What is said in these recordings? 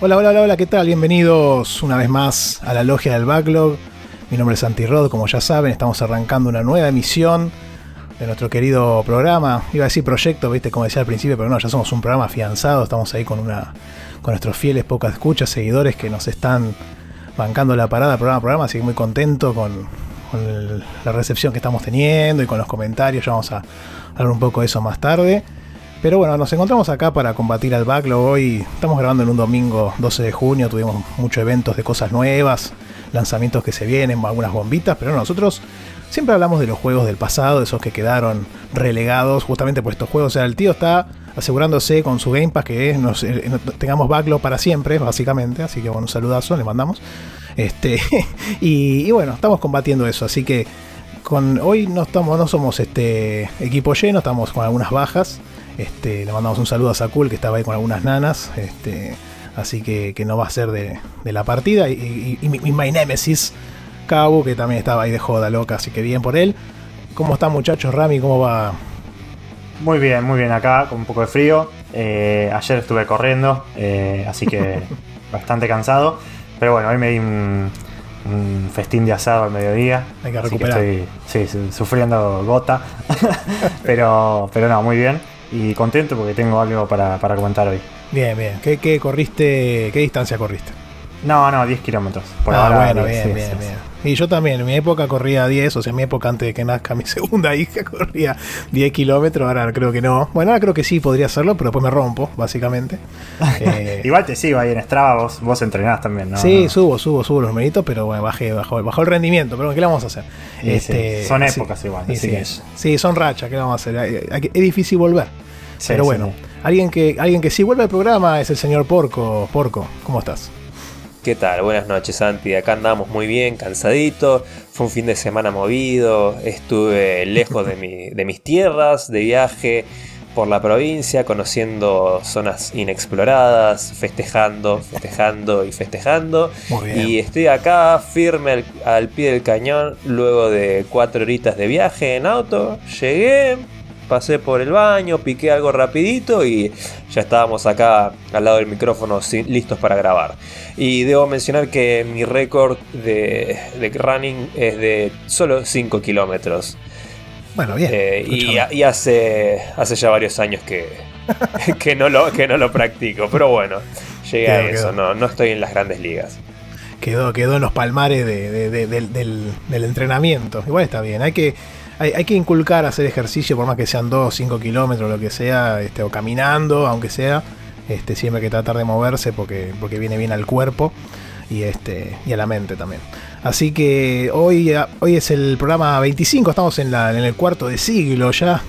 Hola, hola, hola, hola, ¿qué tal? Bienvenidos una vez más a la Logia del Backlog. Mi nombre es Santi Rod, como ya saben, estamos arrancando una nueva emisión de nuestro querido programa. Iba a decir proyecto, viste, como decía al principio, pero no, ya somos un programa afianzado, estamos ahí con una con nuestros fieles pocas escuchas, seguidores que nos están bancando la parada programa a programa, así que muy contento con, la recepción que estamos teniendo y con los comentarios, ya vamos a hablar un poco de eso más tarde. Pero bueno, nos encontramos acá para combatir al backlog. Hoy estamos grabando en un domingo 12 de junio. Tuvimos muchos eventos de cosas nuevas, lanzamientos que se vienen, algunas bombitas. Pero nosotros siempre hablamos de los juegos del pasado, de esos que quedaron relegados justamente por estos juegos. O sea, el tío está asegurándose con su Game Pass que eh, tengamos backlog para siempre, básicamente. Así que bueno, un saludazo, le mandamos. Este, y, y bueno, estamos combatiendo eso. Así que con, hoy no estamos, no somos este equipo lleno, estamos con algunas bajas. Este, le mandamos un saludo a Sakul que estaba ahí con algunas nanas. Este, así que, que no va a ser de, de la partida. Y, y- y mi, y my nemesis, Cabo, que también estaba ahí de joda loca, así que bien por él. ¿Cómo están muchachos? Rami, ¿cómo va? Muy bien, muy bien acá, con un poco de frío. Eh, ayer estuve corriendo, eh, así que bastante cansado. Pero bueno, hoy me di un, un festín de asado al mediodía. Hay que así recuperar. estoy sí, su- sufriendo gota. pero, pero no, muy bien. Y contento porque tengo algo para, para comentar hoy. Bien, bien. ¿Qué, qué corriste? ¿Qué distancia corriste? No, no, 10 kilómetros. Por ah, ahora, bueno, 10, bien, sí, bien, sí, bien. sí. Y yo también, en mi época corría 10, o sea, en mi época antes de que nazca mi segunda hija corría 10 kilómetros, ahora creo que no. Bueno, ahora creo que sí podría hacerlo, pero después me rompo, básicamente. Eh, Igual te sigo ahí en Strava, vos, vos entrenás también, ¿no? sí, No. subo, subo, subo los numeritos, pero bueno, bajé, bajó, bajó el rendimiento, pero ¿qué le vamos a hacer? Este, son épocas igual, sí, sí, son rachas, ¿qué le vamos a hacer? Es difícil volver. Sí, pero bueno, sí. alguien que alguien que sí vuelve al programa es el señor Porco. Porco, ¿cómo estás? ¿Qué tal? Buenas noches, Santi. Acá andamos muy bien, cansadito. Fue un fin de semana movido. Estuve lejos de, mi- de mis tierras, de viaje por la provincia, conociendo zonas inexploradas, festejando, festejando y festejando. Muy bien. Y estoy acá firme al, al pie del cañón luego de cuatro horitas de viaje en auto. Llegué, pasé por el baño, piqué algo rapidito y ya estábamos acá al lado del micrófono sin- listos para grabar. Y debo mencionar que mi récord de, de running es de solo 5 kilómetros. Bueno, bien. Eh, y hace, hace ya varios años que, que, no lo, que no lo practico. Pero bueno, llegué a eso, quedó. no, no estoy en las grandes ligas. quedó, quedó en los palmares de- de- de- del, del- del entrenamiento. Igual está bien, hay que, hay, que inculcar hacer ejercicio, por más que sean 2 o 5 kilómetros, lo que sea, este, o caminando, aunque sea, este, siempre hay que tratar de moverse porque, viene bien al cuerpo y, este, y a la mente también. Así que hoy, hoy es el programa 25, estamos en, la, en el cuarto de siglo ya.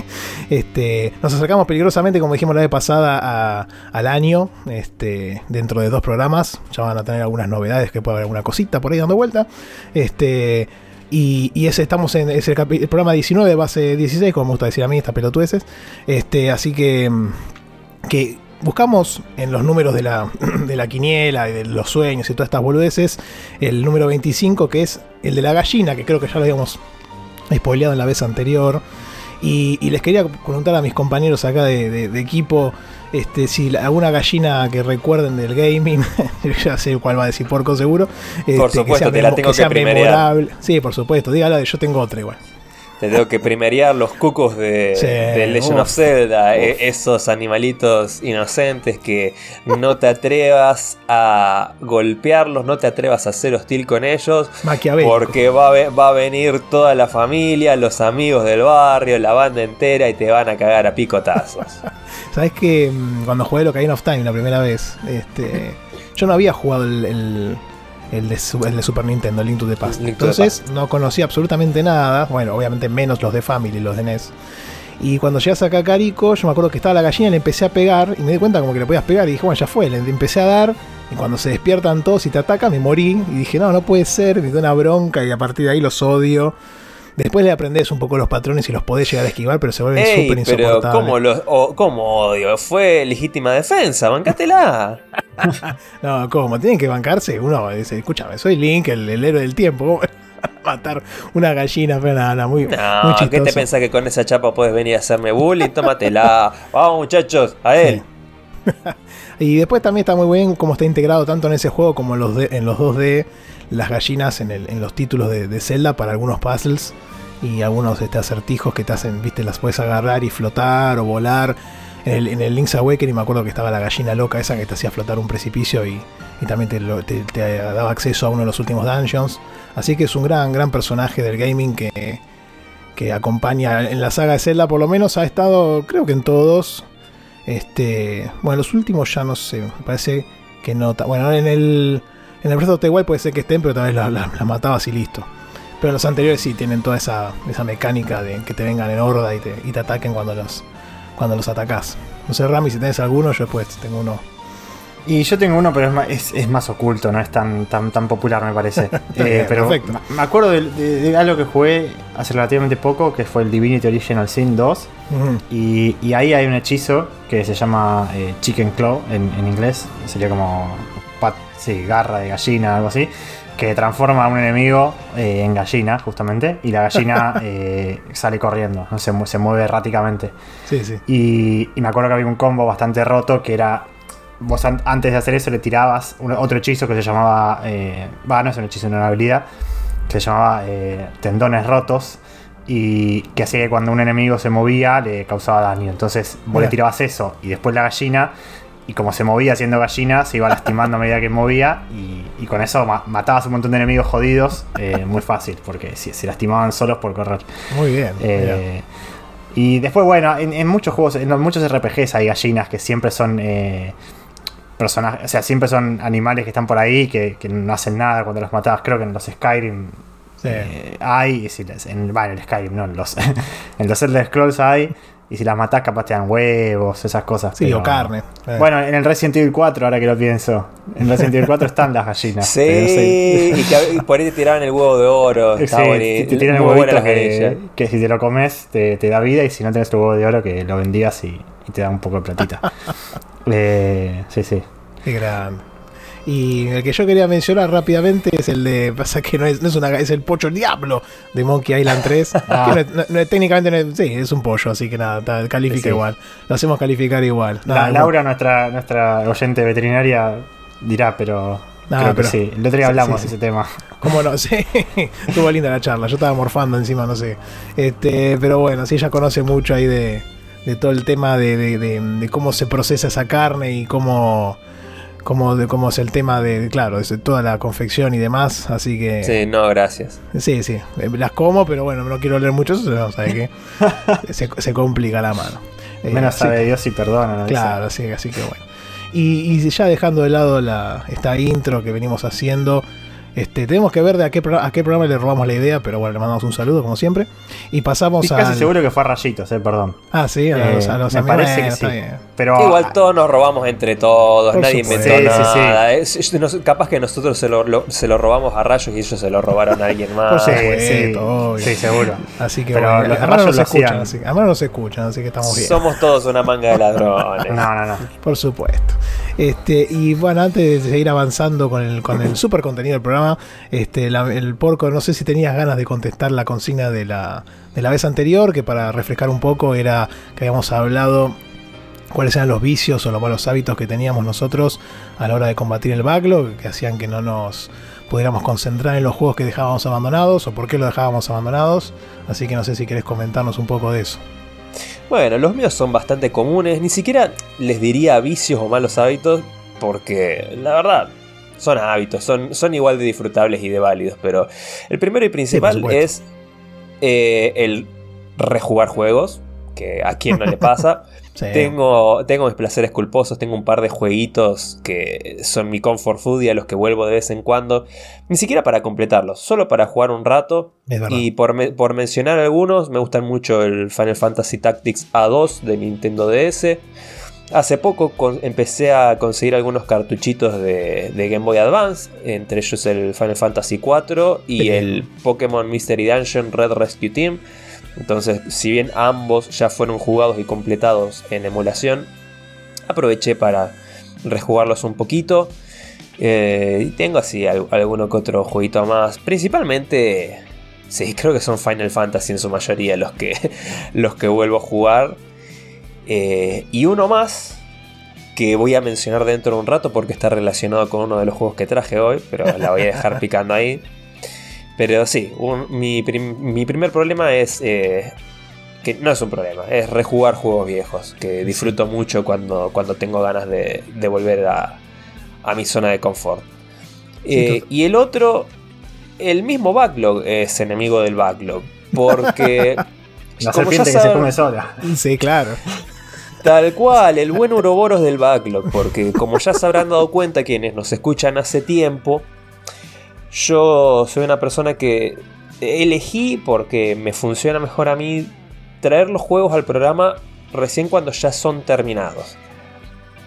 este, nos acercamos peligrosamente, como dijimos la vez pasada, al año. Este, dentro de dos programas ya van a tener algunas novedades, que puede haber alguna cosita por ahí dando vuelta. Este, y, y estamos en es el, programa 19, base 16, como me gusta decir a mí, estas pelotudeces. Este, así que, mm, que buscamos en los números de la, de la quiniela y de los sueños y todas estas boludeces el número 25, que es el de la gallina, que creo que ya lo habíamos spoileado en la vez anterior. Y, les quería preguntar a mis compañeros acá de equipo este, si alguna gallina que recuerden del gaming, ya sé cuál va a decir porco seguro. este, Por supuesto, te la tengo que sea primerear. Sí, por supuesto, dígala, yo tengo otra igual. Te tengo que primerear los cucos de, Sí, de Legend uf, of Zelda, uf. e- esos animalitos inocentes que no te atrevas a golpearlos, no te atrevas a ser hostil con ellos, porque va a, va a venir toda la familia, los amigos del barrio, la banda entera y te van a cagar a picotazos. Sabes que mm, cuando jugué el Ocarina of Time la primera vez, este, yo no había jugado el, el- el de, su- el de Super Nintendo, Link to the Past. The Entonces no conocía absolutamente nada. Bueno, obviamente menos los de Family y los de NES. Y cuando llegas a Kakariko, yo me acuerdo que estaba la gallina, le empecé a pegar y me di cuenta como que le podías pegar y dije, bueno, ya fue, le empecé a dar y cuando se despiertan todos y te atacan, me morí y dije, no, no puede ser, me dio una bronca y a partir de ahí los odio. Después le aprendes un poco los patrones y los podés llegar a esquivar, pero se vuelven súper pero insoportables. ¿cómo, los, o- ¿cómo odio? Fue legítima defensa, bancátela. No, ¿cómo? Tienen que bancarse. Uno dice, escúchame, soy Link, el, el héroe del tiempo. ¿Cómo matar una gallina? Pero nada, nada, muy, muy No, ¿qué te chistoso. pensás que con esa chapa puedes venir a hacerme bullying? Tómatela. Vamos, muchachos, a él. Y después también está muy bien cómo está integrado tanto en ese juego como en los, de- en los 2D las gallinas en, el- en los títulos de, Zelda para algunos puzzles y algunos este, acertijos que te hacen, viste, las puedes agarrar y flotar o volar. En el, Link's Awakening me acuerdo que estaba la gallina loca esa que te hacía flotar un precipicio y, y también te, te- daba acceso a uno de los últimos dungeons. Así que es un gran, gran personaje del gaming que, que acompaña en la saga de Zelda, por lo menos ha estado, creo que en todos. Este, bueno, los últimos ya no sé, me parece que no. Bueno, en el en el Breath of the Wild puede ser que estén, pero tal vez las la, las matabas y listo. Pero los anteriores sí tienen toda esa, esa mecánica de que te vengan en horda y te, y te ataquen cuando los cuando los atacás. No sé, Rami, si tenés alguno, yo después tengo uno. Y yo tengo uno, pero es más, es, es más oculto, no es tan, tan, tan popular, me parece. Eh, pero perfecto. me acuerdo de, de- de algo que jugué hace relativamente poco, que fue el Divinity Original Sin 2. Ujú. Y, y ahí hay un hechizo que se llama eh, Chicken Claw en, en inglés. Sería como sí, garra de gallina, algo así. Que transforma a un enemigo eh, en gallina, justamente. Y la gallina eh, sale corriendo, ¿no? se, mu- se mueve erráticamente. Sí, sí. Y, y me acuerdo que había un combo bastante roto que era. Vos an- antes de hacer eso le tirabas un- otro hechizo que se llamaba. eh, Va, no es un hechizo, era una habilidad. Que se llamaba eh, tendones rotos. Y que hacía que cuando un enemigo se movía le causaba daño. Entonces vos Mira. le tirabas eso y después la gallina. Y como se movía siendo gallina, se iba lastimando a medida que movía. Y, y con eso ma- matabas un montón de enemigos jodidos. eh, muy fácil, porque se, se lastimaban solos por correr. Muy bien. Eh, y después, bueno, en, en muchos juegos, en muchos RPGs hay gallinas que siempre son eh, personajes, o sea, siempre son animales que están por ahí que, que no hacen nada cuando los matabas. Creo que en los Skyrim Sí. eh, hay, en, bueno, en el Skyrim, no, en los, en los Elder Scrolls hay, y si las matás capaz te dan huevos, esas cosas. sí, pero- o carne. Eh. Bueno, en el Resident Evil 4, ahora que lo pienso, en Resident Evil 4 están las gallinas. Sí, y, que, y por ahí te tiraban el huevo de oro. Sí, bonito. te tiran el huevito que, que si te lo comes te, te da vida y si no tenés tu huevo de oro que lo vendías y, y te da un poco de platita. Eh, sí, sí. Qué grande. Y el que yo quería mencionar rápidamente es el de. Pasa que no es, no es una es el pocho diablo de Monkey Island 3. Ah. que no no- técnicamente no es, sí, es un pollo, así que nada, ta- califica Sí. igual. Lo hacemos calificar igual. La- Nada, Laura, nuestra, nuestra oyente veterinaria, dirá, pero No, creo pero- que sí. El otro día sí, hablamos sí, de sí. ese tema. ¿Cómo no? Sí, estuvo linda la charla. Yo estaba morfando encima, no sé. Este, pero bueno, sí, ella conoce mucho ahí de, de todo el tema de, de- de- de cómo se procesa esa carne y cómo, cómo, de, cómo es el tema de, claro, de toda la confección y demás. Así que Sí, no, gracias. sí, sí, eh, las como, pero bueno, no quiero leer mucho eso, no sabe qué. se, se complica la mano. Eh, Menos así sabe Dios y perdona. ¿no? Claro, así, así que bueno. Y, y ya dejando de lado la, esta intro que venimos haciendo, este, tenemos que ver de a qué, pro- a qué programa le robamos la idea, pero bueno, le mandamos un saludo como siempre. Y pasamos Estoy casi al- seguro que fue a rayitos, eh, perdón. Ah, sí, a los, Eh, a los me amigos. parece que sí. Pero Igual todos nos robamos entre todos, Por nadie inventó Sí, sí, sí. nada. Es- capaz que nosotros se lo, lo- se lo robamos a rayos y ellos se lo robaron a alguien Por más. sí, supuesto, sí, obvio. sí, seguro. Así que Pero bueno, los además no rayos nos lo escuchan, así, además no nos escuchan, así que estamos bien. Somos todos una manga de ladrones. No, no, no. Por supuesto. Este, y bueno, antes de seguir avanzando con el, con el super contenido del programa, este, la- el porco, no sé si tenías ganas de contestar la consigna de la, de la vez anterior, que para refrescar un poco era que habíamos hablado cuáles eran los vicios o los malos hábitos que teníamos nosotros a la hora de combatir el backlog, que hacían que no nos pudiéramos concentrar en los juegos que dejábamos abandonados o por qué los dejábamos abandonados. Así que no sé si querés comentarnos un poco de eso. Bueno, los míos son bastante comunes, ni siquiera les diría vicios o malos hábitos, porque la verdad son hábitos, son, son igual de disfrutables y de válidos, pero el primero y principal es eh, el rejugar juegos que a quien no le pasa. Sí. Tengo, tengo mis placeres culposos, tengo un par de jueguitos que son mi comfort food y a los que vuelvo de vez en cuando. Ni siquiera para completarlos, solo para jugar un rato. Y por, me- por mencionar algunos, me gustan mucho el Final Fantasy Tactics A2 de Nintendo DS. Hace poco con- empecé a conseguir algunos cartuchitos de, de Game Boy Advance, entre ellos el Final Fantasy IV y Bien. el Pokémon Mystery Dungeon Red Rescue Team. Entonces, si bien ambos ya fueron jugados y completados en emulación, aproveché para rejugarlos un poquito. Eh, y tengo así al- alguno que otro jueguito más. Principalmente, sí, creo que son Final Fantasy en su mayoría los que, los que vuelvo a jugar. Eh, y uno más que voy a mencionar dentro de un rato porque está relacionado con uno de los juegos que traje hoy, pero la voy a dejar picando ahí. Pero sí, un- mi, prim- mi primer problema es eh, que no es un problema, es rejugar juegos viejos, que disfruto mucho cuando, cuando tengo ganas de, de volver a, a mi zona de confort. Eh, y el otro, el mismo backlog es enemigo del backlog, porque... La como ya serpiente que se come sola. Sí, claro. Tal cual, el buen Uroboros del backlog, porque como ya se habrán dado cuenta quienes nos escuchan hace tiempo, yo soy una persona que elegí porque me funciona mejor a mí traer los juegos al programa recién cuando ya son terminados.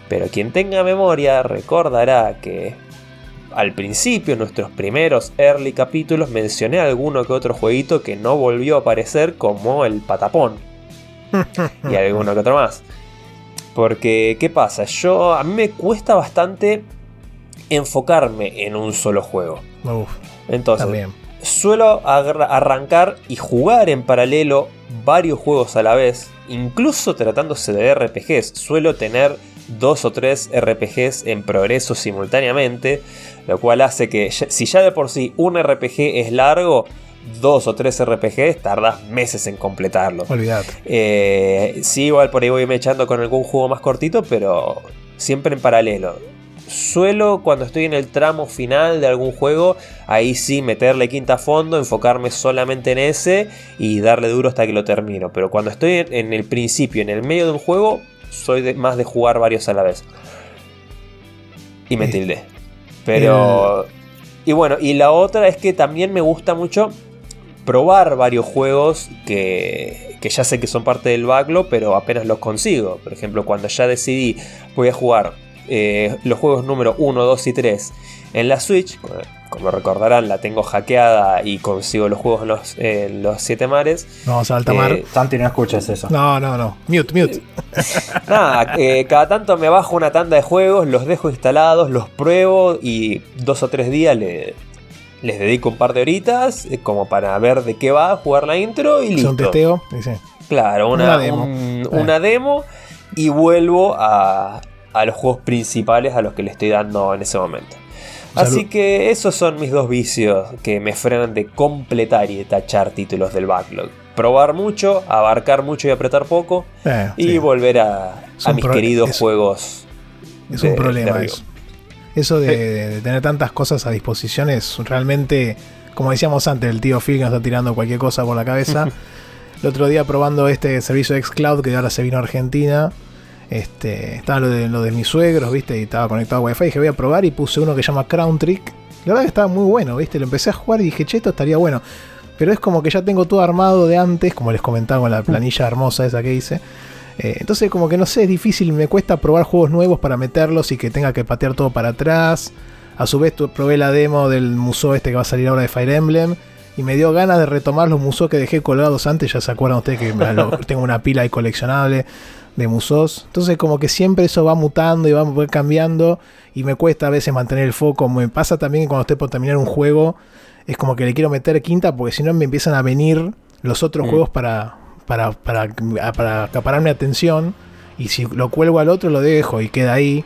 Pero quien tenga memoria recordará que al principio, en nuestros primeros early capítulos, mencioné alguno que otro jueguito que no volvió a aparecer como el patapón y alguno que otro más. Porque, ¿qué pasa? Yo, a mí me cuesta bastante enfocarme en un solo juego. Uf, Entonces, también. suelo arrancar y jugar en paralelo varios juegos a la vez, incluso tratándose de RPGs. Suelo tener dos o tres RPGs en progreso simultáneamente, lo cual hace que si ya de por sí un RPG es largo, dos o tres RPGs tardas meses en completarlo. Olvídate. Eh, sí, igual por ahí voy me echando con algún juego más cortito, pero siempre en paralelo. Suelo, cuando estoy en el tramo final de algún juego, ahí sí meterle quinta a fondo, enfocarme solamente en ese y darle duro hasta que lo termino. Pero cuando estoy en, el principio, en el medio de un juego, soy de- más de jugar varios a la vez. Y me Eh, tildé. Pero. Y bueno, y la otra es que también me gusta mucho probar varios juegos que, que ya sé que son parte del backlog, pero apenas los consigo. Por ejemplo, cuando ya decidí voy a jugar eh, los juegos número 1, 2 y 3 en la Switch, como recordarán, la tengo hackeada y consigo los juegos en los, los 7 mares. No vamos a alta mar. Eh, Santi, no escuches eso. No, no, no. Mute, mute. Nada, eh, cada tanto me bajo una tanda de juegos, los dejo instalados, los pruebo y dos o tres días le- les dedico un par de horitas eh, como para ver de qué va, jugar la intro y Es listo. un testeo. Dice. Claro, una, Una demo. un- Eh. una demo y vuelvo a, a los juegos principales a los que le estoy dando en ese momento. Así que esos son mis dos vicios que me frenan de completar y de tachar títulos del backlog. Probar mucho, abarcar mucho y apretar poco Eh, y sí. volver a, mis queridos es- juegos. Es de- un problema de eso. Eso de, de tener tantas cosas a disposición es realmente, como decíamos antes, el tío Phil que nos está tirando cualquier cosa por la cabeza. el otro día probando este servicio de Xcloud que ahora se vino a Argentina. Este, estaba lo de, lo de mis suegros, ¿viste? Y estaba conectado a Wi-Fi. Dije, voy a probar y puse uno que se llama Crown Trick. La verdad que estaba muy bueno, ¿viste? Lo empecé a jugar y dije, che, esto estaría bueno. Pero es como que ya tengo todo armado de antes, como les comentaba con la planilla hermosa esa que hice. Eh, entonces, como que no sé, es difícil, me cuesta probar juegos nuevos para meterlos y que tenga que patear todo para atrás. A su vez, probé la demo del museo este que va a salir ahora de Fire Emblem. Y me dio ganas de retomar los musos que dejé colgados antes. Ya se acuerdan ustedes que tengo una pila ahí coleccionable de musos. Entonces, como que siempre eso va mutando y va cambiando. Y me cuesta a veces mantener el foco. Me pasa también que cuando estoy por terminar un juego, es como que le quiero meter quinta porque si no me empiezan a venir los otros Mm. juegos para, para, para, para acaparar mi atención. Y si lo cuelgo al otro, lo dejo y queda ahí.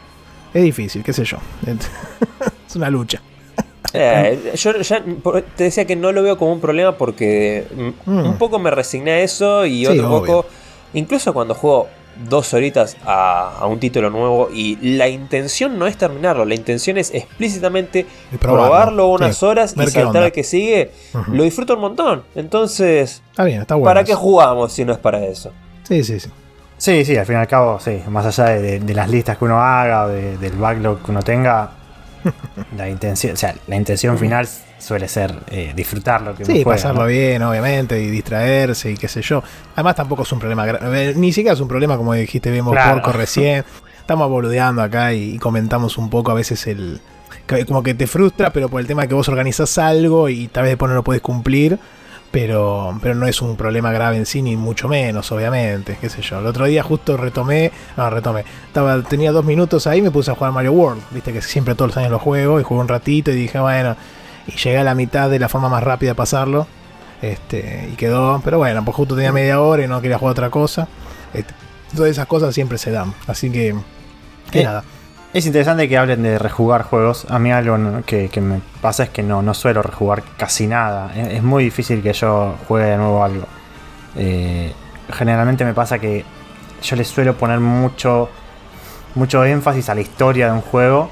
Es difícil, qué sé yo. es una lucha. Eh, yo ya te decía que no lo veo como un problema porque mm, Mm. un poco me resigné a eso y Sí, otro obvio. poco, incluso cuando juego dos horitas a, a un título nuevo y la intención no es terminarlo, la intención es explícitamente probarlo, probarlo, unas sí, horas y qué saltar al que sigue, lo disfruto un montón. Entonces, Está bien, está bueno. ¿para qué eso. jugamos si no es para eso? Sí, sí, sí. Sí, sí, al fin y al cabo, sí. Más allá de, de las listas que uno haga de- del backlog que uno tenga, la intención, o sea, la intención final suele ser eh, disfrutar lo que uno Sí, juega, pasarlo ¿no? bien, obviamente, y distraerse y qué sé yo. Además, tampoco es un problema grave. Ni siquiera es un problema, como dijiste, vemos Claro. porco recién. Estamos boludeando acá y, y comentamos un poco a veces el. Como que te frustra, pero por el tema de que vos organizás algo y tal vez después no lo puedes cumplir. Pero, pero no es un problema grave en sí, ni mucho menos, obviamente. Qué sé yo. El otro día justo retomé. No, retomé. Estaba, tenía dos minutos ahí y me puse a jugar Mario World. Viste que siempre todos los años lo juego. Y jugué un ratito y dije, bueno. Y llegué a la mitad de la forma más rápida de pasarlo. Este, y quedó. Pero bueno, pues justo tenía media hora y no quería jugar otra cosa. Este, todas esas cosas siempre se dan. Así que. Que Eh, nada. Es interesante que hablen de rejugar juegos. A mí algo que, que me pasa es que no, no suelo rejugar casi nada. Es, es muy difícil que yo juegue de nuevo algo. Eh, generalmente me pasa que yo le suelo poner mucho, mucho énfasis a la historia de un juego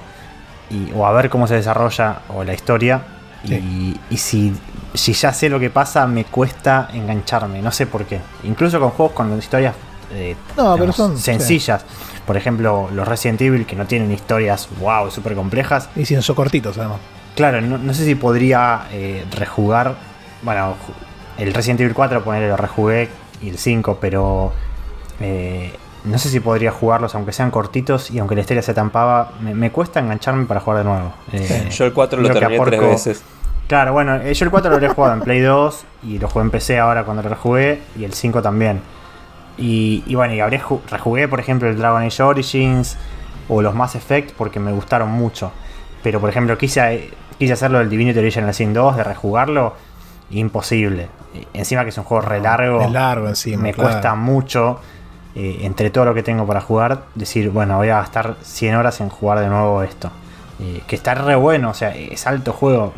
y, o a ver cómo se desarrolla o la historia. Y, y si, si ya sé lo que pasa, me cuesta engancharme. No sé por qué. Incluso con juegos con historias eh, No, pero son- sencillas. Por ejemplo, los Resident Evil que no tienen historias wow, súper complejas. Y si son cortitos, además. Claro, no, no sé si podría eh, rejugar. Bueno, el Resident Evil 4, ponerle lo rejugué y el 5, pero eh, no sé si podría jugarlos aunque sean cortitos y aunque la historia se tampaba. Me, me cuesta engancharme para jugar de nuevo. Eh, Yo el 4 lo terminé tres veces. Claro, bueno, eh, yo el 4 lo habría jugado en Play 2 y lo jugué en PC ahora cuando lo rejugué y el 5 también. Y, y bueno, y habré ju- rejugué, por ejemplo, el Dragon Age Origins o los Mass Effect porque me gustaron mucho. Pero, por ejemplo, quise, quise hacerlo del Divinity Original Sin 2, de rejugarlo, imposible. Encima que es un juego re largo, Es largo encima. me claro. cuesta mucho, eh, entre todo lo que tengo para jugar, decir, bueno, voy a gastar 100 horas en jugar de nuevo esto. Eh, que está re bueno, o sea, es alto juego.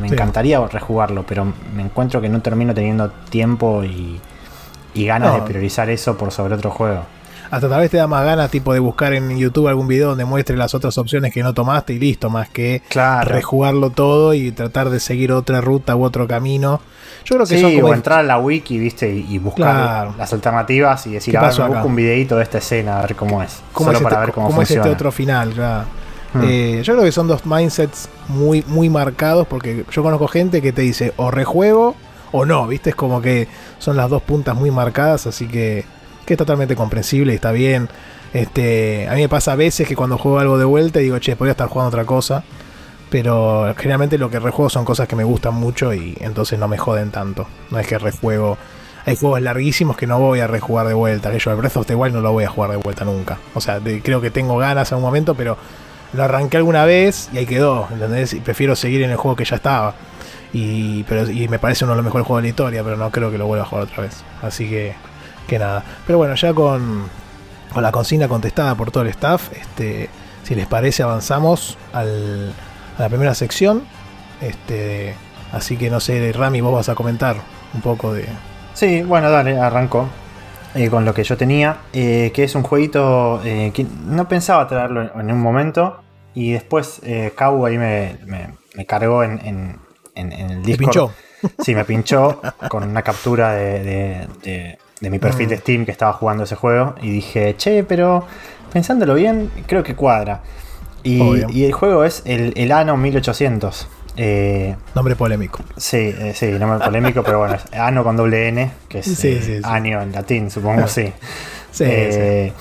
Me Sí. encantaría rejugarlo, pero me encuentro que no termino teniendo tiempo y, y ganas No. de priorizar eso por sobre otro juego. Hasta tal vez te da más ganas tipo de buscar en YouTube algún video donde muestre las otras opciones que no tomaste y listo, más que Claro. rejugarlo todo y tratar de seguir otra ruta u otro camino. Yo creo que son Sí, como o entrar a la wiki, viste, y, y buscar Claro. las alternativas y decir, ¿Qué a ver, busco un videito de esta escena, a ver cómo es. cómo Solo es, para este, ver cómo, cómo es este otro final, claro. Hmm. Eh, yo creo que son dos mindsets muy, muy marcados porque yo conozco gente que te dice o rejuego o no, ¿viste? Es como que son las dos puntas muy marcadas, así que, que es totalmente comprensible y está bien. Este, a mí me pasa a veces que cuando juego algo de vuelta digo, che, podría estar jugando otra cosa. Pero generalmente lo que rejuego son cosas que me gustan mucho y entonces no me joden tanto. No es que rejuego. Hay juegos larguísimos que no voy a rejugar de vuelta. Yo el Breath of the Wild no lo voy a jugar de vuelta nunca. O sea, creo que tengo ganas en un momento, pero lo arranqué alguna vez y ahí quedó. ¿Entendés? Y prefiero seguir en el juego que ya estaba. Y, pero, y me parece uno de los mejores juegos de la historia, pero no creo que lo vuelva a jugar otra vez. Así que, que nada. Pero bueno, ya con, con la consigna contestada por todo el staff, este, si les parece, avanzamos al, a la primera sección. Este, así que no sé, Rami, vos vas a comentar un poco de. Sí, bueno, dale, arranco eh, con lo que yo tenía, eh, que es un jueguito eh, que no pensaba traerlo en, en un momento y después Kau ahí me, me- me cargó en, en- el Te Discord. pinchó. Sí, me pinchó con una captura de, de- de- de mi perfil Mm. de Steam que estaba jugando ese juego y dije, che, pero pensándolo bien, creo que cuadra. Y, y el juego es el, el Ano 1800. Eh, Nombre polémico. Sí, eh, sí, nombre polémico, pero bueno, es Ano con doble N, que es Sí, eh, sí, sí. año en latín, supongo, sí. Sí, Eh,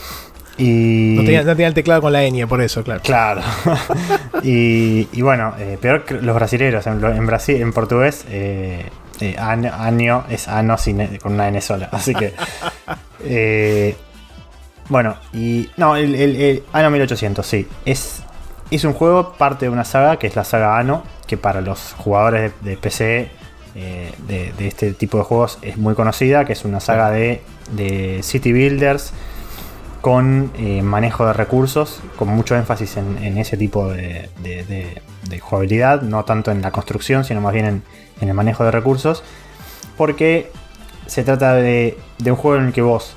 Y. No tenía, no tenía el teclado con la ñ, por eso, claro. Claro. y, y bueno, eh, peor que los brasileños. En, en Brasil, en portugués, eh, año, es ano sin, E- con una N sola. Así que. eh, bueno, y. No, el, el, el Ano 1800, sí. Es, es un juego, parte de una saga, que es la saga Ano, que para los jugadores de, PC. eh, de, este tipo de juegos es muy conocida, que es una saga de City Builders con eh, manejo de recursos, con mucho énfasis en, ese tipo de, jugabilidad, no tanto en la construcción, sino más bien en, el manejo de recursos, porque se trata de, un juego en el que vos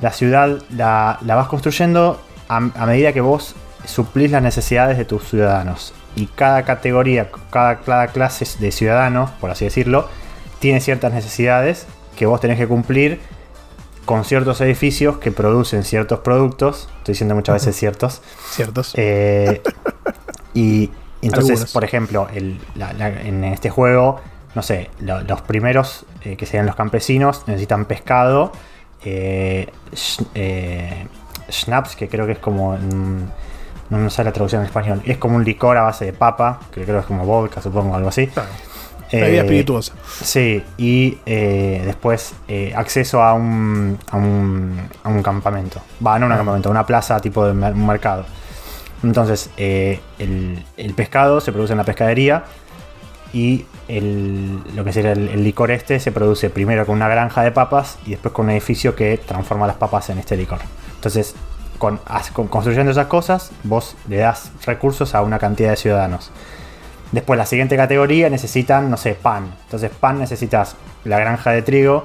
la ciudad la, vas construyendo a, a medida que vos suplís las necesidades de tus ciudadanos. Y cada categoría, cada, cada clase de ciudadanos, por así decirlo, tiene ciertas necesidades que vos tenés que cumplir con ciertos edificios que producen ciertos productos. Estoy diciendo muchas veces ciertos. Ciertos. Eh, y entonces, Algunos. por ejemplo, el- la- la- en este juego, no sé, lo- los primeros eh, que serían los campesinos necesitan pescado, eh, eh, schnapps, que creo que es como. mm, no me sale la traducción en español. Es como un licor a base de papa, que creo que es como vodka, supongo, algo así. Claro. Bebida Eh, espirituosa. Sí, y eh, después eh, acceso a un, a un, a un campamento. Va, no un campamento, una plaza tipo de mer- un mercado. Entonces, el, el pescado se produce en la pescadería y el- lo que sería el, el licor este se produce primero con una granja de papas y después con un edificio que transforma las papas en este licor. Entonces, con, con- construyendo esas cosas, vos le das recursos a una cantidad de ciudadanos. Después, la siguiente categoría necesitan, no sé, pan. Entonces, pan necesitas la granja de trigo,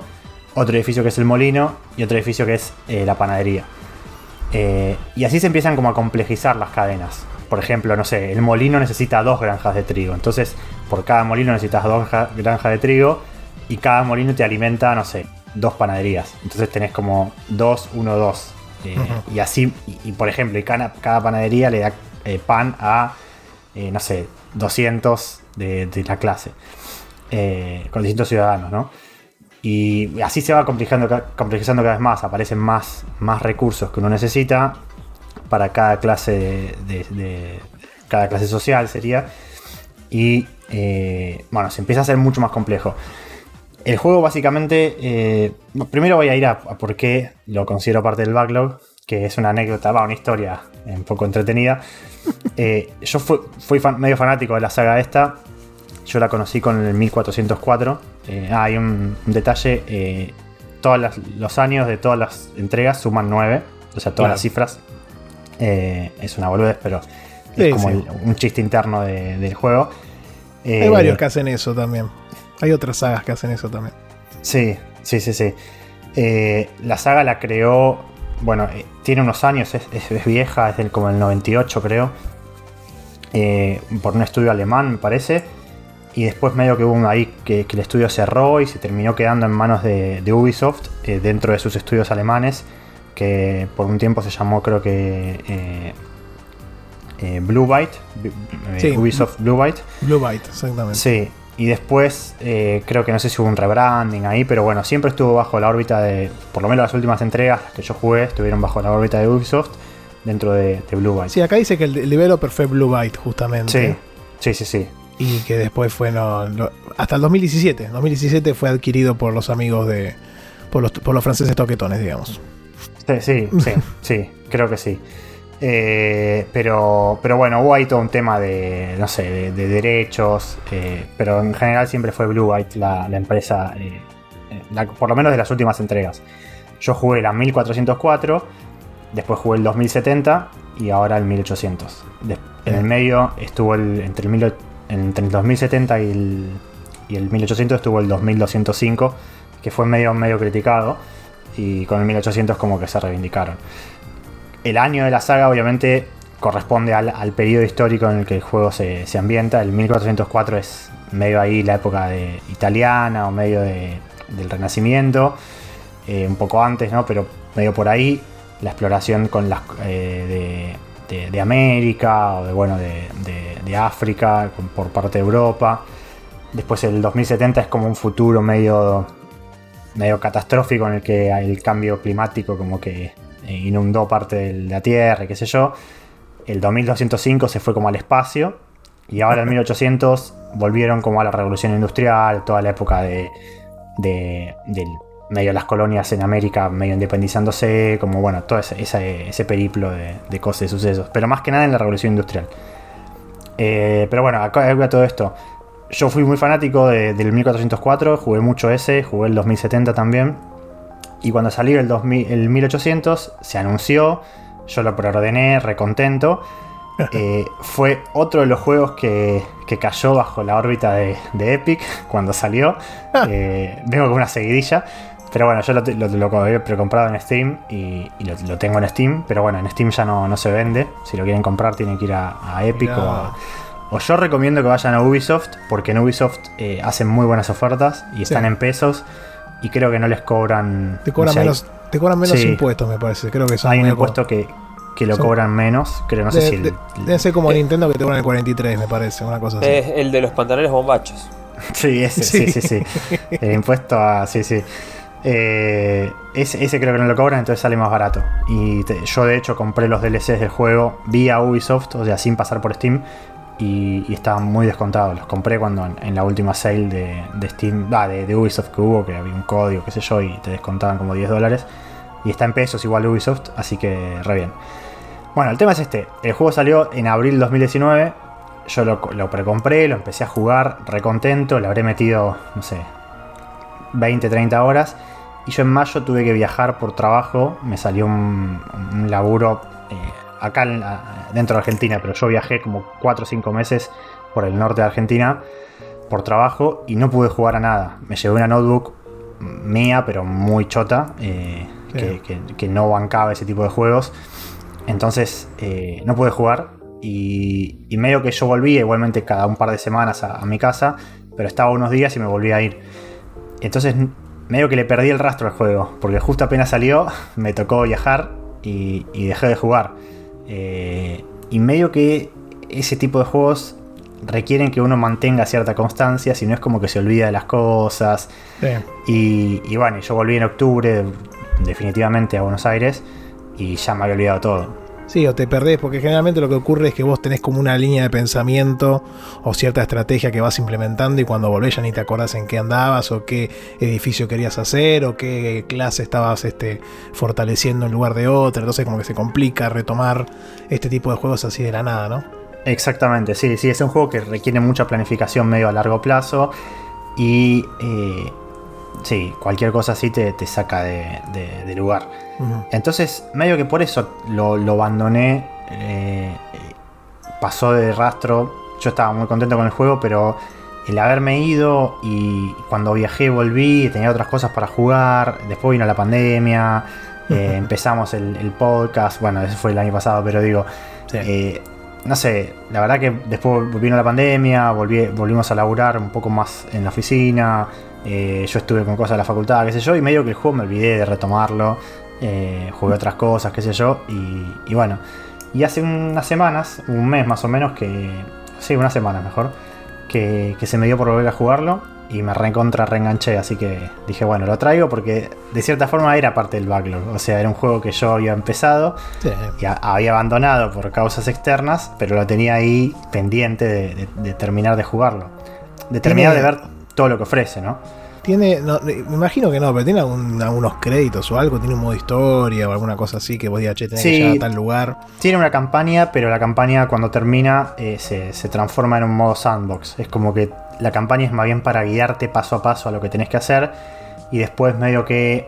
otro edificio que es el molino y otro edificio que es eh, la panadería. Eh, y así se empiezan como a complejizar las cadenas. Por ejemplo, no sé, el molino necesita dos granjas de trigo. Entonces, por cada molino necesitas dos ja- granjas de trigo y cada molino te alimenta, no sé, dos panaderías. Entonces tenés como dos, uno, dos. Eh. Y así, y, y, por ejemplo, y cada, cada panadería le da pan a, no sé, 200 de, la clase. Eh, con distintos ciudadanos, ¿no? Y así se va complejando, complejizando cada vez más. Aparecen más, más recursos que uno necesita para cada clase de- cada clase social sería. Y eh, bueno, se empieza a hacer mucho más complejo. El juego básicamente, eh, primero voy a ir a, a por qué lo considero parte del backlog, que es una anécdota, va, una historia un poco entretenida. Eh, yo fu- fui fan- medio fanático de la saga esta, yo la conocí con el 1404. Eh, ah, hay un, un detalle, eh, todos los años de todas las entregas suman 9, o sea, todas Claro. las cifras. Eh, es una boludez, pero Sí, es como sí. el- un chiste interno de- del juego. Hay Eh, varios que hacen eso también. Hay otras sagas que hacen eso también. Sí, sí, sí, sí. Eh, la saga la creó, bueno, eh, tiene unos años, es, es- es vieja, es del, como el 98 creo, eh, por un estudio alemán me parece, y después medio que hubo uno ahí que, que el estudio cerró y se terminó quedando en manos de, de Ubisoft eh, dentro de sus estudios alemanes, que por un tiempo se llamó creo que eh, Blue Byte, Sí. Ubisoft Blue Byte. Blue Byte, exactamente. Sí, y después eh, creo que no sé si hubo un rebranding ahí, pero bueno, siempre estuvo bajo la órbita de, por lo menos las últimas entregas que yo jugué, estuvieron bajo la órbita de Ubisoft dentro de, de Blue Byte. Sí, acá dice que el el developer fue Blue Byte, justamente. sí, sí, sí. sí. Y que después fue no, no- hasta el 2017. 2017 fue adquirido por los amigos de. por los, por los franceses toquetones, digamos. Sí, sí, sí, sí, creo que sí. Eh, pero, pero bueno, hubo ahí todo un tema de, no sé, de, de derechos, eh, pero en general siempre fue Blue Byte la, la empresa, eh, la- por lo menos de las últimas entregas. Yo jugué la 1404, después jugué el 2070 y ahora el 1800. Des- en el medio estuvo el, entre, el mil entre el 2070 y el, y el 1800 estuvo el 2205, que fue medio, medio criticado y con el 1800 como que se reivindicaron. El año de la saga obviamente corresponde al, al periodo histórico en el que el juego se, se ambienta. El 1404 es medio ahí la época de italiana o medio de- del Renacimiento, eh, un poco antes, ¿no? Pero medio por ahí la exploración con las eh, de, de- América o de bueno de, de- África por parte de Europa. Después el 2070 es como un futuro medio medio catastrófico en el que el cambio climático como que inundó parte de la Tierra, qué sé yo. El 2205 se fue como al espacio y ahora en 1800 volvieron como a la revolución industrial, toda la época de, de, del medio las colonias en América medio independizándose, como bueno, todo ese, ese, ese periplo de, de cosas y sucesos, pero más que nada en la revolución industrial. Eh, pero bueno, acá acá todo esto. Yo fui muy fanático de- del 1404, jugué mucho ese, jugué el 2070 también. Y cuando salió el, 2000 el 1800, se anunció, yo lo preordené, recontento. Eh, fue otro de los juegos que, que cayó bajo la órbita de, de Epic cuando salió. Eh, vengo con una seguidilla. Pero bueno, yo lo, lo, lo había precomprado en Steam y, y lo, lo tengo en Steam. Pero bueno, en Steam ya no, no se vende. Si lo quieren comprar, tienen que ir a, a Epic Mirá. o a, o yo recomiendo que vayan a Ubisoft, porque en Ubisoft eh, hacen muy buenas ofertas y están Sí. en pesos. Y creo que no les cobran. Te cobran no sé, menos, Te cobran menos Sí. impuestos, me parece. Creo que son Hay un impuesto que, que lo Son- cobran menos, creo, no sé de- el- debe ser como Nintendo que te cobran el 43, me parece, una cosa así. Es el de los pantalones bombachos. Sí, ese, sí, Sí. sí, sí. El impuesto a. Sí, sí. Eh, ese, ese creo que no lo cobran, entonces sale más barato. Y te- yo, de hecho, compré los DLCs del juego vía Ubisoft, o sea, sin pasar por Steam. Y, estaban muy descontados. Los compré cuando en, la última sale de, Steam, ah, de, de Ubisoft que hubo, que había un código, qué sé yo, y te descontaban como 10 dólares. Y está en pesos igual Ubisoft, así que re bien. Bueno, el tema es este. El juego salió en abril 2019. Yo lo, lo precompré, lo empecé a jugar, recontento. Le habré metido, no sé, 20, 30 horas. Y yo en mayo tuve que viajar por trabajo. Me salió un, un laburo eh, acá en dentro de Argentina, pero yo viajé como 4 o 5 meses por el norte de Argentina por trabajo y no pude jugar a nada. Me llevé una notebook mía, pero muy chota, eh, Sí. que, que- que no bancaba ese tipo de juegos. Entonces eh, no pude jugar y, y medio que yo volvía igualmente cada un par de semanas a, a mi casa, pero estaba unos días y me volví a ir. Entonces medio que le perdí el rastro al juego, porque justo apenas salió, me tocó viajar y, y dejé de jugar. Eh, y medio que ese tipo de juegos requieren que uno mantenga cierta constancia, si no es como que se olvida de las cosas. Sí. Y, y bueno, yo volví en octubre definitivamente a Buenos Aires y ya me había olvidado todo. Sí, o te perdés, porque generalmente lo que ocurre es que vos tenés como una línea de pensamiento o cierta estrategia que vas implementando y cuando volvés ya ni te acordás en qué andabas o qué edificio querías hacer o qué clase estabas este, fortaleciendo en lugar de otra. Entonces como que se complica retomar este tipo de juegos así de la nada, ¿no? Exactamente, sí, sí, es un juego que requiere mucha planificación medio a largo plazo y eh, sí, cualquier cosa así te, te saca de, de- de lugar. Entonces, medio que por eso lo, lo abandoné, eh, pasó de rastro, yo estaba muy contento con el juego, pero el haberme ido y cuando viajé volví, tenía otras cosas para jugar, después vino la pandemia, eh, empezamos el, el podcast, bueno, eso fue el año pasado, pero digo, Sí. eh, no sé, la verdad que después vino la pandemia, volví- volvimos a laburar un poco más en la oficina, eh, yo estuve con cosas de la facultad, qué sé yo, y medio que el juego me olvidé de retomarlo, eh, jugué otras cosas, qué sé yo, y, y bueno, y hace unas semanas, un mes más o menos, que, sí, unas semanas mejor, que, que se me dio por volver a jugarlo, y me reencontra, reenganché, así que dije, bueno, lo traigo porque de cierta forma era parte del backlog, o sea, era un juego que yo había empezado, Sí. y a- había abandonado por causas externas, pero lo tenía ahí pendiente de, de- de terminar de jugarlo. De terminar de ver todo lo que ofrece, ¿no? Tiene, no, me imagino que no, pero tiene algún- algunos créditos o algo, tiene un modo historia o alguna cosa así que vos digas, che, tenés que Sí. llegar a tal lugar. Tiene una campaña, pero la campaña cuando termina eh, se, se transforma en un modo sandbox. Es como que la campaña es más bien para guiarte paso a paso a lo que tenés que hacer. Y después medio que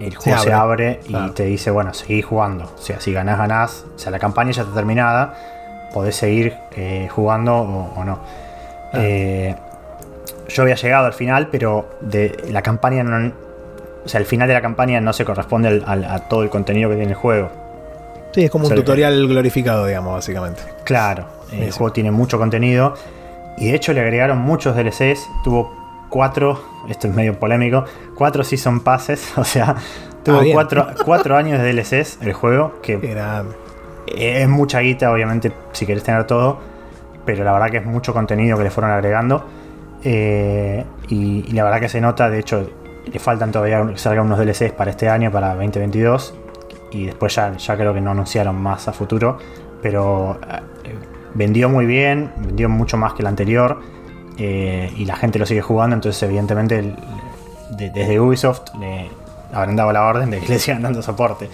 el juego se abre, abre, y claro. te dice, bueno, seguí jugando. O sea, si ganás, ganás. O sea, la campaña ya está terminada. Podés seguir eh, jugando o, o no. Eh, yo había llegado al final, pero de la campaña no. O sea, el final de la campaña no se corresponde al- al- a todo el contenido que tiene el juego. Sí, es como un tutorial glorificado, digamos, básicamente. Claro, el Sí. juego tiene mucho contenido. Y de hecho le agregaron muchos DLCs. Tuvo cuatro, esto es medio polémico, cuatro Season Passes. O sea, tuvo Ah, cuatro, cuatro años de DLCs el juego. Que Era. es mucha guita, obviamente, si querés tener todo. Pero la verdad que es mucho contenido que le fueron agregando. Eh, y, la verdad que se nota, de hecho, le faltan todavía que salgan unos DLCs para este año, para 2022. Y después ya, ya creo que no anunciaron más a futuro. Pero eh, vendió muy bien, vendió mucho más que el anterior. eh, y la gente lo sigue jugando, entonces evidentemente desde Ubisoft le habrán dado la orden de que le sigan dando soporte.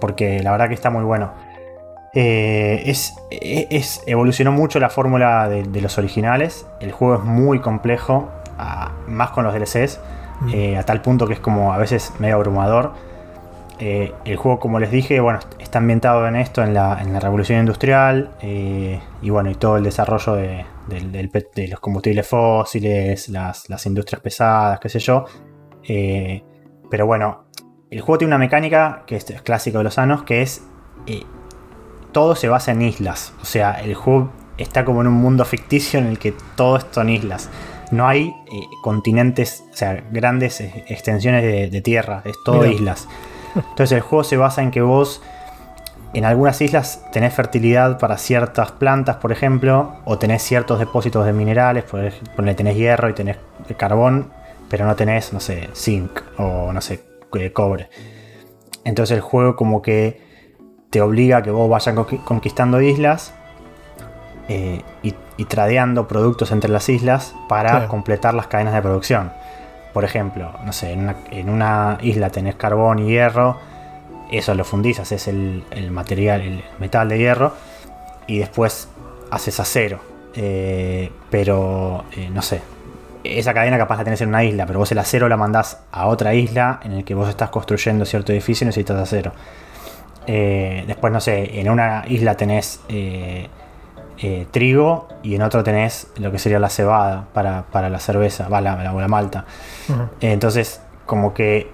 Porque la verdad que está muy bueno. Eh, es, es- evolucionó mucho la fórmula de, de los originales. El juego es muy complejo, a- más con los DLCs, Mm. eh, a tal punto que es como a veces medio abrumador. Eh, el juego, como les dije, bueno, está ambientado en esto, en la, en la revolución industrial, y bueno, y todo el desarrollo de, de los combustibles fósiles, las, las industrias pesadas, qué sé yo. Pero bueno, el juego tiene una mecánica que es, es clásico de los años, que es todo se basa en islas. O sea, el juego está como en un mundo ficticio en el que todo son islas. no hay eh, continentes, o sea, grandes extensiones de, de tierra, es todo Mira. islas. Entonces el juego se basa en que vos en algunas islas tenés fertilidad para ciertas plantas, por ejemplo, o tenés ciertos depósitos de minerales, por ejemplo, tenés hierro y tenés carbón, pero no tenés, no sé, zinc o no sé, eh, cobre. Entonces el juego como que te obliga a que vos vayas conqui- conquistando islas eh, y, y tradeando productos entre las islas para Claro. completar las cadenas de producción. Por ejemplo, no sé, en una, en una isla tenés carbón y hierro, eso lo fundís, haces el, el material, el metal de hierro, y después haces acero. Eh, pero, eh, no sé, esa cadena capaz la tenés en una isla, pero vos el acero la mandás a otra isla en el que vos estás construyendo cierto edificio y necesitas acero. Eh, después, no sé, en una isla tenés eh, eh, trigo y en otro tenés lo que sería la cebada para, para la cerveza, va, la, la- malta. Entonces, como que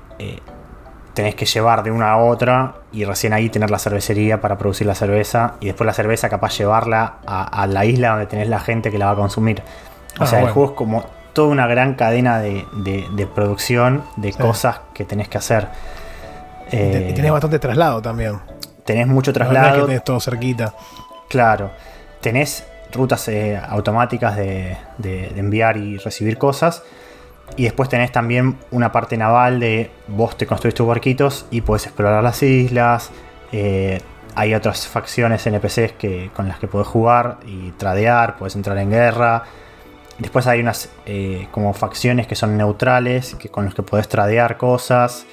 tenés que llevar de una a otra y recién ahí tener la cervecería para producir la cerveza y después la cerveza capaz llevarla a, a la isla donde tenés la gente que la va a consumir. O Ah, sea, el bueno. juego es como toda una gran cadena de, de- de producción de Sí. cosas que tenés que hacer. Eh, tenés bastante traslado también. tenés mucho La verdad es traslado, que tenés todo cerquita. Claro. Tenés rutas eh, automáticas de, de- de enviar y recibir cosas. Y después tenés también una parte naval de vos te construís tus barquitos y puedes explorar las islas. eh, hay otras facciones NPCs que, con las que podés jugar y tradear, puedes entrar en guerra. Después hay unas eh, como facciones que son neutrales, que con los que podés tradear cosas.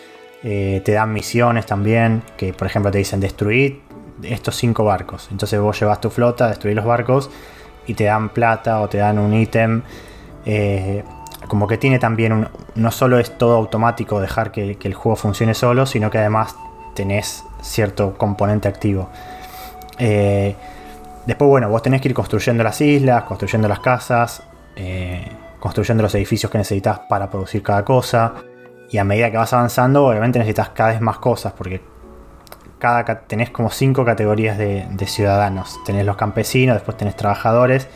Eh, te dan misiones también, que por ejemplo te dicen destruir estos cinco barcos. Entonces vos llevas tu flota, destruís los barcos y te dan plata o te dan un ítem. Eh, como que tiene también un. No solo es todo automático dejar que, el juego funcione solo, sino que además tenés cierto componente activo. Eh, después, bueno, vos tenés que ir construyendo las islas, construyendo las casas, construyendo los edificios que necesitas para producir cada cosa. Y a medida que vas avanzando, obviamente necesitas cada vez más cosas, porque cada, ca- tenés como cinco categorías de, de ciudadanos. Tenés los campesinos, después tenés trabajadores,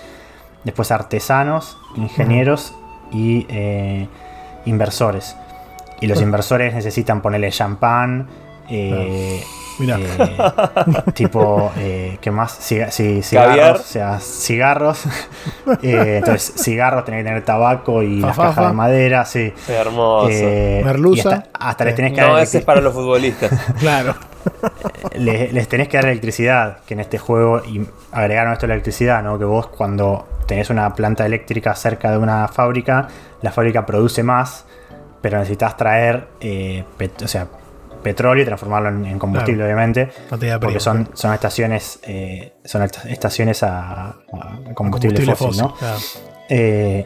después artesanos, ingenieros y eh, inversores. Y los inversores necesitan ponerle champán, eh, Mirá. eh, tipo, eh, ¿qué más? Ciga- cigarros, o sea, cigarros. Eh, entonces, cigarros, tenés que tener tabaco y las cajas de madera, sí. Hermoso. Eh, Merluza. y hasta, hasta les tenés que dar no, ese es para los futbolistas. Claro. les, les tenés que dar electricidad, que en este juego y agregaron esto de la electricidad, ¿no? Que vos cuando tenés una planta eléctrica cerca de una fábrica, la fábrica produce más, pero necesitas traer eh, o sea, petróleo y transformarlo en, en combustible, Claro. obviamente. Porque son, son estaciones eh, son esta- estaciones a, a combustible, fósil, ¿no? claro. Eh,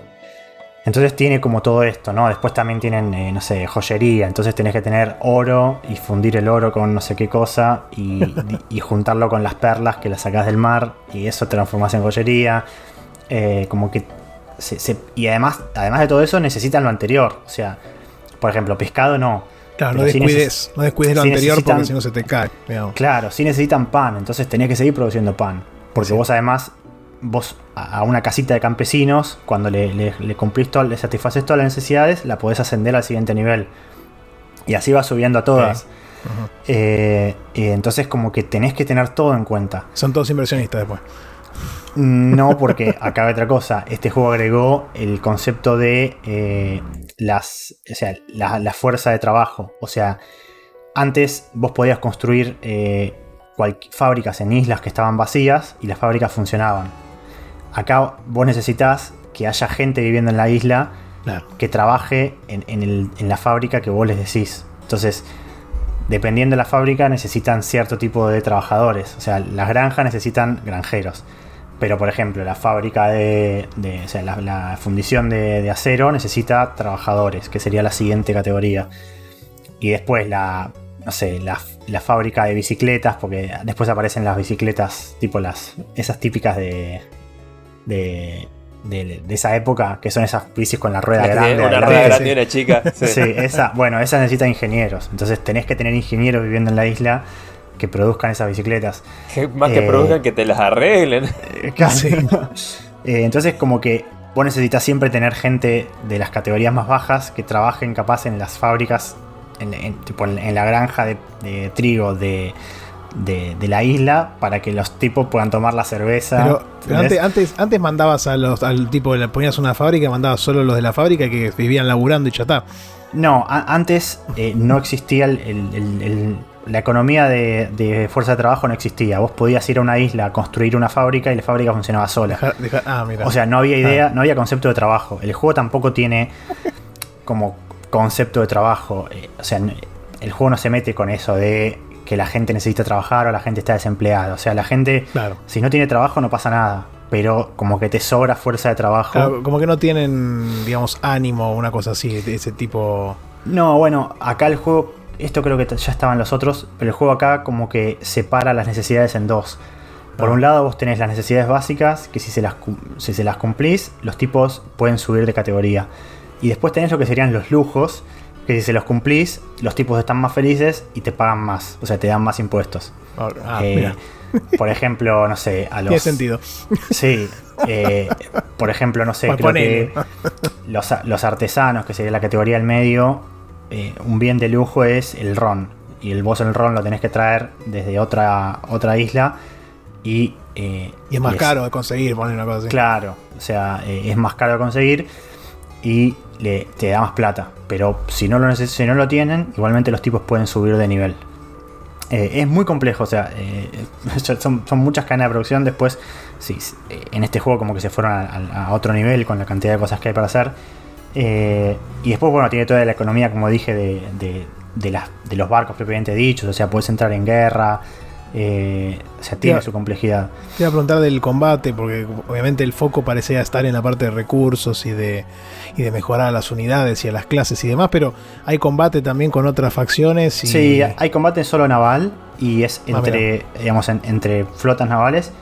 entonces tiene como todo esto, ¿no? Después también tienen, eh, no sé, joyería. Entonces tenés que tener oro y fundir el oro con no sé qué cosa y, y juntarlo con las perlas que las sacás del mar y eso te transformas en joyería. Eh, como que. se- se- y además, además de todo eso, necesitan lo anterior. O sea, por ejemplo, pescado no. Claro, no sí descuides, no descuides lo sí anterior porque si no se te cae. digamos. Claro, sí necesitan pan, entonces tenés que seguir produciendo pan. Porque Sí. vos además, vos a una casita de campesinos, cuando le, le, le cumplís todo, le satisfaces todas las necesidades, la podés ascender al siguiente nivel. Y así vas subiendo a todas. Eh, eh, entonces como que tenés que tener todo en cuenta. Son todos inversionistas después. No, porque acá hay otra cosa. Este juego agregó el concepto de eh, las, o sea, la, la fuerza de trabajo. O sea, antes vos podías construir eh, cual- fábricas en islas que estaban vacías y las fábricas funcionaban. Acá vos necesitas que haya gente viviendo en la isla Claro. que trabaje en, en el- en la fábrica que vos les decís. Entonces, dependiendo de la fábrica, necesitan cierto tipo de trabajadores. O sea, las granjas necesitan granjeros. Pero, por ejemplo, la fábrica de. de- o sea, la, la fundición de, de acero necesita trabajadores, que sería la siguiente categoría. Y después la. No sé, la, la fábrica de bicicletas, porque después aparecen las bicicletas, tipo las. esas típicas de. de. de, de esa época, que son esas bicis con la rueda La grande. una rueda grande una chica. Sí. Sí, esa, bueno, esa necesita ingenieros. Entonces tenés que tener ingenieros viviendo en la isla que produzcan esas bicicletas. Más que Eh, produzcan que te las arreglen. Casi. Eh, entonces como que vos necesitas siempre tener gente de las categorías más bajas que trabajen capaz en las fábricas, en, en- tipo en, en la granja de, de trigo de, de- de la isla, para que los tipos puedan tomar la cerveza. Pero, pero antes, antes, antes mandabas a los, al tipo, le ponías una fábrica, mandabas solo los de la fábrica que vivían laburando y ya está. No, a- antes eh, no existía el- el- el- el- la economía de, de fuerza de trabajo no existía. Vos podías ir a una isla a construir una fábrica y la fábrica funcionaba sola. Ah, mira. O sea, no había idea, no había concepto de trabajo. El juego tampoco tiene como concepto de trabajo. Eh, o sea, el juego no se mete con eso de que la gente necesita trabajar o la gente está desempleada. O sea, la gente, Claro. si no tiene trabajo no pasa nada. Pero como que te sobra fuerza de trabajo. Claro, como que no tienen, digamos, ánimo o una cosa así, de ese tipo. No, bueno, acá el juego, esto creo que ya estaban los otros, pero el juego acá como que separa las necesidades en dos. Por Ah. un lado vos tenés las necesidades básicas, que si se, las, si se las cumplís, los tipos pueden subir de categoría. Y después tenés lo que serían los lujos, que si se los cumplís, los tipos están más felices y te pagan más, o sea, te dan más impuestos. Ah, Eh, mira, por ejemplo, no sé, a los... tiene sentido. Sí, eh, por ejemplo, no sé, Pues creo que los, los artesanos, que sería la categoría del medio, eh, un bien de lujo es el ron. Y el vos el ron lo tenés que traer desde otra, otra isla y... eh, Y es más caro de conseguir, poner una cosa así. Claro, o sea, eh, es más caro de conseguir y le, te da más plata. Pero si no, lo si no lo tienen, igualmente los tipos pueden subir de nivel. Eh, es muy complejo, o sea, son, son muchas cadenas de producción. Después, sí, en este juego como que se fueron a, a- a otro nivel con la cantidad de cosas que hay para hacer. Eh, y después, bueno, tiene toda la economía, como dije, de, de- de las, de los barcos propiamente dichos. O sea, puedes entrar en guerra. eh, o sea, tiene su complejidad. Te iba a preguntar del combate, porque obviamente el foco parecía estar en la parte de recursos y de, y de mejorar a las unidades y a las clases y demás, pero hay combate también con otras facciones. Y, Sí, hay combate solo naval y es Ah, entre, digamos, en- entre flotas navales.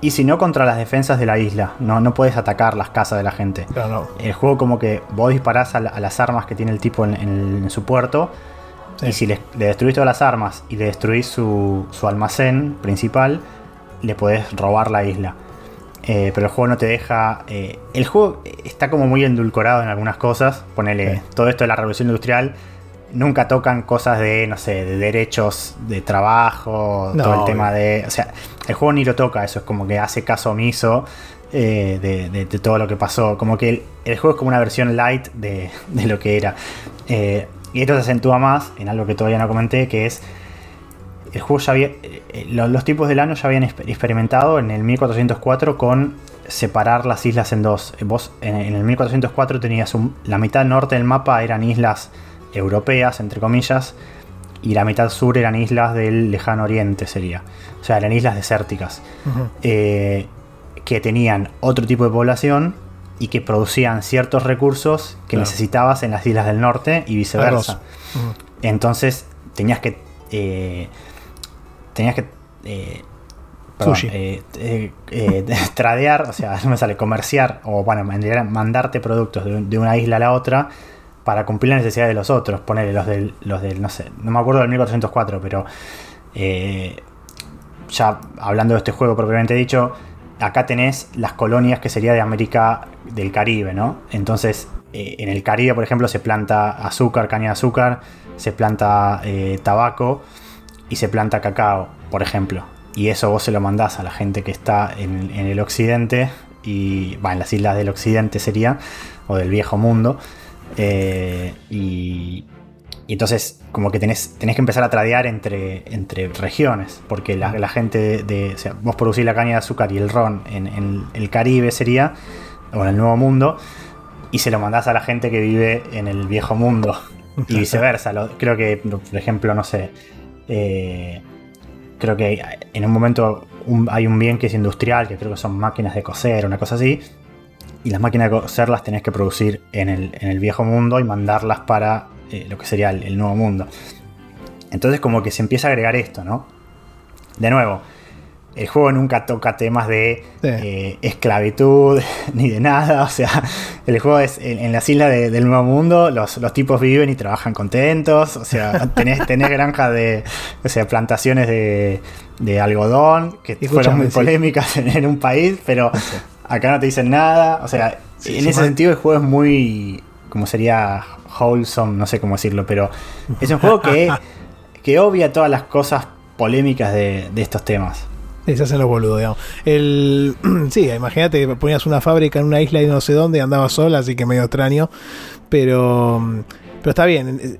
Y si no, contra las defensas de la isla. No, no puedes atacar las casas de la gente. Claro, no. El juego como que vos disparás a, la- a las armas que tiene el tipo en, en- en su puerto. Sí. Y si le, le destruís todas las armas y le destruís su, su almacén principal, le podés robar la isla. Eh, pero el juego no te deja. eh, el juego está como muy endulcorado en algunas cosas. Ponele Sí. todo esto de la revolución industrial. Nunca tocan cosas de, no sé, de derechos de trabajo, No, todo el tema de. O sea, el juego ni lo toca, eso es como que hace caso omiso eh, de, de- de todo lo que pasó. Como que el, el juego es como una versión light de, de lo que era. Eh, y esto se acentúa más en algo que todavía no comenté, que es. El juego ya había. eh, lo- los tipos del año ya habían exper- experimentado en el 1404 con separar las islas en dos. Vos en, en el 1404 tenías un- la mitad norte del mapa eran islas europeas, entre comillas, y la mitad sur eran islas del lejano oriente, sería. O sea, eran islas desérticas eh, que tenían otro tipo de población y que producían ciertos recursos que Claro. necesitabas en las islas del norte y viceversa. Entonces tenías que. eh, tenías que. eh, perdón, eh, eh, eh, tradear, o sea, no me sale comerciar, o bueno, mandar- mandarte productos de, un- de una isla a la otra para cumplir la necesidad de los otros. Ponerle los del, los del, no sé, no me acuerdo del 1404, pero eh, ya hablando de este juego propiamente dicho, acá tenés las colonias que sería de América del Caribe, ¿no? Entonces, eh, en el Caribe, por ejemplo, se planta azúcar, caña de azúcar, se planta eh, tabaco y se planta cacao, por ejemplo. Y eso vos se lo mandás a la gente que está en, en el occidente, y va, en las islas del occidente sería, o del viejo mundo. Eh, y, y entonces, como que tenés, tenés que empezar a tradear entre, entre regiones, porque la, la gente de, de- O sea, vos producís la caña de azúcar y el ron en, en el Caribe sería, o en el Nuevo Mundo, y se lo mandás a la gente que vive en el viejo mundo, y viceversa. Lo- creo que, por ejemplo, no sé. eh, creo que en un momento un- hay un bien que es industrial, que creo que son máquinas de coser, una cosa así. Y las máquinas de coser las tenés que producir en el, en el viejo mundo y mandarlas para eh, lo que sería el, el nuevo mundo. Entonces como que se empieza a agregar esto, ¿no? De nuevo, el juego nunca toca temas de Sí. eh, esclavitud ni de nada. O sea, el juego es en, en las islas de- del Nuevo Mundo, los, los tipos viven y trabajan contentos. O sea, tenés, tenés granjas de, o sea, plantaciones de, de algodón que fueron muy sí. polémicas en, en un país, pero acá no te dicen nada. O sea, Sí, en sí, ese man. sentido el juego es muy, como sería wholesome, no sé cómo decirlo, pero es un juego que, que obvia todas las cosas polémicas de, de estos temas. Sí, se hacen los boludos, digamos. El, sí, imagínate que ponías una fábrica en una isla y no sé dónde y andabas sola, así que medio extraño. Pero, pero está bien.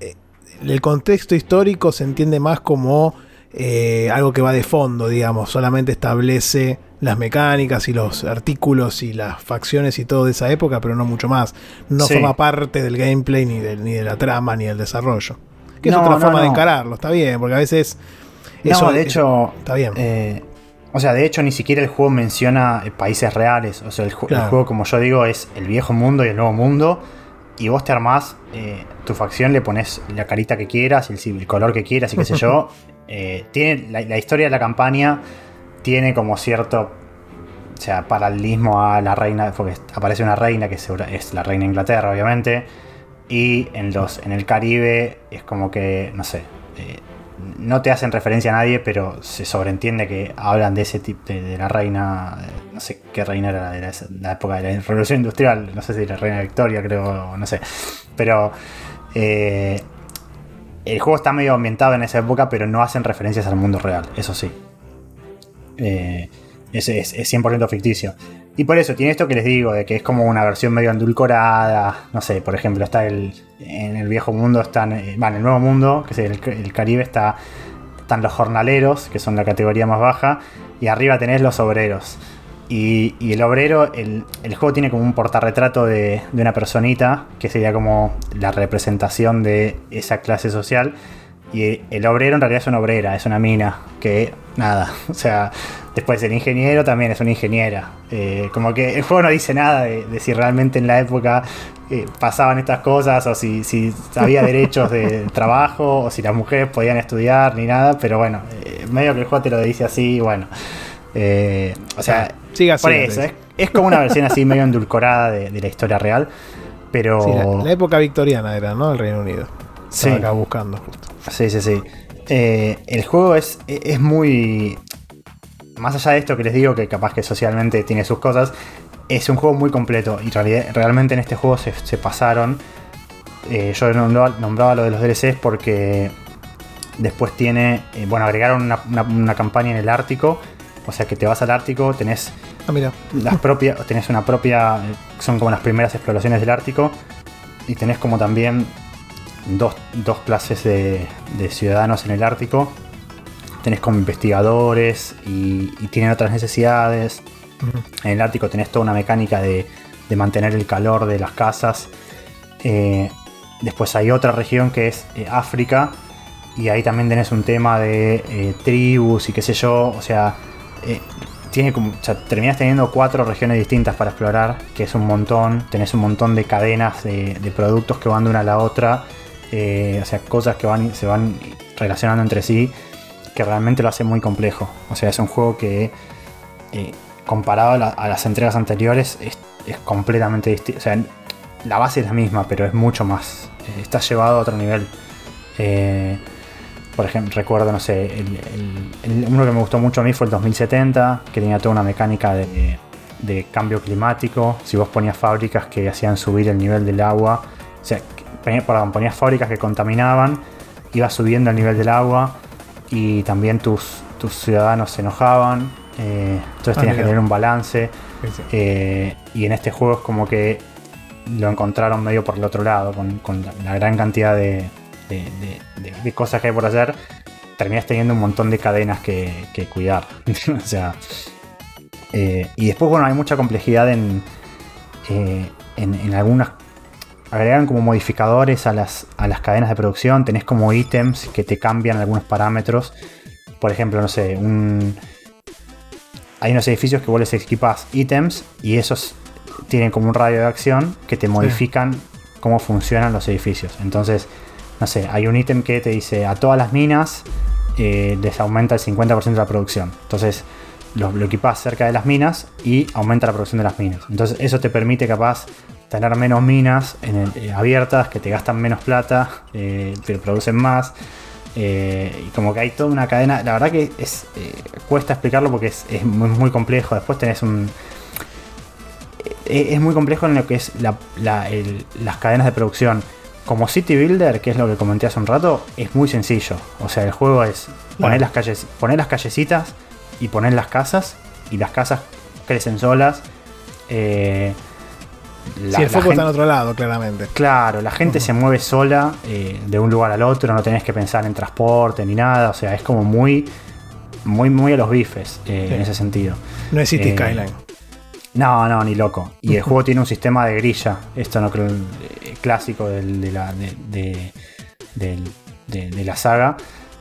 El contexto histórico se entiende más como eh, algo que va de fondo, digamos. Solamente establece las mecánicas y los artículos y las facciones y todo de esa época, pero no mucho más. No Sí. forma parte del gameplay, ni, del- ni de la trama, ni del desarrollo. Que es otra no, forma de encararlo, está bien, porque a veces... No, eso de hecho, está bien. eh, o sea, de hecho ni siquiera el juego menciona eh, países reales. O sea, el, ju- el Claro. juego, como yo digo, es el viejo mundo y el nuevo mundo. Y vos te armás eh, tu facción, le pones la carita que quieras, el, el color que quieras y qué sé yo. Eh, tiene la, historia de la campaña tiene como cierto o sea, paralelismo a la reina, porque aparece una reina que es la reina de Inglaterra, obviamente. Y en los en el Caribe es como que, no sé, eh, no te hacen referencia a nadie, pero se sobreentiende que hablan de ese tipo de, la reina, no sé qué reina era de la, de la época de la Revolución Industrial, no sé si la reina Victoria, creo, no sé. Pero eh, el juego está medio ambientado en esa época, pero no hacen referencias al mundo real, eso sí. Eh, es, es, es 100% ficticio. Y por eso tiene esto que les digo, de que es como una versión medio endulcorada. No sé, por ejemplo, está el. En el viejo mundo están. eh, en el nuevo mundo, que es el, el Caribe, está, están los jornaleros, que son la categoría más baja. Y arriba tenés los obreros. Y, y el obrero, el, el juego tiene como un portarretrato de, de una personita, que sería como la representación de esa clase social. Y el obrero en realidad es una obrera, es una mina, que nada, o sea, después el ingeniero también es una ingeniera. Eh, como que el juego no dice nada de, de si realmente en la época eh, pasaban estas cosas o si, si había derechos de trabajo o si las mujeres podían estudiar ni nada, pero bueno, eh, medio que el juego te lo dice así, bueno. Eh, o sea, así, por eso, es, es como una versión así medio endulcorada de, de la historia real, pero... Sí, la, la época victoriana era, ¿no? El Reino Unido. Sí. Estaba acá buscando justo. Sí, sí, sí. Eh, el juego es, es muy. Más allá de esto que les digo, que capaz que socialmente tiene sus cosas, es un juego muy completo. Y realidad- realmente en este juego se, se pasaron. Eh, yo nombraba, nombraba lo de los DLCs porque después tiene. eh, bueno, agregaron una, una- una campaña en el Ártico. O sea que te vas al Ártico, tenés Ah, mira. las propias, tenés una propia, son como las primeras exploraciones del Ártico y tenés como también dos, dos clases de, de ciudadanos en el Ártico. Tenés como investigadores y, y tienen otras necesidades. En el Ártico tenés toda una mecánica de, de mantener el calor de las casas. Eh, después hay otra región que es eh, África. Y ahí también tenés un tema de eh, tribus y qué sé yo. O sea, eh, terminás teniendo cuatro regiones distintas para explorar, que es un montón. Tenés un montón de cadenas de, productos que van de una a la otra. eh, o sea, cosas que van, se van relacionando entre sí, que realmente lo hace muy complejo. O sea, es un juego que, eh, comparado a, la- a las entregas anteriores, es, completamente distinto. O sea, la base es la misma, pero es mucho más. eh, está llevado a otro nivel. Por ejemplo, recuerdo, no sé, el- el- el- uno que me gustó mucho a mí fue el 2070, que tenía toda una mecánica de, de cambio climático. Si vos ponías fábricas que hacían subir el nivel del agua, o sea, perdón, ponías fábricas que contaminaban, iba subiendo el nivel del agua y también tus, tus ciudadanos se enojaban. eh, entonces Ah, tenías que tener un balance. Eh, y en este juego es como que lo encontraron medio por el otro lado, con, la gran cantidad de, de- de- de- de cosas que hay por hacer. Terminas teniendo un montón de cadenas que, que cuidar. o sea. eh, y después, bueno, hay mucha complejidad en, eh, en, en algunas. Agregan como modificadores a las, a las cadenas de producción. Tenés como ítems que te cambian algunos parámetros. Por ejemplo, no sé, un, hay unos edificios que vos les equipas ítems y esos tienen como un radio de acción que te modifican cómo funcionan los edificios. Entonces, no sé, hay un ítem que te dice a todas las minas eh, les aumenta el 50% de la producción. Entonces, lo, lo equipas cerca de las minas y aumenta la producción de las minas. Entonces, eso te permite capaz tener menos minas el- eh, abiertas que te gastan menos plata, eh, pero producen más. Eh, y como que hay toda una cadena. La verdad que es cuesta explicarlo porque es, muy, complejo. Después tenés un. es muy complejo en lo que es las cadenas de producción. Como City Builder, que es lo que comenté hace un rato, es muy sencillo. O sea, el juego es poner, las, calles, poner las callecitas y poner las casas, y las casas crecen solas. Eh, la- si el foco gente- está en otro lado, claramente. Claro, la gente se mueve sola eh, de un lugar al otro, no tenés que pensar en transporte ni nada, o sea, es como muy, muy, muy a los bifes eh, Sí. en ese sentido. No es City Eh, Skyline. No, no, ni loco. Y el juego tiene un sistema de grilla, esto no creo, eh, clásico del- de, la, de, la saga.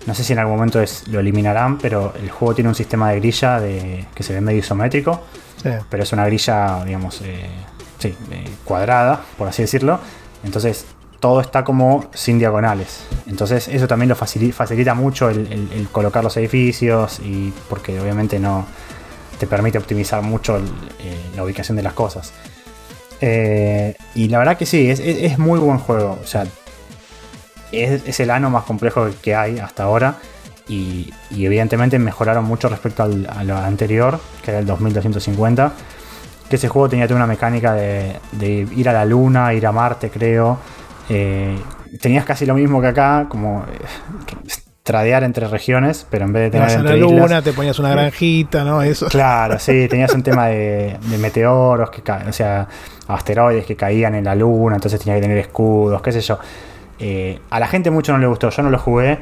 No sé si en algún momento es- lo eliminarán, pero el juego tiene un sistema de grilla de, que se ve medio isométrico Sí. pero es una grilla, digamos, eh, sí, eh, cuadrada, por así decirlo. Entonces, todo está como sin diagonales. Entonces, eso también lo facili- facilita mucho el, el- el colocar los edificios y porque obviamente no te permite optimizar mucho eh, la ubicación de las cosas. Eh, y la verdad que sí, es, es- muy buen juego. O sea, es, es el ano más complejo que hay hasta ahora. Y, y evidentemente mejoraron mucho respecto al, a lo anterior, que era el 2250. Que ese juego tenía toda una mecánica de, ir a la luna, ir a Marte, creo. Eh, tenías casi lo mismo que acá, como tradear entre regiones, pero en vez de Te tener vas a la islas- luna, te ponías una granjita, ¿no? Eso. Claro, sí, tenías un tema de, de meteoros, que o sea, asteroides que caían en la luna, entonces tenía que tener escudos, qué sé yo. Eh, a la gente mucho no le gustó, yo no lo jugué,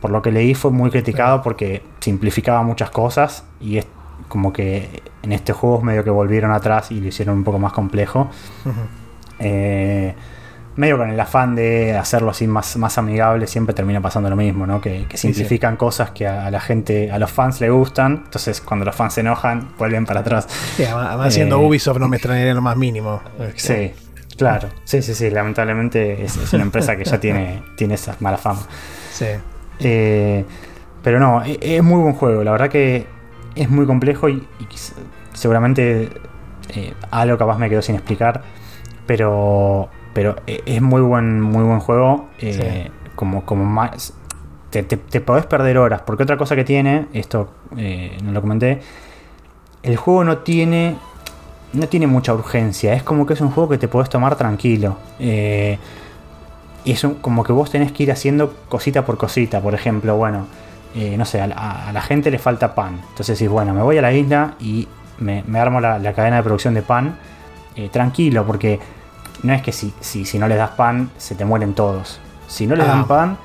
por lo que leí fue muy criticado porque simplificaba muchas cosas y es como que en este juego medio que volvieron atrás y lo hicieron un poco más complejo. Eh, medio con el afán de hacerlo así más, más amigable, siempre termina pasando lo mismo, ¿no? Que, que Sí, sí. simplifican cosas que a, a la gente, a los fans le gustan, entonces cuando los fans se enojan, vuelven para atrás. Sí, además siendo Eh, Ubisoft no me extrañaría lo más mínimo. Sí, claro. Sí, sí, sí, lamentablemente es, es una empresa que ya tiene, tiene esa mala fama. Sí. Eh, pero no, e- es muy buen juego. La verdad que es muy complejo y, seguramente eh, algo capaz me quedó sin explicar. Pero, pero e- es muy buen, muy buen juego. eh, Como, como más. Te, te- te podés perder horas. Porque otra cosa que tiene, esto eh, no lo comenté. El juego no tiene. No tiene mucha urgencia. Es como que es un juego que te podés tomar tranquilo. Eh, y es un- como que vos tenés que ir haciendo cosita por cosita. Por ejemplo, bueno, eh, no sé, a, la- a la gente le falta pan. Entonces decís, bueno, me voy a la isla y me, me armo la, la cadena de producción de pan eh, tranquilo, porque no es que si, si, si no les das pan se te mueren todos. Si no les Ah. dan pan,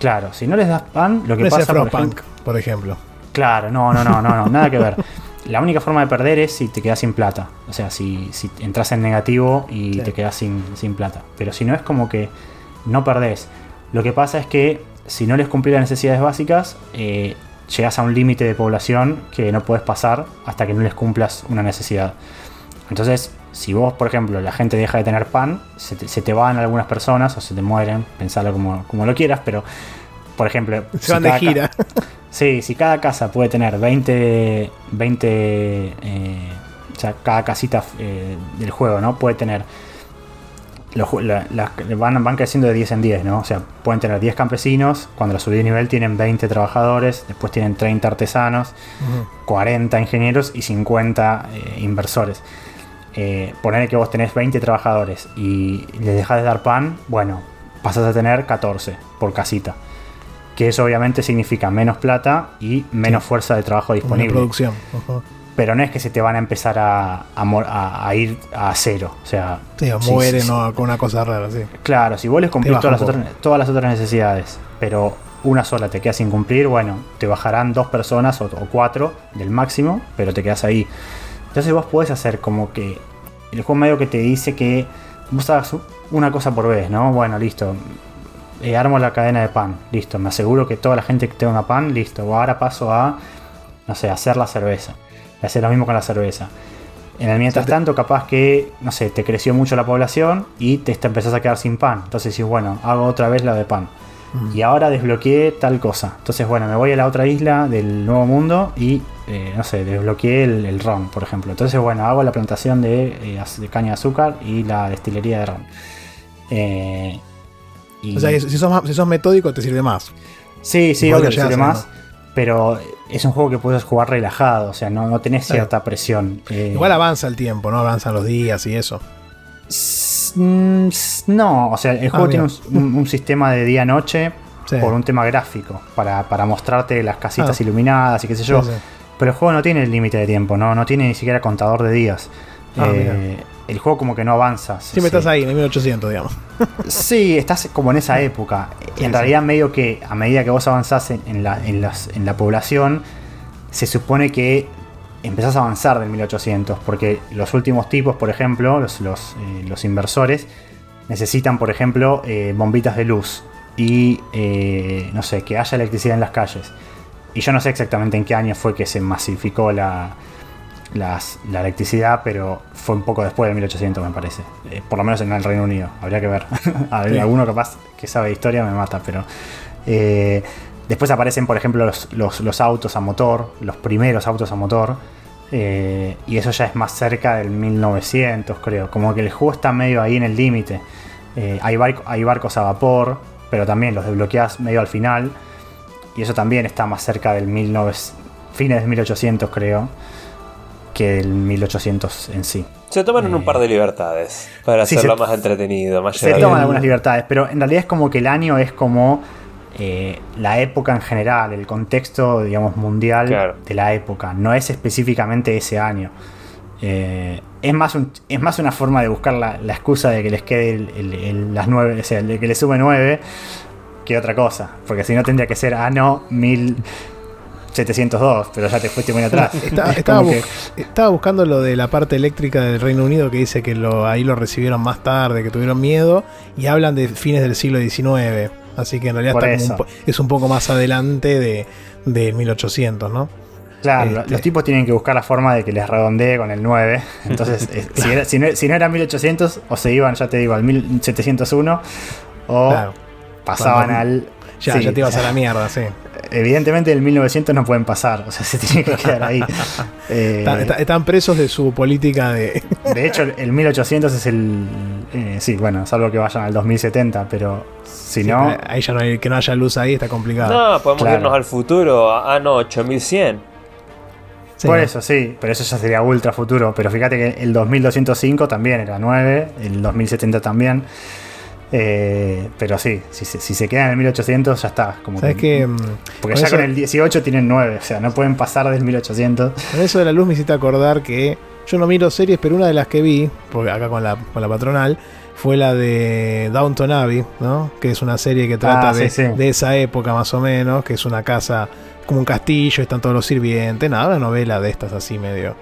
claro, si no les das pan, lo que No pasa por ejemplo- por ejemplo. Claro, no, no, no, no, no, nada que ver. La única forma de perder es si te quedas sin plata. O sea, si, si entras en negativo y Sí. te quedas sin, sin plata. Pero si no es como que no perdés. Lo que pasa es que si no les cumplís las necesidades básicas, eh, llegas a un límite de población que no puedes pasar hasta que no les cumplas una necesidad. Entonces, si vos, por ejemplo, la gente deja de tener pan, se te, se te van algunas personas o se te mueren, pensarlo como, como lo quieras, pero, por ejemplo, Se si van de gira. Sí, si cada casa puede tener 20, 20 eh, o sea, cada casita eh, del juego, ¿no? Puede tener, los la- las- van, van creciendo de 10 en 10, ¿no? O sea, pueden tener 10 campesinos, cuando la subí de nivel tienen 20 trabajadores, después tienen 30 artesanos, Ujú. 40 ingenieros y 50 eh, inversores. Eh, poner que vos tenés 20 trabajadores y les dejás de dar pan, bueno, pasas a tener 14 por casita. Que eso obviamente significa menos plata y menos Sí. fuerza de trabajo Una disponible. producción. Pero no es que se te van a empezar a, a a- ir a cero. O sea, Sí, o sí, mueren sí, sí. o con una cosa rara, sí. Claro, si vos les cumplís las, otras, todas las otras necesidades, pero una sola te queda sin cumplir, bueno, te bajarán dos personas o, o cuatro del máximo, pero te quedas ahí. Entonces vos podés hacer como que el juego medio que te dice que vos hagas una cosa por vez, ¿no? Bueno, listo. eh, armo la cadena de pan, listo. Me aseguro que toda la gente que tenga pan, listo. Ahora paso a, no sé, hacer la cerveza. Y hacer lo mismo con la cerveza. En el mientras O tanto, capaz que, no sé, te creció mucho la población y te, te empezás a quedar sin pan. Entonces decís, bueno, hago otra vez la de pan. Mm. Y ahora desbloqueé tal cosa. Entonces, bueno, me voy a la otra isla del nuevo mundo y, eh, no sé, desbloqueé el, el ron, por ejemplo. Entonces, bueno, hago la plantación de, eh, de caña de azúcar y la destilería de ron. Eh, y- O sea, si sos, más- si sos metódico te sirve más. Sí, sí, obvio que sirve más. pero es un juego que puedes jugar relajado, o sea, no, no tenés cierta presión. Eh, Igual avanza el tiempo, ¿no? Avanzan los días y eso. Mm, no, o sea, el juego ah, tiene un, sistema de día-noche por un tema gráfico, para, mostrarte las casitas ah. iluminadas y qué sé yo. Pero el juego no tiene el límite de tiempo, ¿no? no tiene ni siquiera contador de días. Ah, eh, el juego como que no avanza. Siempre estás ahí, en el 1800, digamos. sí, estás como en esa época. en realidad, medio que a medida que vos avanzás en, la, en, la población, se supone que empezás a avanzar del 1800, porque los últimos tipos, por ejemplo, los, los, eh, inversores, necesitan, por ejemplo, eh, bombitas de luz y, no sé, que haya electricidad en las calles. Y yo no sé exactamente en qué año fue que se masificó la, la electricidad, pero fue un poco después de 1800, me parece. Eh, por lo menos en el Reino Unido. Habría que ver. Alguno capaz que sabe de historia me mata, pero. Eh, después aparecen, por ejemplo, los, autos a motor, los primeros autos a motor. Eh, y eso ya es más cerca del 1900, creo. Como que el juego está medio ahí en el límite. hay, hay barcos a vapor, pero también los desbloqueas medio al final. Y eso también está más cerca del 1900, fines de 1800, creo que el 1800 en sí. Se toman un par de libertades para hacerlo más entretenido, más Se toman algunas libertades, pero en realidad es como que el año es como eh, la época en general, el contexto, digamos, mundial de la época. No es específicamente ese año. Eh, es, más es más una forma de buscar la, excusa de que les quede las 9, o sea, de que le sube 9 que otra cosa. Porque si no tendría que ser, ah, no, 1000. 702, pero ya te fuiste muy atrás. estaba, buscando lo de la parte eléctrica del Reino Unido que dice que lo, ahí lo recibieron más tarde, que tuvieron miedo, y hablan de fines del siglo XIX. Así que en realidad es un poco más adelante de, de 1800, ¿no? Claro, los este. tipos tienen que buscar la forma de que les redondee con el 9. Entonces, eh, si, no, era 1800, o se iban, ya te digo, al 1701, o pasaban al. Ya, ya te ibas a la mierda, sí evidentemente el 1900 no pueden pasar, o sea, se tienen que quedar ahí. Eh, están presos de su política de... de hecho, el 1800 es el... Eh, sí, bueno, salvo que vayan al 2070, pero si no... Ahí ya no hay, que no haya luz ahí está complicado. No, podemos irnos al futuro, ah, no, 8100. Por eso, sí, pero eso ya sería ultra futuro. Pero fíjate que el 2205 también era 9, el 2070 también. Eh, pero sí, si, se quedan en el 1800 ya está. Como que, mm, porque ya con el 18 tienen 9, o sea, no pueden pasar del 1800. Con eso de la luz me hiciste acordar que yo no miro series, pero una de las que vi, porque acá con la, con la patronal, fue la de Downton Abbey, ¿no? Que es una serie que trata ah, de, esa época más o menos, que es una casa como un castillo, están todos los sirvientes, nada, una novela de estas así medio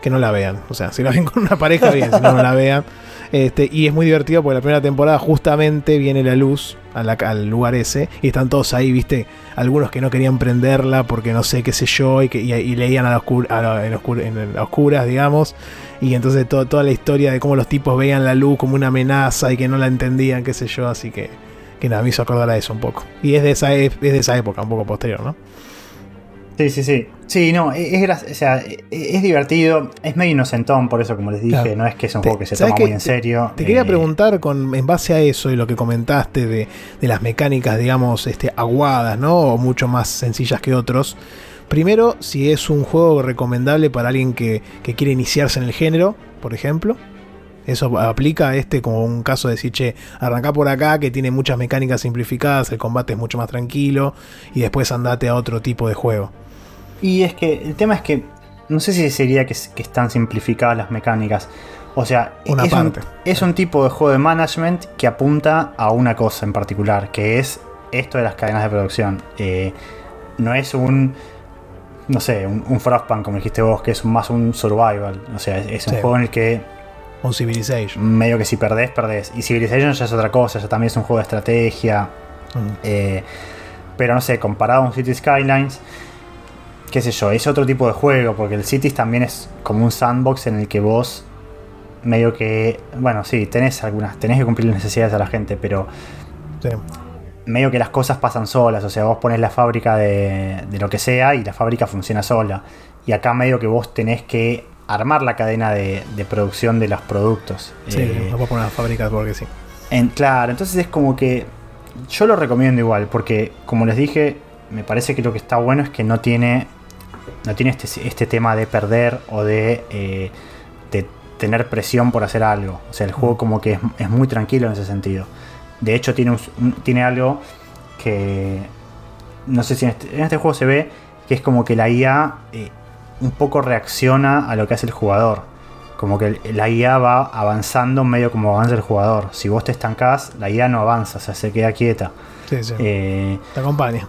que no la vean. O sea, si la ven con una pareja, bien, si no, no la vean. Este, y es muy divertido porque la primera temporada justamente viene la luz al lugar ese y están todos ahí, viste, algunos que no querían prenderla porque no sé qué sé yo y, que, leían a, la en, oscuras, digamos. Y entonces toda la historia de cómo los tipos veían la luz como una amenaza y que no la entendían, qué sé yo, así que, que nada, me hizo acordar a eso un poco. Y es de esa, es de esa época, un poco posterior, ¿no? Sí, sí, sí. Sí, no, es, o sea, es divertido, es medio inocentón, por eso, como les dije, no es que es un juego que se toma muy en serio. Te, quería eh, preguntar, con, en base a eso y lo que comentaste de, las mecánicas, digamos, este, aguadas, ¿no? O mucho más sencillas que otros. Primero, si es un juego recomendable para alguien que, quiere iniciarse en el género, por ejemplo. Eso aplica a este como un caso de decir, che, arranca por acá que tiene muchas mecánicas simplificadas, el combate es mucho más tranquilo y después andate a otro tipo de juego. Y es que el tema es que no sé si sería que, están simplificadas las mecánicas. O sea, es, Un, tipo de juego de management que apunta a una cosa en particular, que es esto de las cadenas de producción. Eh, no es un, no sé, un, Frostpunk como dijiste vos, que es más un survival. O sea, es, un juego en el que... Un Civilization. Medio que si perdés, perdés. Y Civilization ya es otra cosa, ya también es un juego de estrategia. Mm. Eh, pero no sé, comparado a un City Skylines qué sé yo, es otro tipo de juego, porque el Cities también es como un sandbox en el que vos medio que, bueno, sí, tenés algunas, tenés que cumplir las necesidades de la gente, pero medio que las cosas pasan solas, o sea, vos pones la fábrica de, lo que sea y la fábrica funciona sola. Y acá medio que vos tenés que armar la cadena de, producción de los productos. Sí, eh, no poner la fábrica porque sí. En, claro, entonces es como que yo lo recomiendo igual, porque como les dije, me parece que lo que está bueno es que no tiene, no tiene este, este tema de perder o de, eh, de tener presión por hacer algo. O sea, el juego como que es, es muy tranquilo en ese sentido. De hecho, tiene, un- tiene algo que no sé si en este, en este juego se ve que es como que la IA eh, un poco reacciona a lo que hace el jugador. Como que la IA va avanzando medio como avanza el jugador. Si vos te estancás, la IA no avanza, o sea, se queda quieta. Sí, sí. Eh, Te acompaña.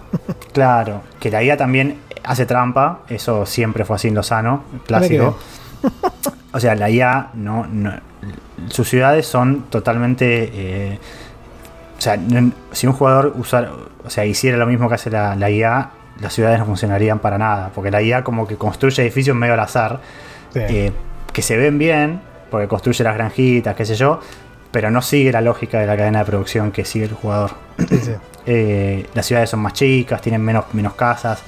claro, que la IA también hace trampa, eso siempre fue así en Lozano, clásico. O sea, la IA no, no- sus ciudades son totalmente eh, o sea, si un jugador usara, o sea, hiciera lo mismo que hace la, la IA, las ciudades no funcionarían para nada. Porque la IA como que construye edificios medio al azar, Sí. eh, que se ven bien, porque construye las granjitas, qué sé yo, pero no sigue la lógica de la cadena de producción que sigue el jugador. Sí, sí. Eh, las ciudades son más chicas, tienen menos, menos casas,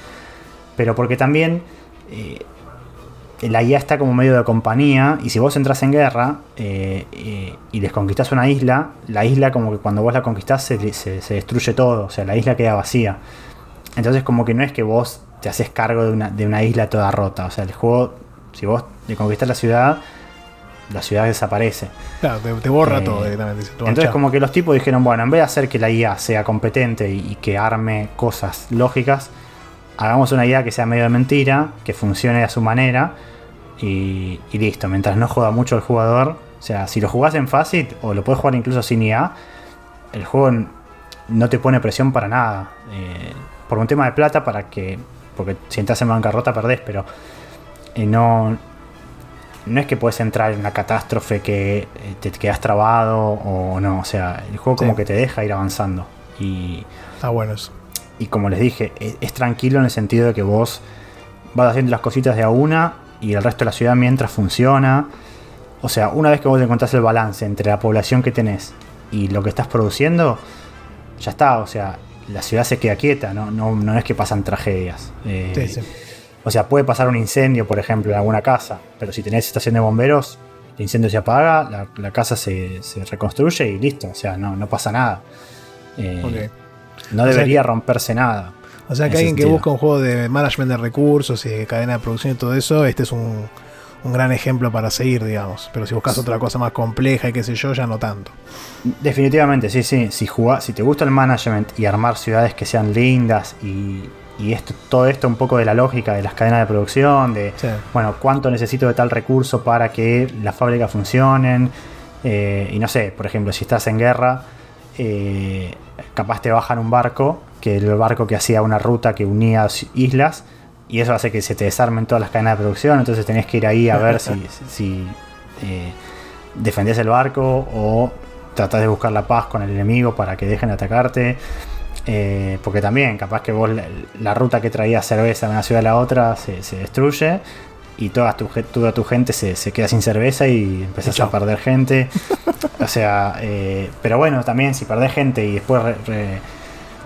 pero porque también eh, la IA está como medio de compañía y si vos entras en guerra eh, eh, y les conquistás una isla, la isla como que cuando vos la conquistás se, se- se destruye todo, o sea, la isla queda vacía. Entonces como que no es que vos te haces cargo de una, de una isla toda rota, o sea, el juego, si vos le conquistás la ciudad, la ciudad desaparece. Claro, te, te borra Eh, todo directamente. Entonces chao. como que los tipos dijeron, bueno, en vez de hacer que la IA sea competente y, y que arme cosas lógicas, hagamos una IA que sea medio de mentira, que funcione a su manera y, y listo, mientras no joda mucho el jugador. O sea, si lo jugás en fácil o lo puedes jugar incluso sin IA, el juego no te pone presión para nada. Eh, por un tema de plata, para que. Porque si entras en bancarrota perdés, pero eh, no, no es que puedes entrar en una catástrofe que eh, te quedas trabado o no. O sea, el juego como que te deja ir avanzando. Y, Está bueno eso. Y como les dije, es, es tranquilo en el sentido de que vos vas haciendo las cositas de a una y el resto de la ciudad mientras funciona. O sea, una vez que vos encontrás el balance entre la población que tenés y lo que estás produciendo, ya está. O sea, la ciudad se queda quieta, no, no, no es que pasan tragedias. Eh, Sí, sí. o sea, puede pasar un incendio, por ejemplo, en alguna casa, pero si tenés estación de bomberos, el incendio se apaga, la, la casa se, se reconstruye y listo. O sea, no, no pasa nada. Eh. No O sea debería romperse nada. O sea que alguien que busca un juego de management de recursos y de cadena de producción y todo eso, este es un, un gran ejemplo para seguir, digamos. Pero si buscas otra cosa más compleja y qué sé yo, ya no tanto. Definitivamente, sí, sí. Si, si te gusta el management y armar ciudades que sean lindas y, y esto, todo esto un poco de la lógica de las cadenas de producción, de, Sí. bueno, cuánto necesito de tal recurso para que las fábricas funcionen. eh, y no sé, por ejemplo, si estás en guerra, eh, capaz te bajan un barco, que el barco que hacía una ruta que unía islas, y eso hace que se te desarmen todas las cadenas de producción, entonces tenés que ir ahí a ver si, si eh, defendés el barco o tratás de buscar la paz con el enemigo para que dejen de atacarte. Eh, porque también, capaz que vos la, la ruta que traía cerveza de una ciudad a la otra se, se destruye y toda tu, toda tu gente se, se queda sin cerveza y empezás a perder gente. o sea, eh, pero bueno, también si perdés gente y después re- re-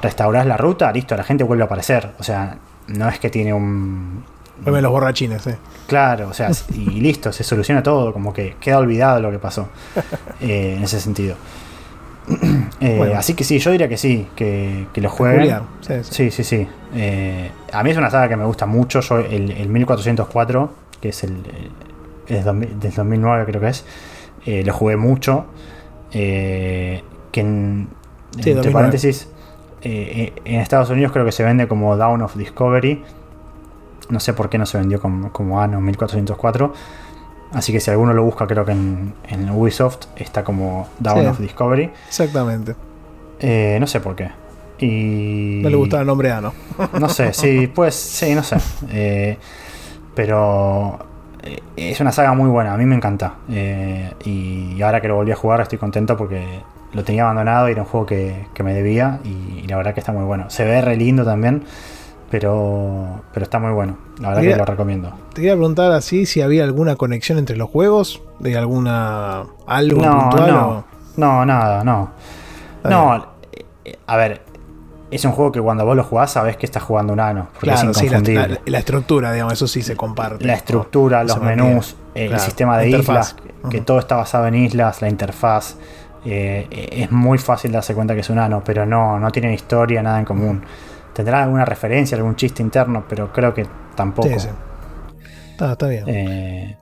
restaurás la ruta, listo, la gente vuelve a aparecer. O sea, no es que tiene un. Vuelven los borrachines, eh. Claro, o sea, y listo, se soluciona todo, como que queda olvidado lo que pasó eh, en ese sentido. Eh, Bueno. Así que sí, yo diría que sí, que, que lo jueguen. Sí, sí. Sí, sí, sí. Eh, a mí es una saga que me gusta mucho. Yo, el, el 1404, que es el, el- es 2000 del 2009, creo que es, eh, lo jugué mucho. Eh, que en, Sí, entre 2009. paréntesis, eh, eh, en Estados Unidos creo que se vende como Dawn of Discovery. No sé por qué no se vendió como, como Anno 1404. Así que si alguno lo busca, creo que en, en Ubisoft está como Dawn Sí. of Discovery. Exactamente. Eh, no sé por qué. Y... No le gustaba el nombre Ano. No sé, sí, pues sí, no sé. Pero eh, es una saga muy buena, a mí me encanta. Eh, y ahora que lo volví a jugar estoy contento porque lo tenía abandonado y era un juego que, que me debía y, y la verdad que está muy bueno. Se ve re lindo también, pero, pero está muy bueno. La verdad que lo recomiendo. Te quería preguntar así si había alguna conexión entre los juegos, de alguna algo No, puntual no, o- no, nada, no. No, eh, a ver, es un juego que cuando vos lo jugás sabés que estás jugando un ano, porque Claro, es sí, la, inconfundible. la- la estructura, digamos, eso sí se comparte. la estructura, los menús, eh, el sistema de islas, que, todo está basado en islas, la interfaz. eh, es muy fácil darse cuenta que es un ano, pero no, no tienen historia, nada en común. tendrá alguna referencia, algún chiste interno, pero creo que tampoco. Sí, sí. Está, está bien. Eh,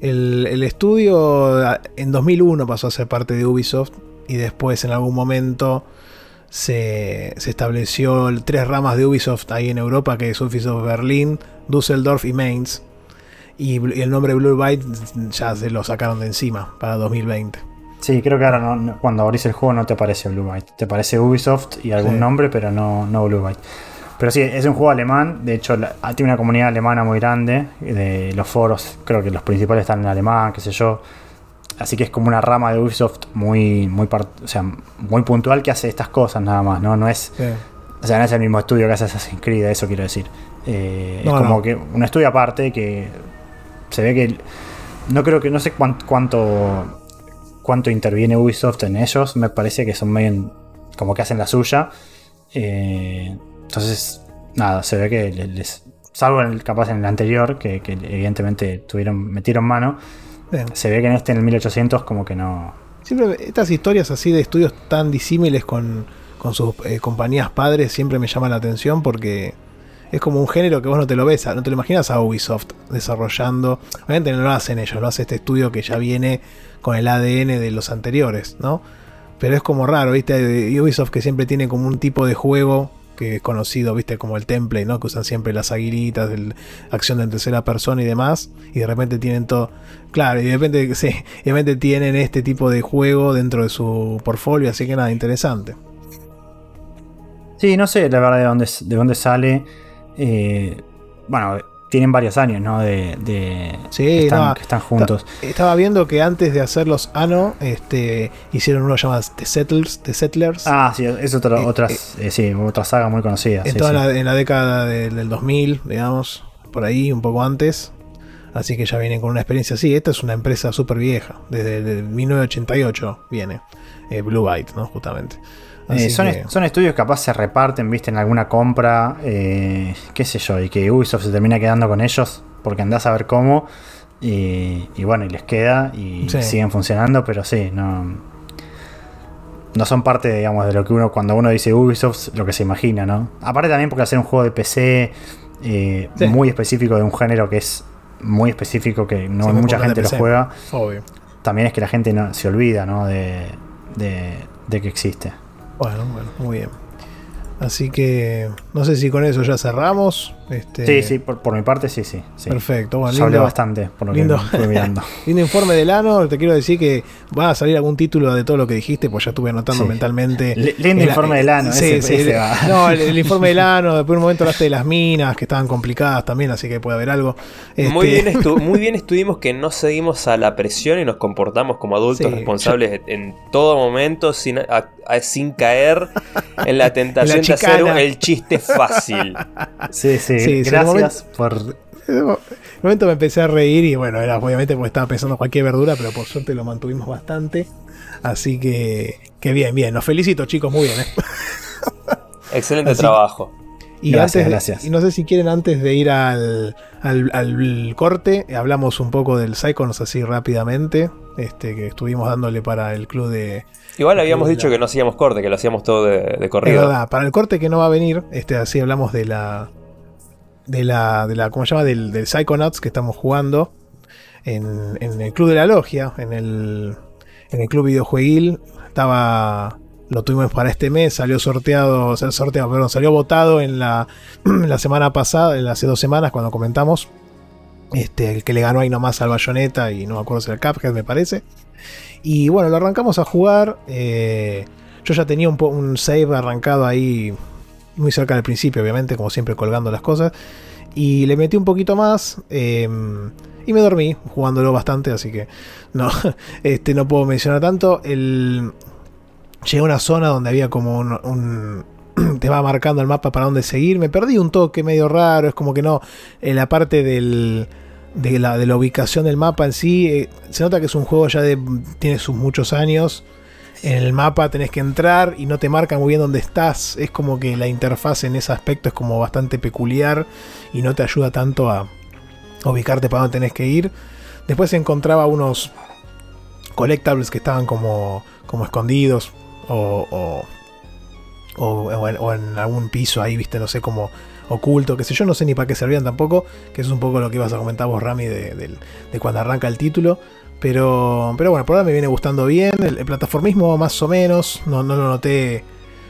El, el estudio en 2001 pasó a ser parte de Ubisoft y después en algún momento se, se estableció tres ramas de Ubisoft ahí en Europa, que es Ubisoft Berlín, Düsseldorf y Mainz. Y, el nombre Blue Byte ya se lo sacaron de encima para 2020. sí, creo que ahora no- cuando abrís el juego no te aparece Blue Byte. Te aparece Ubisoft y algún Sí. nombre, pero no, no Blue Byte. Pero sí, es un juego alemán. De hecho, la- ah, tiene una comunidad alemana muy grande. De los foros, creo que los principales están en alemán, qué sé yo. Así que es como una rama de Ubisoft muy, muy, o sea, muy puntual que hace estas cosas nada más, ¿no? No es, Sí. o sea, no es el mismo estudio que hace Assassin's Creed, eso quiero decir. Eh, No, es como no. que un estudio aparte que se ve que no creo que no sé cuán- cuánto cuánto interviene Ubisoft en ellos. Me parece que son medio como que hacen la suya. Eh, entonces, nada, se ve que les, les- salvo en el, capaz en el anterior, que, que evidentemente tuvieron, metieron mano, Bien. se ve que en este, en el 1800, como que no. Siempre estas historias así de estudios tan disímiles con, con sus eh, compañías padres siempre me llaman la atención porque es como un género que vos no te lo ves, no te lo imaginas a Ubisoft desarrollando. Obviamente no lo hacen ellos, lo hace este estudio que ya viene con el ADN de los anteriores, ¿no? Pero es como raro, ¿viste? Ubisoft que siempre tiene como un tipo de juego que es conocido, ¿viste? Como el template, ¿no? Que usan siempre las aguilitas, el, acción de tercera persona y demás. Y de repente tienen todo. Claro, y de repente, sí, de repente tienen este tipo de juego dentro de su portfolio, así que nada, interesante. Sí, no sé la verdad de dónde, de dónde sale. Eh, bueno, tienen varios años, ¿no? De, de- Sí, que, están, no, que están juntos. Ta- Estaba viendo que antes de hacer los Ano, este, hicieron uno llamado The Settlers, The Settlers Ah, sí, es otra, Eh, otras, eh, sí, otra saga muy conocida. en sí, toda sí. La, en la década de- del 2000, digamos, por ahí, un poco antes. Así que ya vienen con una experiencia así. Esta es una empresa súper vieja, desde, el 1988 viene. eh, Blue Byte, ¿no? Justamente. Eh, son, que- est- son estudios que capaz se reparten, viste, en alguna compra, eh, qué sé yo, y que Ubisoft se termina quedando con ellos porque andás a ver cómo. Y, y bueno, y les queda y Sí. siguen funcionando, pero sí, no. No son parte, digamos, de lo que uno, cuando uno dice Ubisoft, lo que se imagina, ¿no? Aparte también porque hacer un juego de PC eh, Sí. muy específico de un género que es muy específico, que no Sí, mucha gente lo juega, Obvio. también es que la gente no, se olvida, ¿no? De, de, de que existe. Bueno, bueno, muy bien. Así que no sé si con eso ya cerramos. Este, Sí, sí, por, por mi parte sí, sí. sí. Perfecto. Bueno, Ya hablé lindo- bastante por lo lindo. que estuve mirando. Lindo informe del ano. Te quiero decir que va a salir algún título de todo lo que dijiste, pues ya estuve anotando Sí. mentalmente. Li- lindo El- informe del ano, Sí, ese- sí. ese el- va. No, el, el informe del ano. Después un momento hablaste de las minas que estaban complicadas también, así que puede haber algo. Muy, Este, bien muy bien estuvimos que no seguimos a la presión y nos comportamos como adultos Sí, responsables en todo momento sin, a- a- sin caer en la tentación de hacer el chiste fácil. Sí, sí, Sí, gracias por... En un momento me empecé a reír y bueno, era obviamente porque estaba pensando en cualquier verdura, pero por suerte lo mantuvimos bastante. Así que, que bien, bien. Los felicito, chicos, muy bien. ¿eh? Excelente Así- trabajo. Y Gracias, antes, de- gracias. Y no sé si quieren antes de ir al, al, al corte, hablamos un poco del Psychons así rápidamente, este que estuvimos dándole para el club de... Igual habíamos dicho que no hacíamos corte, que lo hacíamos todo de, de Es corrido. verdad, para el corte que no va a venir, este así hablamos de la... De la, de la ¿cómo se llama? Del, del Psychonauts que estamos jugando en, en el club de la logia, en el, en el club videojueguil. Estaba lo tuvimos para este mes, salió sorteado, o sea, sorteado, perdón, salió votado en la, la semana pasada, en hace dos semanas cuando comentamos. Este, el que le ganó ahí nomás al Bayonetta y no me acuerdo si era el Cuphead, me parece. Y bueno, lo arrancamos a jugar. eh, yo ya tenía un, un save arrancado ahí muy cerca del principio, obviamente, como siempre colgando las cosas. Y le metí un poquito más. eh, y me dormí jugándolo bastante, así que no, este, no puedo mencionar tanto. El, llegué a una zona donde había como un, un- te va marcando el mapa para dónde seguir. Me perdí un toque medio raro. Es como que no. En la parte del, de, la, de la ubicación del mapa en sí. eh, se nota que es un juego ya de. tiene sus muchos años. En el mapa tenés que entrar y no te marca muy bien dónde estás. Es como que la interfaz en ese aspecto es como bastante peculiar y no te ayuda tanto a ubicarte para dónde tenés que ir. Después encontraba unos collectables que estaban como, como escondidos o, o, o, en, algún piso ahí, viste, no sé, como oculto, qué sé yo, no sé ni para qué servían tampoco, que es un poco lo que ibas a comentar vos, Rami, de, cuando arranca el título. Pero, pero bueno, por ahora me viene gustando bien. El, plataformismo más o menos, no, no lo noté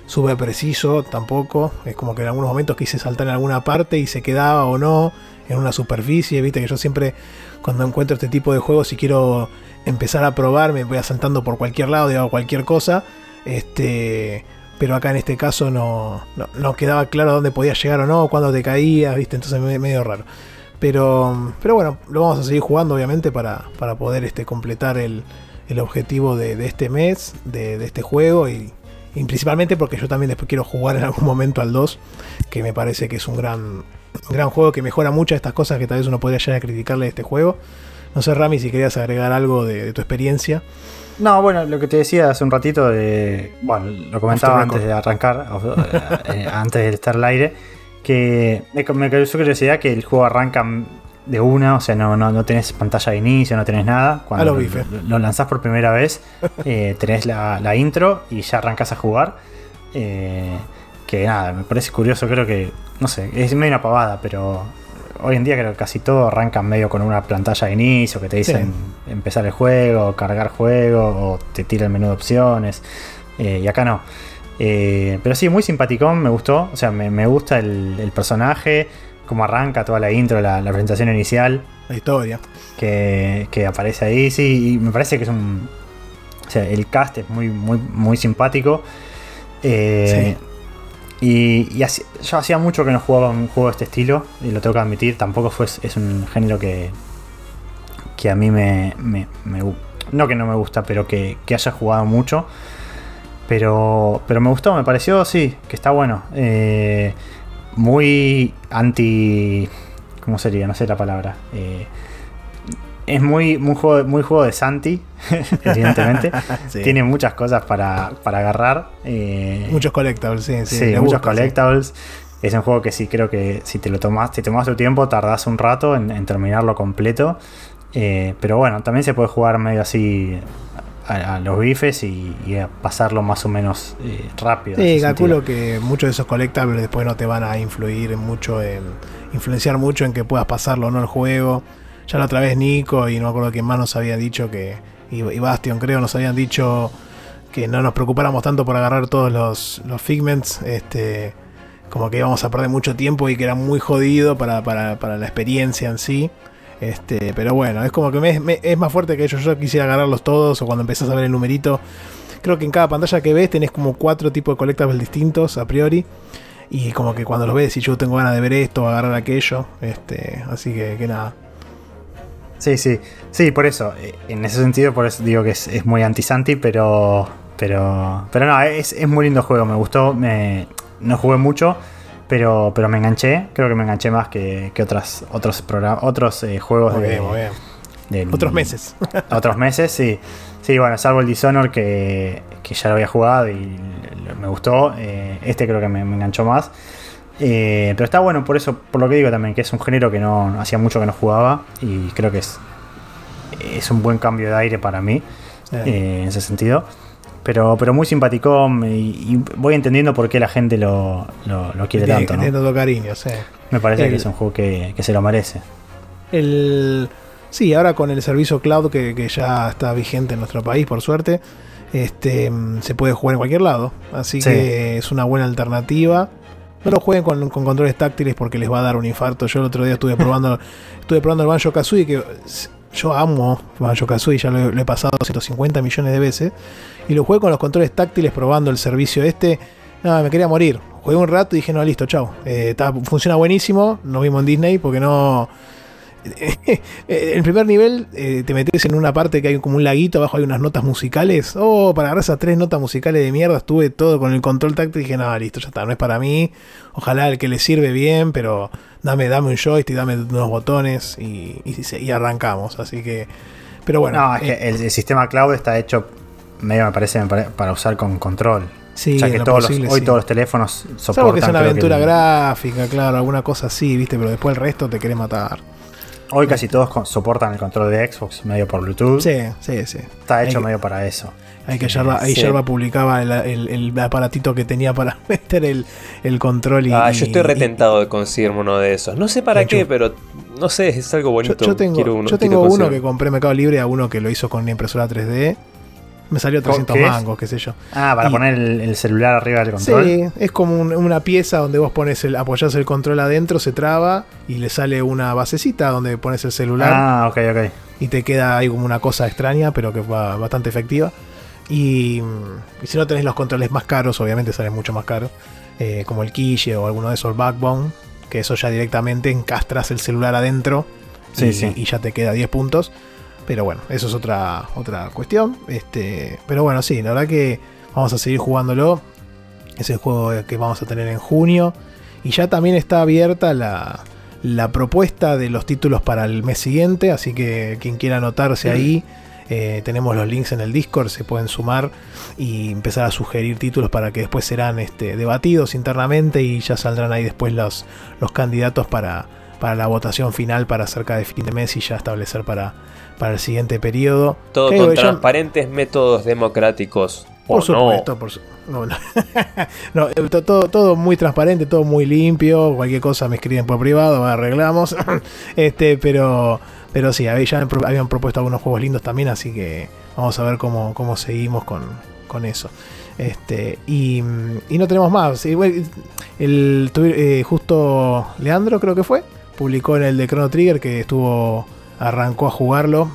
súper preciso tampoco. Es como que en algunos momentos quise saltar en alguna parte y se quedaba o no en una superficie. Viste que yo siempre cuando encuentro este tipo de juegos y quiero empezar a probar, me voy saltando por cualquier lado hago cualquier cosa. Este, pero acá en este caso no, no, quedaba claro dónde podías llegar o no, cuándo te caías, ¿viste? Entonces medio raro. Pero, pero bueno, lo vamos a seguir jugando obviamente para, para poder este, completar el, el objetivo de, este mes, de, este juego y, principalmente porque yo también después quiero jugar en algún momento al 2, que me parece que es un gran, gran juego que mejora muchas de estas cosas que tal vez uno podría llegar a criticarle de este juego. No sé, Rami, si querías agregar algo de, tu experiencia. No, bueno, lo que te decía hace un ratito, de, bueno, lo comentaba antes de arrancar, eh, antes de estar al aire, que me, causó curiosidad que el juego arranca de una, o sea, no, no, no tenés pantalla de inicio, no tenés nada. Cuando lo, lanzás por primera vez, eh, tenés la, intro y ya arrancas a jugar. Eh, que nada, me parece curioso, creo que, no sé, es medio una pavada, pero hoy en día creo que casi todo arranca medio con una pantalla de inicio que te dicen empezar el juego, cargar juego o te tira el menú de opciones. Eh, y acá no. Eh, pero sí, muy simpaticón, me gustó. O sea, me, gusta el, personaje, cómo arranca toda la intro, la, presentación inicial. La historia. Que, aparece ahí, sí, y me parece que es un. O sea, el cast es muy, muy, muy simpático. Eh, sí y, yo hacía mucho que no jugaba un juego de este estilo, y lo tengo que admitir, tampoco fue, es un género que, que a mí me, No que no me gusta, pero que, haya jugado mucho. Pero, pero me gustó, me pareció, sí, que está bueno. Eh, muy anti... ¿Cómo sería? No sé la palabra. Eh, es muy, muy, juego, muy juego de Santi, evidentemente. Tiene muchas cosas para, agarrar. Eh, muchos collectables, sí. Sí, muchos collectables. Es un juego que sí creo que si te lo tomas, si tomas tu tiempo, tardás un rato en, terminarlo completo. Eh, pero bueno, también se puede jugar medio así a, los bifes y, a pasarlo más o menos eh, rápido. Sí, calculo que muchos de esos collectables después no te van a influir mucho en influenciar mucho en que puedas pasarlo o no el juego. Ya la otra vez Nico y no me acuerdo quién más nos había dicho que, y, Bastion creo, nos habían dicho que no nos preocupáramos tanto por agarrar todos los, los figments, este, como que íbamos a perder mucho tiempo y que era muy jodido para, para, para la experiencia en sí. Este, pero bueno, es como que me, es más fuerte que ellos. Yo quisiera agarrarlos todos o cuando empezás a ver el numerito. Creo que en cada pantalla que ves tenés como cuatro tipos de collectables distintos a priori. Y como que cuando los ves, y yo tengo ganas de ver esto, agarrar aquello. Este, así que, que nada. Sí, sí. Sí, por eso. Eh, en ese sentido, por eso digo que es, muy anti-Santi, pero. Pero. Pero no, es, es muy lindo juego. Me gustó. Me, no jugué mucho. Pero, pero me enganché. Creo que me enganché más que, que otras, otros otros eh, juegos de, Otros meses. otros meses, sí. Sí, bueno, salvo el Dishonor que, que ya lo había jugado y me gustó. Eh, este creo que me enganchó más. Eh, pero está bueno por eso, por lo que digo también, que es un género que no hacía mucho que no jugaba y creo que es, es un buen cambio de aire para mí eh, en ese sentido. Pero, pero muy simpático y, voy entendiendo por qué la gente lo, quiere tanto. ¿no? cariño, sí. Me parece que es un juego que, se lo merece. El, sí, ahora con el servicio cloud que, ya está vigente en nuestro país, por suerte, este, se puede jugar en cualquier lado. Así que es una buena alternativa. No lo jueguen con, controles táctiles porque les va a dar un infarto. Yo el otro día estuve probando, estuve probando el Banjo Kazooie que yo amo Banjo Kazooie, ya lo, he pasado 150 millones de veces. Y lo jugué con los controles táctiles probando el servicio este. No, me quería morir. Jugué un rato y dije, no, listo, chao. Eh, funciona buenísimo. Nos vimos en Disney porque no el primer nivel eh, te metes en una parte que hay como un laguito, abajo hay unas notas musicales. Oh, para agarrar esas tres notas musicales de mierda, estuve todo con el control táctil y dije, no, listo, ya está, no es para mí. Ojalá el que le sirve bien, pero dame, dame un joystick, dame unos botones y, y, arrancamos. Así que, pero bueno. No, es que eh, el, sistema cloud está hecho medio, me parece, para usar con control. Sí, o sea que todos hoy todos los teléfonos soportan. que es una aventura gráfica, claro, alguna cosa así, viste, pero después el resto te quiere matar. Hoy casi todos soportan el control de Xbox medio por Bluetooth. Sí, sí, sí. Está hecho que- medio para eso. Ahí que Yerba, ahí Sí. Yerba publicaba el, el- el aparatito que tenía para meter el, el control y. Ah, yo estoy y- retentado de conseguirme uno de esos. No sé para qué, pero no sé, es algo bonito. yo tengo, Quiero uno, yo tengo uno que compré en Mercado Libre a uno que lo hizo con una impresora 3D. Me salió 300 ¿Qué es? mangos, qué sé yo. Ah, para Y- poner el, el celular arriba del control. Sí, es como un- una pieza donde vos pones el, apoyás el control adentro, se traba y le sale una basecita donde pones el celular Ah, ok, ok. y te queda ahí como una cosa extraña, pero que va bastante efectiva. Y, y si no tenés los controles más caros, obviamente salen mucho más caros, eh, como el Kishi o alguno de esos, el Backbone, que eso ya directamente encastras el celular adentro Sí, y, sí. y ya te queda 10 puntos. Pero bueno, eso es otra, otra cuestión. Este, pero bueno, sí, la verdad que vamos a seguir jugándolo. Es el juego que vamos a tener en junio. Y ya también está abierta la, la propuesta de los títulos para el mes siguiente. Así que quien quiera anotarse ahí, eh, tenemos los links en el Discord, se pueden sumar y empezar a sugerir títulos para que después serán este, debatidos internamente y ya saldrán ahí después los, los candidatos para, para la votación final para cerca de fin de mes y ya establecer para, para el siguiente periodo. Todo con digo, transparentes métodos democráticos. por supuesto, por su- no, eh, to- todo, todo muy transparente, todo muy limpio. Cualquier cosa me escriben por privado, arreglamos. este, pero, pero sí, ya habían pro- habían propuesto algunos juegos lindos también, así que vamos a ver cómo, cómo seguimos con, con eso. Este, y, y no tenemos más. El, tuvi- eh, justo Leandro, creo que fue, publicó en el de Chrono Trigger que estuvo, arrancó a jugarlo.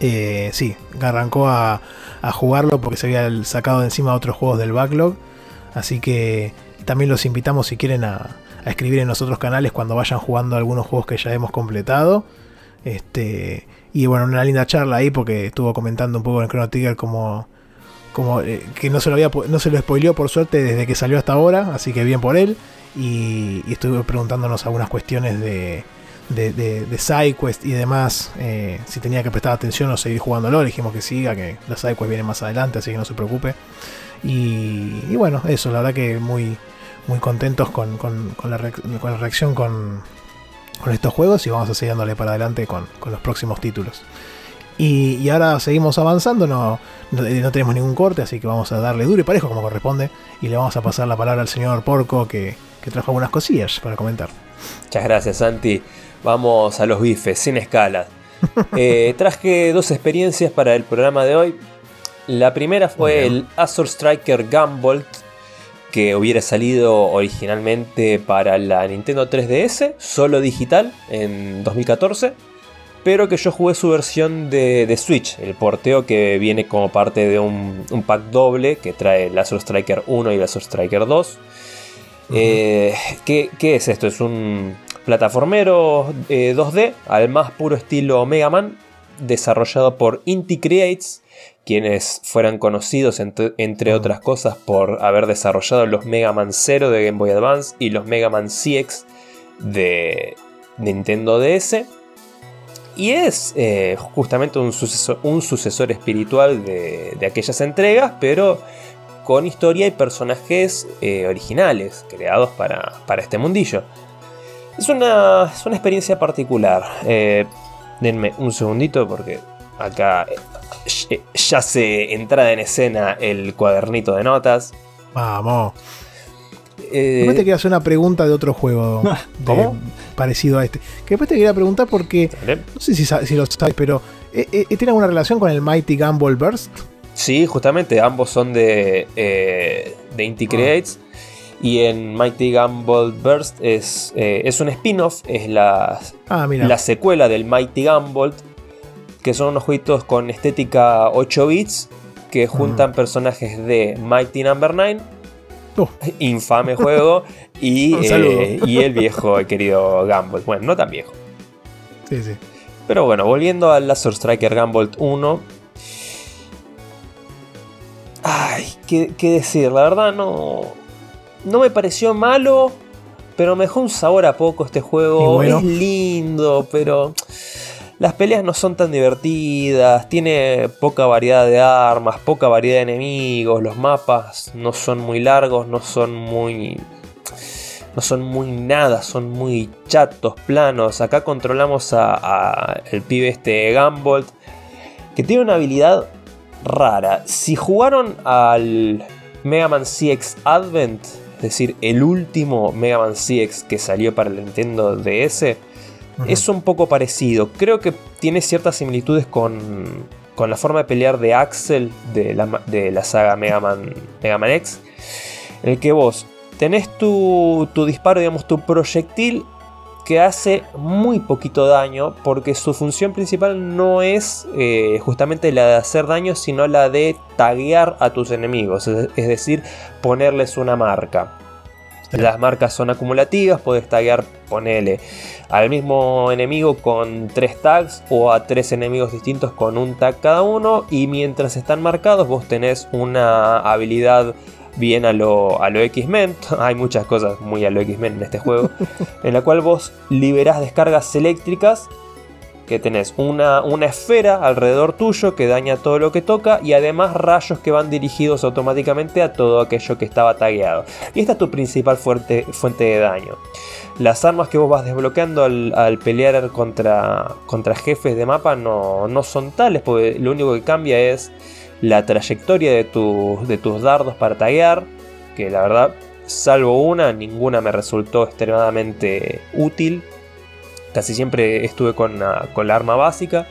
Eh, sí, arrancó a, a jugarlo porque se había sacado de encima otros juegos del backlog. Así que también los invitamos si quieren a, escribir en los otros canales cuando vayan jugando algunos juegos que ya hemos completado. Este, y bueno, una linda charla ahí porque estuvo comentando un poco en Chrono Trigger como, como eh, que no se lo había no se lo spoileó por suerte desde que salió hasta ahora, así que bien por él. Y, estuve preguntándonos algunas cuestiones de, de, de, de SideQuest y demás, eh, si tenía que prestar atención o seguir jugándolo. Le dijimos que siga, que las SideQuest vienen más adelante, así que no se preocupe. Y, bueno, eso, la verdad que muy, muy contentos con, con- la, la reacción con, estos juegos y vamos a seguir dándole para adelante con, los próximos títulos. Y, y ahora seguimos avanzando, no, no, eh, no tenemos ningún corte, así que vamos a darle duro y parejo como corresponde. Y le vamos a pasar la palabra al señor Porco que, que trajo algunas cosillas para comentar. Muchas gracias, Santi. Vamos a los bifes, sin escala. Eh, traje dos experiencias para el programa de hoy. La primera fue el Azure Striker Gunvolt, que hubiera salido originalmente para la Nintendo 3DS, solo digital, en 2014. Pero que yo jugué su versión de, de Switch, el porteo que viene como parte de un, un pack doble que trae el Azure Striker 1 y el Azure Striker 2. Eh, ¿qué, qué es esto? Es un plataformero eh, 2D al más puro estilo Mega Man, desarrollado por Inti Creates, quienes fueran conocidos entre, entre otras cosas por haber desarrollado los Mega Man 0 de Game Boy Advance y los Mega Man CX de Nintendo DS. Y es eh, justamente un sucesor, un sucesor espiritual de, de aquellas entregas, pero con historia y personajes eh, originales creados para, para este mundillo. Es una, es una experiencia particular. Eh, denme un segundito porque acá eh, ya se entrada en escena el cuadernito de notas. Vamos. Eh, Después te quería hacer una pregunta de otro juego parecido a este. Que después te quería preguntar porque, no sé si, si lo sabes, pero eh, ¿tiene alguna relación con el Mighty Gumball Burst? Sí, justamente ambos son de, eh, de Inti Creates. Y en Mighty Gumball Burst es, eh, es un spin-off, es la, Ah, la secuela del Mighty Gumball, que son unos jueguitos con estética 8 bits que juntan personajes de Mighty Number 9, Uh. infame juego, y, eh, y el viejo el querido Gumball. Bueno, no tan viejo. Sí, sí. Pero bueno, volviendo al Laser Striker Gunvolt 1. Ay, ¿qué, qué decir? La verdad no. No me pareció malo. Pero me dejó un sabor a poco este juego. Bueno. Es lindo, pero. Las peleas no son tan divertidas. Tiene poca variedad de armas, poca variedad de enemigos. Los mapas no son muy largos, no son muy. no son muy nada, son muy chatos, planos. Acá controlamos a, el pibe este Gambolt, que tiene una habilidad rara. Si jugaron al Mega Man CX Advent, decir, el último Mega Man CX que salió para el Nintendo DS, es un poco parecido. Creo que tiene ciertas similitudes con, con la forma de pelear de Axel de la, de la saga Mega Man, Mega Man X, en el que vos tenés tu, tu disparo, digamos, tu proyectil que hace muy poquito daño porque su función principal no es eh, justamente la de hacer daño sino la de taguear a tus enemigos, es, decir, ponerles una marca. Las marcas son acumulativas, puedes taguear, ponele al mismo enemigo con tres tags o a tres enemigos distintos con un tag cada uno y mientras están marcados vos tenés una habilidad bien a lo, a lo X-Men. Hay muchas cosas muy a lo X-Men en este juego. en la cual vos liberás descargas eléctricas. Que tenés una, una esfera alrededor tuyo que daña todo lo que toca. Y además rayos que van dirigidos automáticamente a todo aquello que estaba tagueado. Y esta es tu principal fuente, fuente de daño. Las armas que vos vas desbloqueando al, pelear contra, contra jefes de mapa no, no son tales. Porque lo único que cambia es la trayectoria de, de tus dardos para taguear, que la verdad, salvo una, ninguna me resultó extremadamente útil. Casi siempre estuve con, con la arma básica.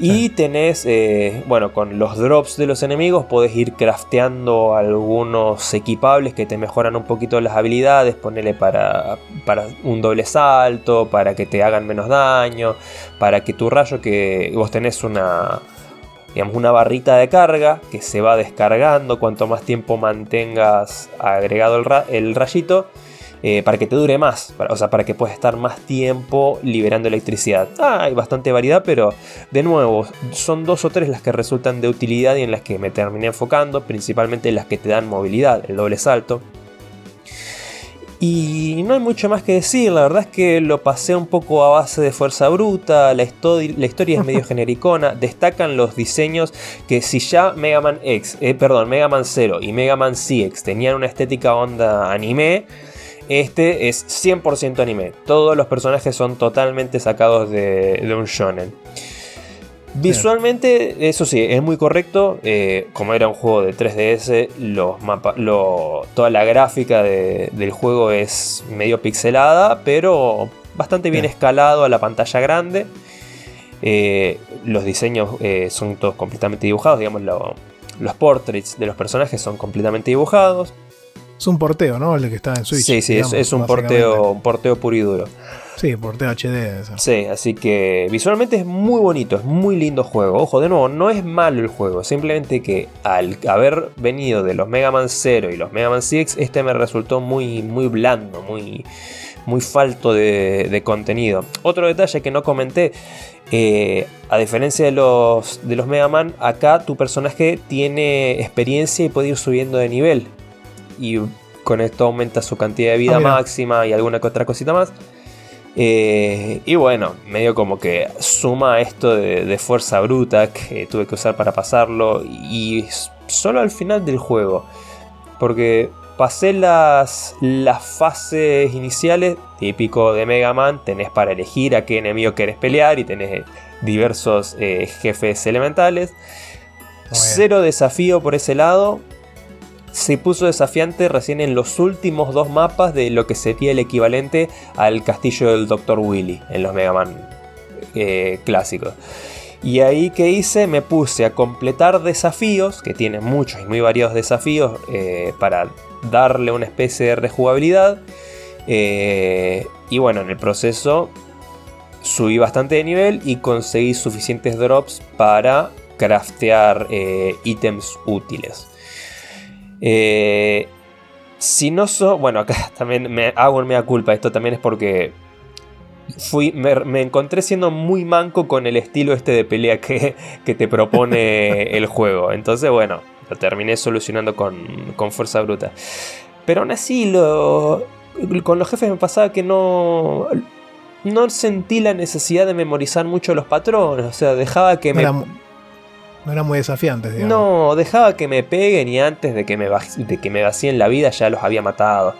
Y tenés, eh, bueno, con los drops de los enemigos podés ir crafteando algunos equipables que te mejoran un poquito las habilidades, ponerle para, para un doble salto, para que te hagan menos daño, para que tu rayo que vos tenés una, digamos, una barrita de carga que se va descargando cuanto más tiempo mantengas agregado el, rayito. Eh, para que te dure más, o sea, para que puedas estar más tiempo liberando electricidad. Ah, hay bastante variedad, pero de nuevo, son dos o tres las que resultan de utilidad y en las que me terminé enfocando, principalmente las que te dan movilidad, el doble salto. Y no hay mucho más que decir, la verdad es que lo pasé un poco a base de fuerza bruta, la, la historia es medio genericona, destacan los diseños que si ya Mega Man X, eh, perdón, Mega Man 0 y Mega Man CX tenían una estética onda anime, este es 100% anime, todos los personajes son totalmente sacados de, de un shonen. Visualmente, eso sí, es muy correcto. Eh, como era un juego de 3DS, los mapas, toda la gráfica del juego es medio pixelada, pero bastante bien escalado a la pantalla grande. Eh, los diseños eh, son todos completamente dibujados, digamos, los portraits de los personajes son completamente dibujados. Es un porteo, ¿no? El que está en Switch. Sí, sí, es, un porteo, un porteo puro y duro. Sí, porteo HD. Sí, así que visualmente es muy bonito, es muy lindo juego. Ojo, de nuevo, no es malo el juego, simplemente que al haber venido de los Mega Man 0 y los Mega Man 6, este me resultó muy, muy blando, muy, muy falto de, contenido. Otro detalle que no comenté, eh, a diferencia de los, de los Mega Man, acá tu personaje tiene experiencia y puede ir subiendo de nivel y con esto aumenta su cantidad de vida ah, máxima y alguna que otra cosita más. Eh, y bueno, medio como que suma esto de, fuerza bruta que tuve que usar para pasarlo y solo al final del juego. Porque pasé las, las fases iniciales, típico de Mega Man, tenés para elegir a qué enemigo querés pelear y tenés diversos eh, jefes elementales. Cero desafío por ese lado, se puso desafiante recién en los últimos dos mapas de lo que sería el equivalente al castillo del Dr. Willy en los Mega Man eh, clásicos. Y ahí que hice, me puse a completar desafíos, que tienen muchos y muy variados desafíos, eh, para darle una especie de rejugabilidad. Eh, y bueno, en el proceso subí bastante de nivel y conseguí suficientes drops para craftear ítems útiles. Eh, si no so, bueno, acá también me hago en mea culpa. Esto también es porque fui, me, encontré siendo muy manco con el estilo este de pelea que, que te propone el juego. Entonces, bueno, lo terminé solucionando con, con fuerza bruta. Pero aún así, lo, con los jefes me pasaba que no, no sentí la necesidad de memorizar mucho los patrones. O sea, dejaba que me. No eran muy desafiantes, digamos. No, dejaba que me peguen y antes de que me, de que me vacíen la vida ya los había matado.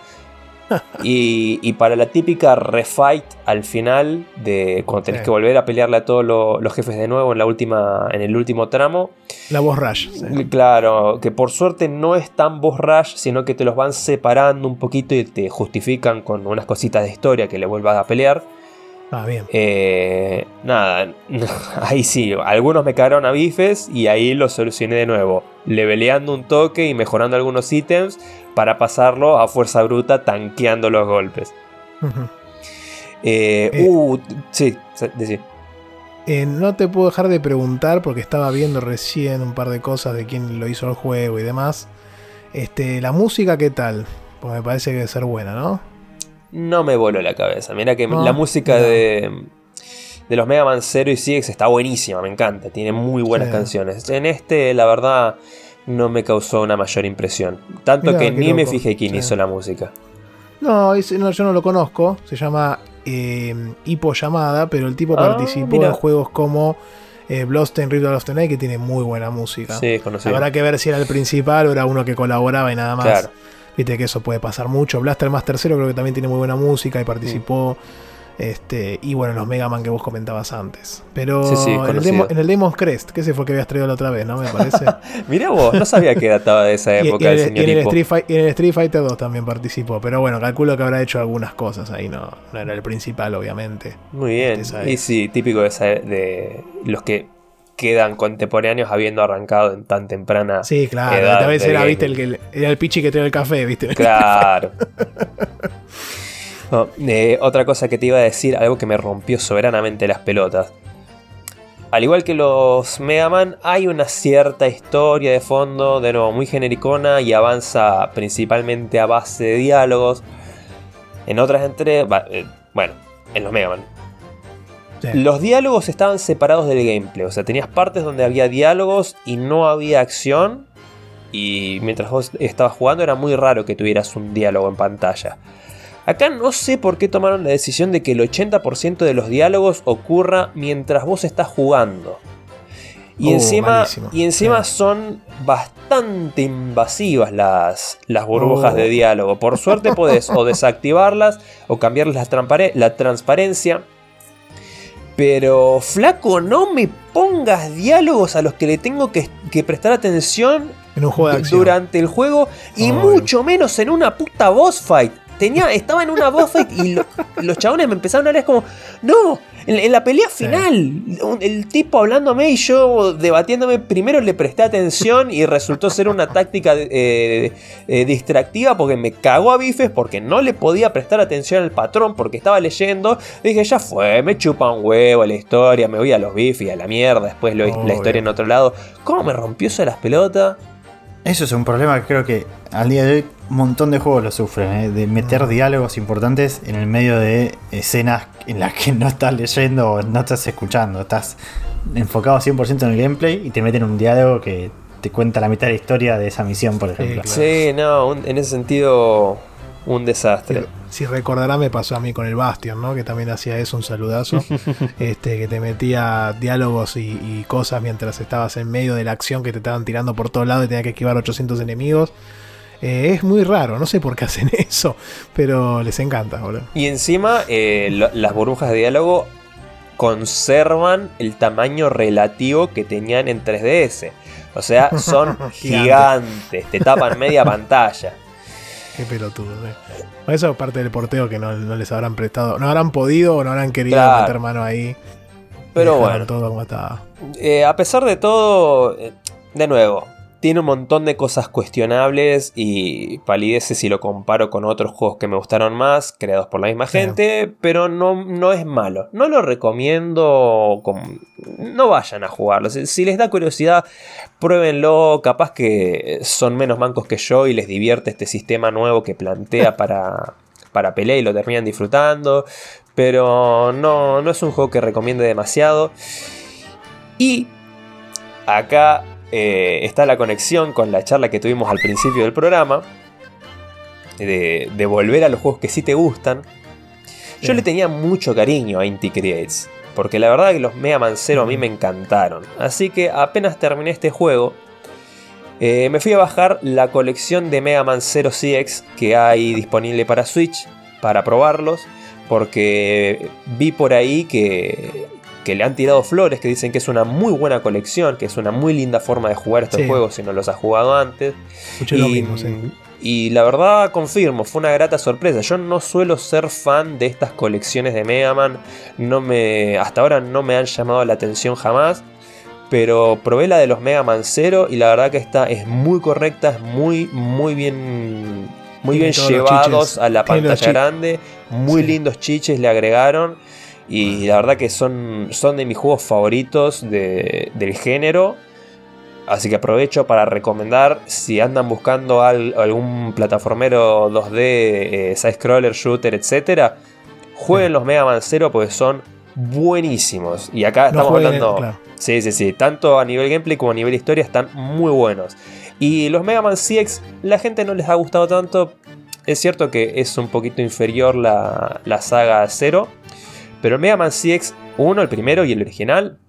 y, y para la típica refight al final, de cuando tenés Sí. que volver a pelearle a todos lo- los jefes de nuevo en, la última, en el último tramo. La voz Rush. sí. Claro, que por suerte no es tan boss rush, sino que te los van separando un poquito y te justifican con unas cositas de historia que le vuelvas a pelear. Ah, bien. Eh, nada, ahí sí, algunos me cagaron a bifes y ahí lo solucioné de nuevo, leveleando un toque y mejorando algunos ítems para pasarlo a fuerza bruta tanqueando los golpes. Eh, Eh. uh, sí. Eh, no te puedo dejar de preguntar porque estaba viendo recién un par de cosas de quién lo hizo el juego y demás. Este, la música, ¿qué tal? Porque me parece que debe ser buena, ¿no? No me voló la cabeza. Mira que No, la música no. de, de los Mega Man 0 y CX está buenísima, me encanta, tiene muy buenas Sí. canciones. En este, la verdad, no me causó una mayor impresión. Tanto Mirá, que ni me fijé quién Sí. hizo la música. No, no, yo no lo conozco. Se llama eh, Hippo Llamada, pero el tipo Ah, participó mira. en juegos como eh, Bloodstained Ritual of the Night, que tiene muy buena música. Sí, es conocido. Habrá que ver si era el principal o era uno que colaboraba y nada más. Claro. Viste que eso puede pasar mucho. Blaster Master 0 creo que también tiene muy buena música y participó. Este, y bueno, los Mega Man que vos comentabas antes. Pero Sí, sí, en, el. Demo- en el Demon's Crest, que ese fue el que habías traído la otra vez, ¿no? Me parece. Mirá vos, no sabía que databa de esa y, y época el el, y señor en el Hippo. Street Fight- y en el Street Fighter 2 también participó. Pero bueno, calculo que habrá hecho algunas cosas ahí, no, no era el principal, obviamente. Muy bien. Esa Y sí, típico de, esa- de los que quedan contemporáneos habiendo arrancado en tan temprana Sí, claro. edad veces de era, viste, el que era el pichi que traía el café, viste. Claro. No, eh, otra cosa que te iba a decir, algo que me rompió soberanamente las pelotas. Al igual que los Mega Man, hay una cierta historia de fondo, de nuevo muy genericona y avanza principalmente a base de diálogos. En otras entre... eh, bueno, en los Mega Man. Sí. Los diálogos estaban separados del gameplay, o sea, tenías partes donde había diálogos y no había acción. Y mientras vos estabas jugando era muy raro que tuvieras un diálogo en pantalla. Acá no sé por qué tomaron la decisión de que el 80% de los diálogos ocurra mientras vos estás jugando. Y Oh, encima, malísimo. y encima Sí. son bastante invasivas las, las burbujas de diálogo. Por suerte podés o desactivarlas o cambiarles la, la transparencia. Pero flaco, no me pongas diálogos a los que le tengo que, que prestar atención En un juego de du- acción. durante el juego y Ay. mucho menos en una puta boss fight. Tenía, estaba en una boss fight y lo- los chabones me empezaron a hablar como, no, en, en la pelea final, un- el tipo hablándome y yo debatiéndome, primero le presté atención y resultó ser una táctica eh, eh, distractiva porque me cagó a bifes porque no le podía prestar atención al patrón porque estaba leyendo. Dije, ya fue, me chupa un huevo la historia, me voy a los bifes y a la mierda, después lo, la historia en otro lado. ¿Cómo me rompió eso de las pelotas? Eso es un problema que creo que al día de hoy montón de juegos lo sufren, ¿eh? de meter diálogos importantes en el medio de escenas en las que no estás leyendo o no estás escuchando, estás enfocado 100% en el gameplay y te meten un diálogo que te cuenta la mitad de la historia de esa misión, por ejemplo. Sí, no, un- en ese sentido, un desastre. Si recordará, me pasó a mí con el Bastion, ¿no? Que también hacía eso, un saludazo. este, que te metía diálogos y, y cosas mientras estabas en medio de la acción que te estaban tirando por todos lados y tenías que esquivar 800 enemigos. Eh, es muy raro, no sé por qué hacen eso, pero les encanta, boludo. Y encima, eh, lo- las burbujas de diálogo conservan el tamaño relativo que tenían en 3DS. O sea, son Gigante. gigantes, te tapan media pantalla. Qué pelotudo, eh. Eso es parte del porteo que no, no les habrán prestado, no habrán podido o no habrán querido Claro. meter mano ahí. Pero bueno. todo como estaba. Eh, a pesar de todo, de nuevo, tiene un montón de cosas cuestionables y palideces si lo comparo con otros juegos que me gustaron más, creados por la misma Sí. gente, pero no, no es malo. No lo recomiendo, con- no vayan a jugarlo. Si, si les da curiosidad, pruébenlo, capaz que son menos mancos que yo y les divierte este sistema nuevo que plantea para, para pelea y lo terminan disfrutando, pero no, no es un juego que recomiende demasiado. Y acá eh, está la conexión con la charla que tuvimos al principio del programa. De, de volver a los juegos que sí te gustan. Yo le tenía mucho cariño a Inti Creates. Porque la verdad que los Mega Man 0 a mí me encantaron. Así que apenas terminé este juego. Eh, me fui a bajar la colección de Mega Man Zero CX que hay disponible para Switch para probarlos. Porque vi por ahí que, que le han tirado flores, que dicen que es una muy buena colección, que es una muy linda forma de jugar estos Sí. juegos si no los has jugado antes. Escuché lo mismo, sí. y la verdad confirmo, fue una grata sorpresa. Yo no suelo ser fan de estas colecciones de Mega Man. No me, hasta ahora no me han llamado la atención jamás. Pero probé la de los Mega Man Zero y la verdad que esta es muy correcta, es muy, muy bien, muy bien llevados a la pantalla grande. Muy Sí. lindos chiches le agregaron. Y la verdad que son, son de mis juegos favoritos de- del género. Así que aprovecho para recomendar si andan buscando al- algún plataformero 2D, eh, side-scroller, shooter, etc. Jueguen los Mega Man Zero porque son buenísimos. Y acá No estamos jueguen, hablando... claro. Sí, sí, sí. Tanto a nivel gameplay como a nivel historia están muy buenos. Y los Mega Man CX, la gente no les ha gustado tanto. Es cierto que es un poquito inferior la, la saga Zero. Pero el Mega Man CX 1, el primero y el original,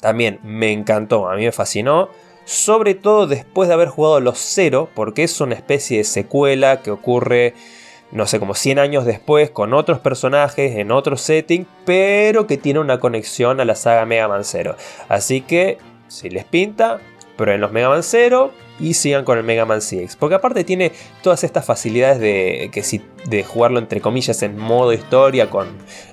también me encantó. A mí me fascinó. Sobre todo después de haber jugado los Zero, porque es una especie de secuela que ocurre, no sé, como 100 años después, con otros personajes, en otro setting, pero que tiene una conexión a la saga Mega Man Zero. Así que, si les pinta, prueben los Mega Man Zero y sigan con el Mega Man CX. Porque aparte tiene todas estas facilidades de, que si, de jugarlo entre comillas en modo historia, con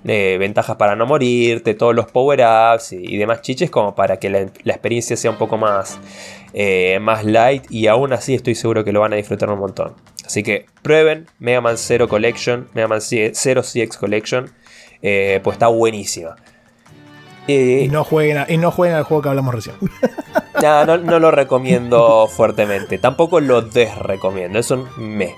eh, ventajas para no morirte, todos los power-ups y, demás chiches, como para que la, experiencia sea un poco más, eh, más light. Y aún así estoy seguro que lo van a disfrutar un montón. Así que prueben Mega Man Zero Collection, Mega Man Zero CX Collection, eh, pues está buenísima. Y no, jueguen a- y no jueguen al juego que hablamos recién. no, no, no lo recomiendo fuertemente. Tampoco lo desrecomiendo. Es un me.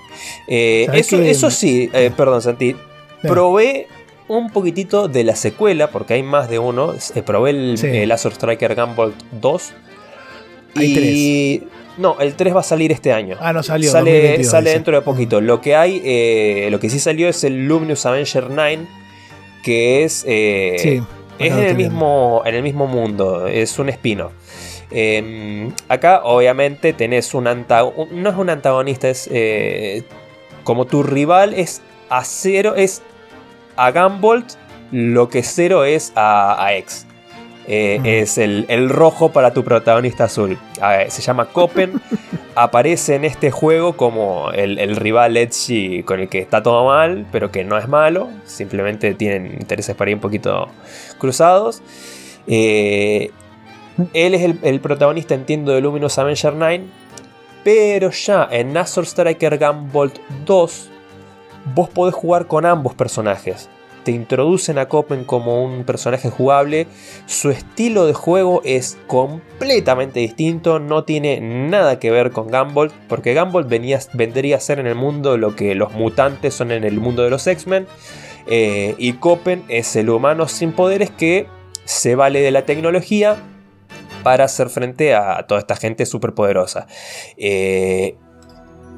Eh, ¿Sabes eso, eso sí, eh, perdón, Santi. Probé un poquitito de la secuela, porque hay más de uno. Eh, probé el, Sí. el Azure Striker Gumball 2. Hay y. No, el 3 va a salir este año. Ah, no salió. sale 2022, sale dice. dentro de poquito. Lo que hay, eh, lo que sí salió es el Luminous Avenger 9, que es. eh, Sí. Es en el, mismo, en el mismo mundo, es un spin-off. Eh, acá, obviamente, tenés un antagonista. No es un antagonista, es. eh, como tu rival es a Zero, es a Gunbolt lo que Zero es a, a X. Eh, Mm. Es el, el rojo para tu protagonista azul. Se llama Copen. Aparece en este juego como el, el rival Edgy con el que está todo mal, pero que no es malo. Simplemente tienen intereses para ir un poquito cruzados. Eh, él es el, el protagonista, entiendo, de Luminous Avenger 9. Pero ya en Azure Striker Gunbolt 2, vos podés jugar con ambos personajes. Te introducen a Copen como un personaje jugable. Su estilo de juego es completamente distinto. No tiene nada que ver con Gumball. Porque Gumball venía, vendría a ser en el mundo lo que los mutantes son en el mundo de los X-Men. Eh, y Copen es el humano sin poderes que se vale de la tecnología para hacer frente a toda esta gente superpoderosa. Eh,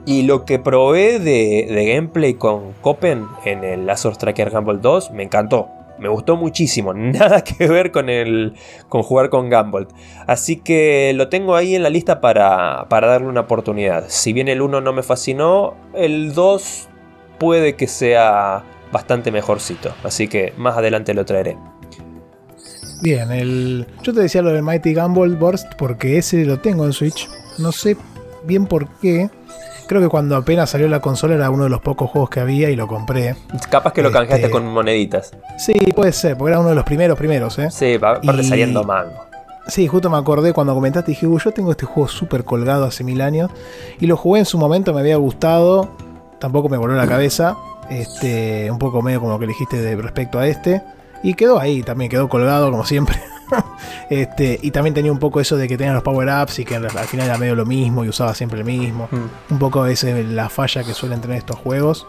y lo que probé de, gameplay con Copen en el Azure Striker Gumball 2 me encantó. Me gustó muchísimo. Nada que ver con, el, con jugar con Gumball. Así que lo tengo ahí en la lista para, para darle una oportunidad. Si bien el 1 no me fascinó, el 2 puede que sea bastante mejorcito. Así que más adelante lo traeré. Bien, el... yo te decía lo del Mighty Gumball Burst porque ese lo tengo en Switch. No sé bien por qué. Creo que cuando apenas salió la consola era uno de los pocos juegos que había y lo compré. Capaz que lo Este- canjeaste con moneditas. Sí, puede ser, porque era uno de los primeros primeros, ¿eh? Sí, aparte Y- saliendo mango. Sí, justo me acordé cuando comentaste, dije, "Uy, yo tengo este juego súper colgado hace mil años. Y lo jugué en su momento, me había gustado. Tampoco me voló la cabeza. Este, un poco medio como lo que dijiste de respecto a este. Y quedó ahí, también quedó colgado como siempre. este, y también tenía un poco eso de que tenía los power-ups y que al final era medio lo mismo y usaba siempre el mismo. Mm. Un poco esa es la falla que suelen tener estos juegos.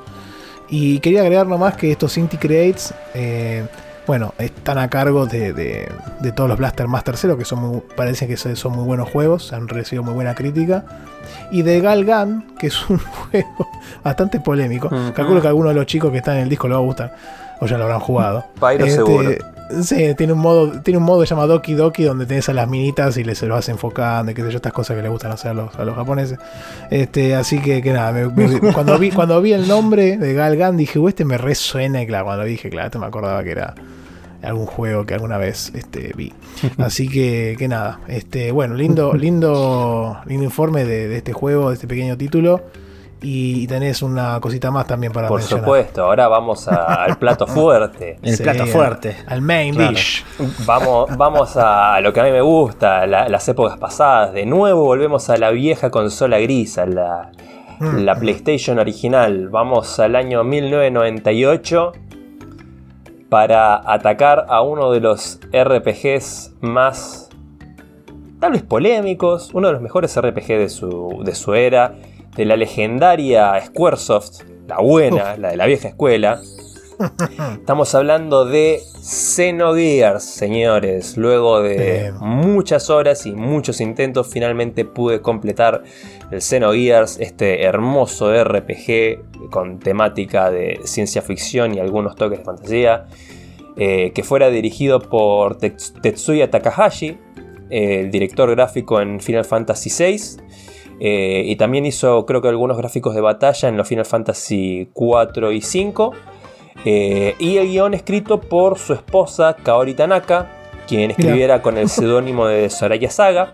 Y quería agregar nomás que estos Inti Creates, eh, bueno, están a cargo de, de- de todos los Blaster Master Zero, que son muy, parece que son muy buenos juegos, han recibido muy buena crítica. Y de Galgan, que es un juego bastante polémico. Ujú. Calculo que alguno de los chicos que están en el disco le va a gustar, o ya lo habrán jugado. Pyro Este, seguro. Sí, tiene un modo, tiene un modo que se llama Doki Doki donde tenés a las minitas y les se lo vas enfocando y qué sé yo, estas cosas que les gustan hacer a los, a los japoneses. Este, así que, que nada, me- me- cuando vi, cuando vi el nombre de Galgan dije, "Uh, este me resuena y claro, cuando lo dije, claro, este me acordaba que era algún juego que alguna vez este, vi. Así que, que nada, este, bueno, lindo, lindo, lindo informe de, de este juego, de este pequeño título. Y, tenés una cosita más también para Por mencionar. supuesto, ahora vamos a- al plato fuerte. El Sí, plato al- fuerte. Al main Claro. dish. Vamos, vamos a lo que a mí me gusta, la- las épocas pasadas. De nuevo volvemos a la vieja consola gris, a la, Mm. la PlayStation original. Vamos al año 1998 para atacar a uno de los RPGs más, tal vez polémicos, uno de los mejores RPG de su, de su era, de la legendaria Squaresoft, la buena, la de la vieja escuela. Estamos hablando de Xenogears, señores. Luego de muchas horas y muchos intentos, finalmente pude completar el Xenogears, este hermoso RPG con temática de ciencia ficción y algunos toques de fantasía, eh, que fuera dirigido por Tets- Tetsuya Takahashi, el director gráfico en Final Fantasy VI. Eh, y también hizo, creo que, algunos gráficos de batalla en los Final Fantasy 4 y 5. Eh, y el guion escrito por su esposa Kaori Tanaka, quien escribiera con el seudónimo de Soraya Saga.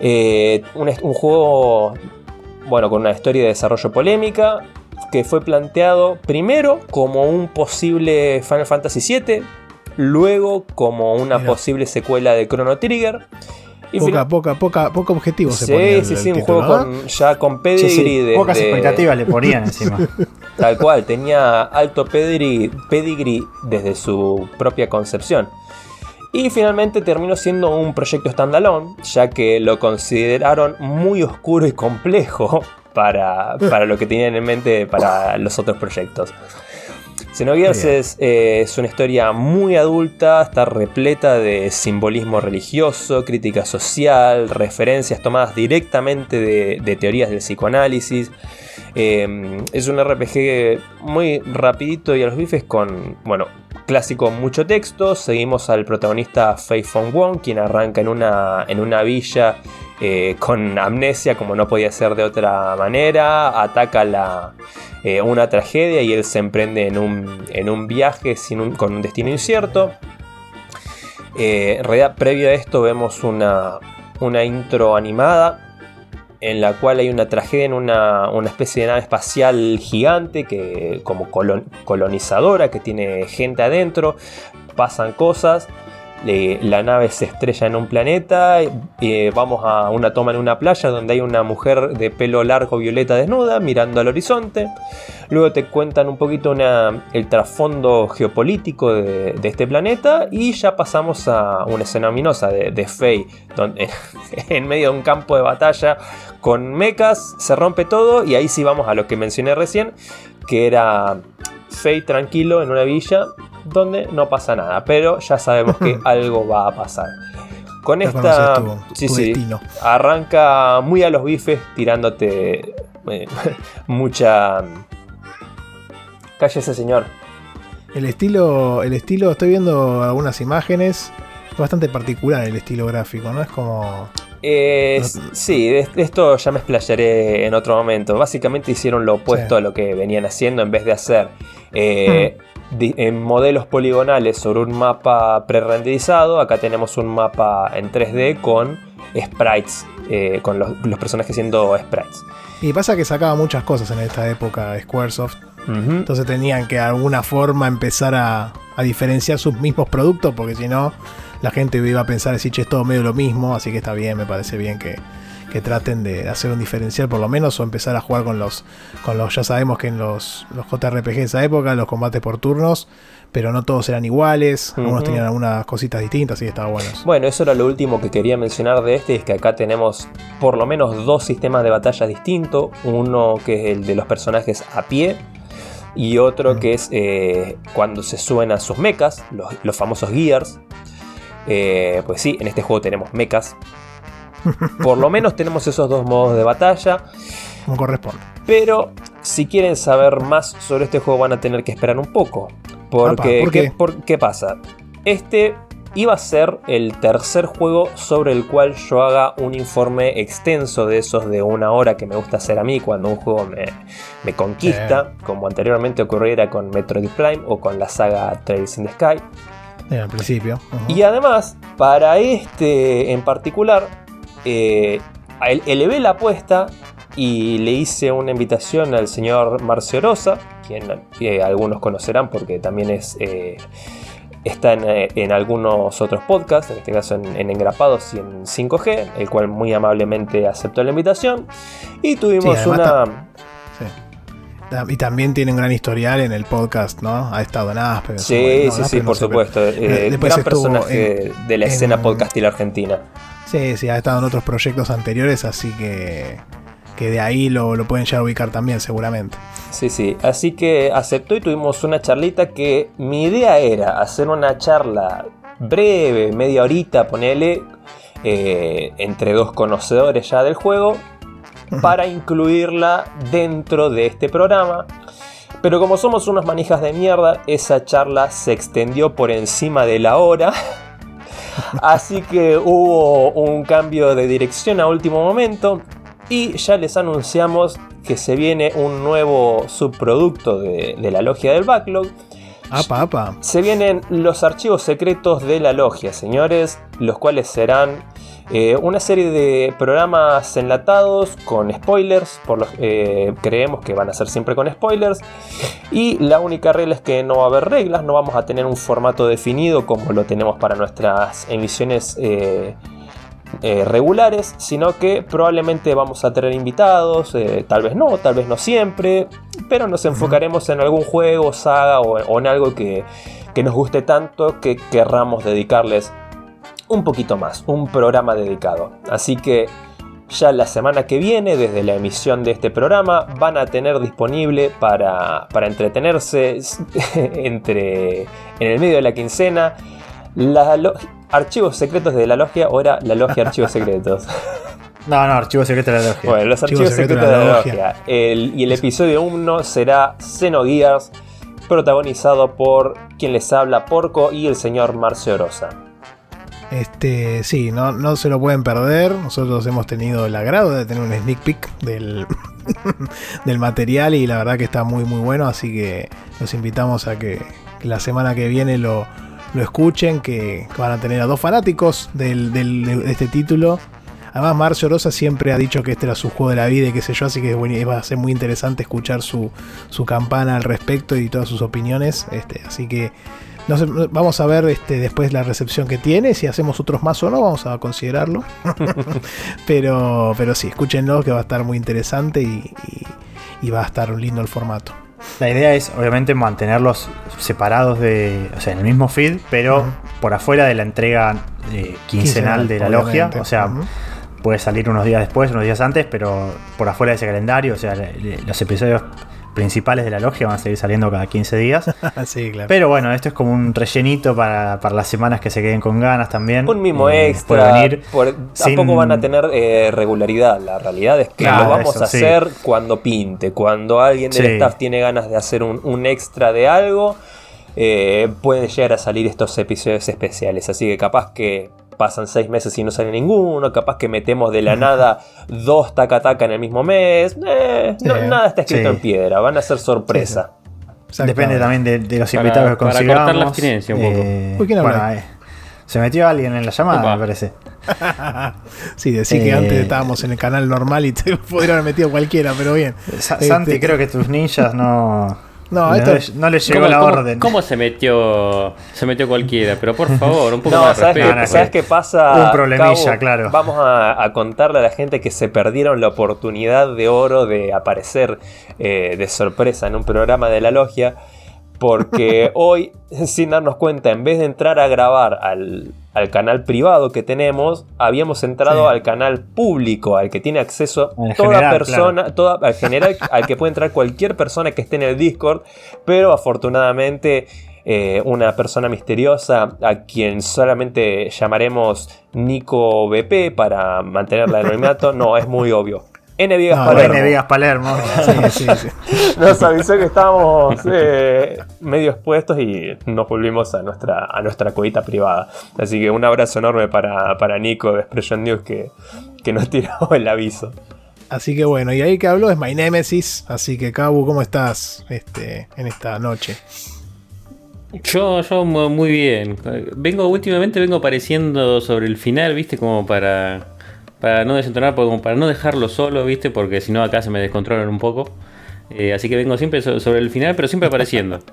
Eh, un, un juego, bueno, con una historia de desarrollo polémica, que fue planteado primero como un posible Final Fantasy VII, luego como una Mira. posible secuela de Chrono Trigger. Y Poca, final- poca, poca, poco objetivo se Sí, ponía el- sí, el sí, un título, juego ¿no? con, ya con Sí, pedigree sí, de, Pocas de- expectativas le ponían encima. Tal cual, tenía alto pedigree, pedigree desde su propia concepción. Y finalmente terminó siendo un proyecto standalone, ya que lo consideraron muy oscuro y complejo para, para lo que tenían en mente para los otros proyectos. Xenogears es, eh, es una historia muy adulta, está repleta de simbolismo religioso, crítica social, referencias tomadas directamente de, de teorías del psicoanálisis. Eh, es un RPG muy rapidito y a los bifes con, bueno, clásico mucho texto. Seguimos al protagonista Fei Fong Wong, quien arranca en una, en una villa eh, con amnesia, como no podía ser de otra manera. Ataca la, eh, una tragedia y él se emprende en un, en un viaje sin un- con un destino incierto. Eh, en realidad, previo a esto, vemos una, una intro animada en la cual hay una tragedia en una, una especie de nave espacial gigante que como colon- colonizadora que tiene gente adentro, pasan cosas, eh, la nave se estrella en un planeta, eh, vamos a una toma en una playa donde hay una mujer de pelo largo violeta desnuda mirando al horizonte, luego te cuentan un poquito el trasfondo geopolítico de, este planeta y ya pasamos a una escena ominosa de, de donde en medio de un campo de batalla con mechas, se rompe todo y ahí sí vamos a lo que mencioné recién, que era Faye tranquilo en una villa donde no pasa nada, pero ya sabemos que algo va a pasar. Con Ya esta, tu- sí, tu sí, destino. arranca muy a los bifes tirándote eh, mucha... Cállese señor. El estilo, el estilo, estoy viendo algunas imágenes, es bastante particular el estilo gráfico, ¿no? Es como... Eh, sí, de esto ya me explayaré en otro momento. Básicamente hicieron lo opuesto Sí. a lo que venían haciendo en vez de hacer eh, di- en modelos poligonales sobre un mapa pre-renderizado. Acá tenemos un mapa en 3D con sprites, eh, con los, los personajes siendo sprites. Y pasa que sacaba muchas cosas en esta época Squaresoft, Ujú. entonces tenían que de alguna forma empezar a, a diferenciar sus mismos productos, porque si no, la gente iba a pensar, decir, che, es todo medio lo mismo, así que está bien, me parece bien que, que traten de hacer un diferencial por lo menos, o empezar a jugar con los, con los ya sabemos que en los, los JRPG de esa época, los combates por turnos, pero no todos eran iguales, algunos tenían algunas cositas distintas, que estaba bueno. eso. Bueno, eso era lo último que quería mencionar de este, es que acá tenemos por lo menos dos sistemas de batalla distintos, uno que es el de los personajes a pie y otro que es eh, cuando se suben a sus mechas, los, los famosos gears. Eh, pues sí, en este juego tenemos mechas. Por lo menos tenemos esos dos modos de batalla. Como corresponde. Pero si quieren saber más sobre este juego van a tener que esperar un poco. Porque, Apa, ¿por ¿qué, qué? por- qué pasa? este iba a ser el tercer juego sobre el cual yo haga un informe extenso de esos de una hora que me gusta hacer a mí cuando un juego me, conquista, como anteriormente ocurriera con Metroid Prime o con la saga Trails in the Sky. En el principio. Y además, para este en particular, eh, elevé la apuesta y le hice una invitación al señor Marcio Rosa, quien eh, algunos conocerán porque también es eh, está eh, en, algunos otros podcasts, en este caso en, Engrapados y en 5G, el cual muy amablemente aceptó la invitación. Y tuvimos una... Y también tiene un gran historial en el podcast, ¿no? Ha estado en Aspen. Sí, sí, sí, por supuesto. Eh, eh gran personaje de la escena podcastil argentina. Sí, sí, ha estado en otros proyectos anteriores, así que que de ahí lo, pueden ya ubicar también seguramente. Sí, sí, así que aceptó y tuvimos una charlita que mi idea era hacer una charla breve, media horita, ponele, eh, entre dos conocedores ya del juego, para incluirla dentro de este programa. Pero como somos unos manijas de mierda, esa charla se extendió por encima de la hora. Así que hubo un cambio de dirección a último momento y ya les anunciamos que se viene un nuevo subproducto de, la logia del backlog. Apa, apa. Se vienen los archivos secretos de la logia, señores, los cuales serán eh, una serie de programas enlatados con spoilers, por los, eh, creemos que van a ser siempre con spoilers. Y la única regla es que no va a haber reglas, no vamos a tener un formato definido como lo tenemos para nuestras emisiones. Eh, eh, regulares, sino que probablemente vamos a tener invitados, eh, tal vez no, tal vez no siempre, pero nos enfocaremos en algún juego, saga o, en algo que, nos guste tanto que querramos dedicarles un poquito más, un programa dedicado. Así que ya la semana que viene, desde la emisión de este programa, van a tener disponible para, para entretenerse entre, en el medio de la quincena la, archivos secretos de la logia o era la logia archivos secretos. No, no, archivos secretos de la logia. Bueno, los archivos, secretos, de la, logia. y el episodio 1 será Xenogears, protagonizado por quien les habla, Porco y el señor Marcio Rosa. Este, sí, no, no se lo pueden perder. Nosotros hemos tenido el agrado de tener un sneak peek del, del material y la verdad que está muy muy bueno, así que los invitamos a que la semana que viene lo, lo escuchen, que, van a tener a dos fanáticos del, de este título. Además, Marcio Rosa siempre ha dicho que este era su juego de la vida y qué sé yo, así que va a ser muy interesante escuchar su, su campana al respecto y todas sus opiniones. Este, así que vamos a ver este, después la recepción que tiene, si hacemos otros más o no, vamos a considerarlo. pero, pero sí, escúchenlo que va a estar muy interesante y va a estar lindo el formato. La idea es, obviamente, mantenerlos separados de. O sea, en el mismo feed, pero por afuera de la entrega eh, quincenal, de la logia. O sea, puede salir unos días después, unos días antes, pero por afuera de ese calendario. O sea, los episodios principales de la logia van a seguir saliendo cada 15 días. sí, claro. Pero bueno, esto es como un rellenito para, las semanas que se queden con ganas también. Un mimo eh, extra. Venir tampoco van a tener eh, regularidad. La realidad es que lo vamos a hacer cuando pinte. Cuando alguien del staff tiene ganas de hacer un, extra de algo, eh, pueden llegar a salir estos episodios especiales. Así que capaz que pasan seis meses y no sale ninguno, capaz que metemos de la nada dos taca taca en el mismo mes, eh, nada está escrito en piedra, van a ser sorpresa. Depende también de, los invitados que consigamos. Para cortar la abstinencia un poco. Eh, se metió alguien en la llamada, me parece. sí, decir que antes eh, estábamos en el canal normal y te pudieron haber metido cualquiera, pero bien. Santi, este, creo que tus ninjas no, no, esto no, le llegó la orden. ¿Cómo se metió se metió cualquiera? Pero por favor, un poco más de respeto. ¿Sabes qué pasa? Un problemilla, claro. Vamos a, contarle a la gente que se perdieron la oportunidad de oro de aparecer eh, de sorpresa en un programa de la logia. Porque hoy, sin darnos cuenta, en vez de entrar a grabar al, canal privado que tenemos, habíamos entrado al canal público, al que tiene acceso toda persona, toda, al general, al que puede entrar cualquier persona que esté en el Discord, pero afortunadamente eh, una persona misteriosa a quien solamente llamaremos Nico BP para mantener el anonimato, no, es muy obvio. N. Viegas No, Palermo. N. Vegas Palermo. Sí, sí, sí. Nos avisó que estábamos eh, medio expuestos y nos volvimos a nuestra, a nuestra cuevita privada. Así que un abrazo enorme para, para Nico de Expression News que, que nos tiró el aviso. Así que bueno, y ahí que hablo es My Nemesis. Así que, Cabu, ¿cómo estás este, en esta noche? Yo, yo mu- muy bien. Vengo, últimamente vengo apareciendo sobre el final, viste, como para. Para no desentonar, como para no dejarlo solo, viste, porque si no acá se me descontrolan un poco. Eh, así que vengo siempre so- sobre el final, pero siempre apareciendo.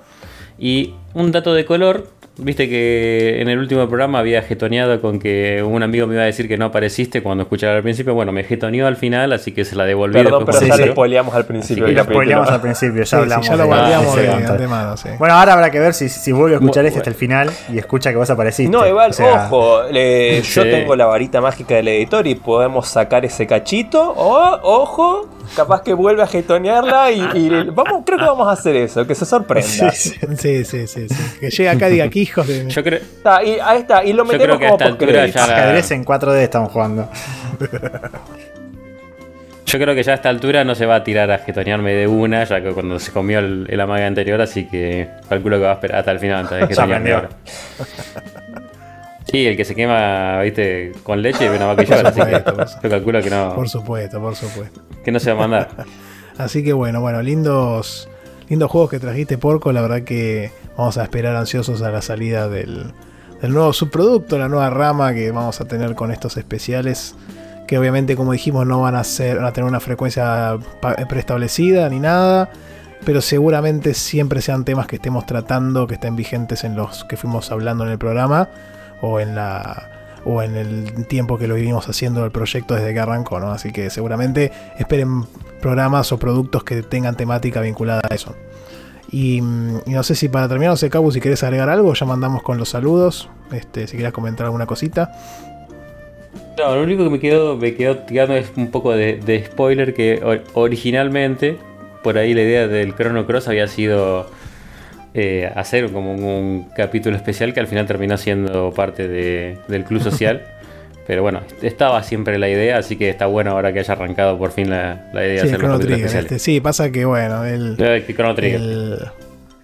Y un dato de color, viste que en el último programa había jetoneado con que un amigo me iba a decir que no apareciste cuando escuchaba al principio. Bueno, me jetoneó al final, así que se la devolví. Perdón, pero ya lo spoileamos al principio Y lo spoileamos al principio, ya Sí, sí, hablamos. ya lo guardiamos de antemano, sí. Bueno, ahora habrá que ver si, si vuelve a escuchar este hasta el final y escucha que vos apareciste. No, igual, O sea, ojo, le- yo Sí. tengo la varita mágica del editor y podemos sacar ese cachito. O, ojo, capaz que vuelve a jetonearla y, y vamos, creo que vamos a hacer eso, que se sorprenda. Sí, sí. Sí, sí, sí, sí. Que llegue acá y diga que hijos de. Yo creo, Está, y ahí está, y lo Yo metemos creo que a como la- Ajedrez en 4D estamos jugando. Yo creo que ya a esta altura no se va a tirar a jetonearme de una, ya que cuando se comió el, el amague anterior, así que calculo que va a esperar hasta el final antes de jetonearme ahora. Sí, el que se quema, viste, con leche viene a maquillar, así que yo calculo que no, Por supuesto, por supuesto. que no se va a mandar. Así que bueno, bueno, lindos, lindos juegos que trajiste, Porco. La verdad que vamos a esperar ansiosos a la salida del, nuevo subproducto, la nueva rama que vamos a tener con estos especiales. Que obviamente, como dijimos, no van a, ser, van a tener una frecuencia preestablecida ni nada. Pero seguramente siempre sean temas que estemos tratando, que estén vigentes en los que fuimos hablando en el programa. O en. O en el tiempo que lo vivimos haciendo el proyecto desde que arrancó, ¿no? Así que seguramente esperen programas o productos que tengan temática vinculada a eso. Y, y no sé si para terminar, no sé, Cabu, si querés agregar algo, ya mandamos con los saludos. Este, si quieres comentar alguna cosita. No, lo único que me quedó, me quedó tirando es un poco de, de spoiler que or- originalmente, por ahí la idea del Chrono Cross había sido eh, hacer como un, un capítulo especial que al final terminó siendo parte de- del club social. Pero bueno, estaba siempre la idea, así que está bueno ahora que haya arrancado por fin la, la idea Sí, de el hacer los Trigger. este, sí, pasa que bueno, el, Chrono Trigger. el-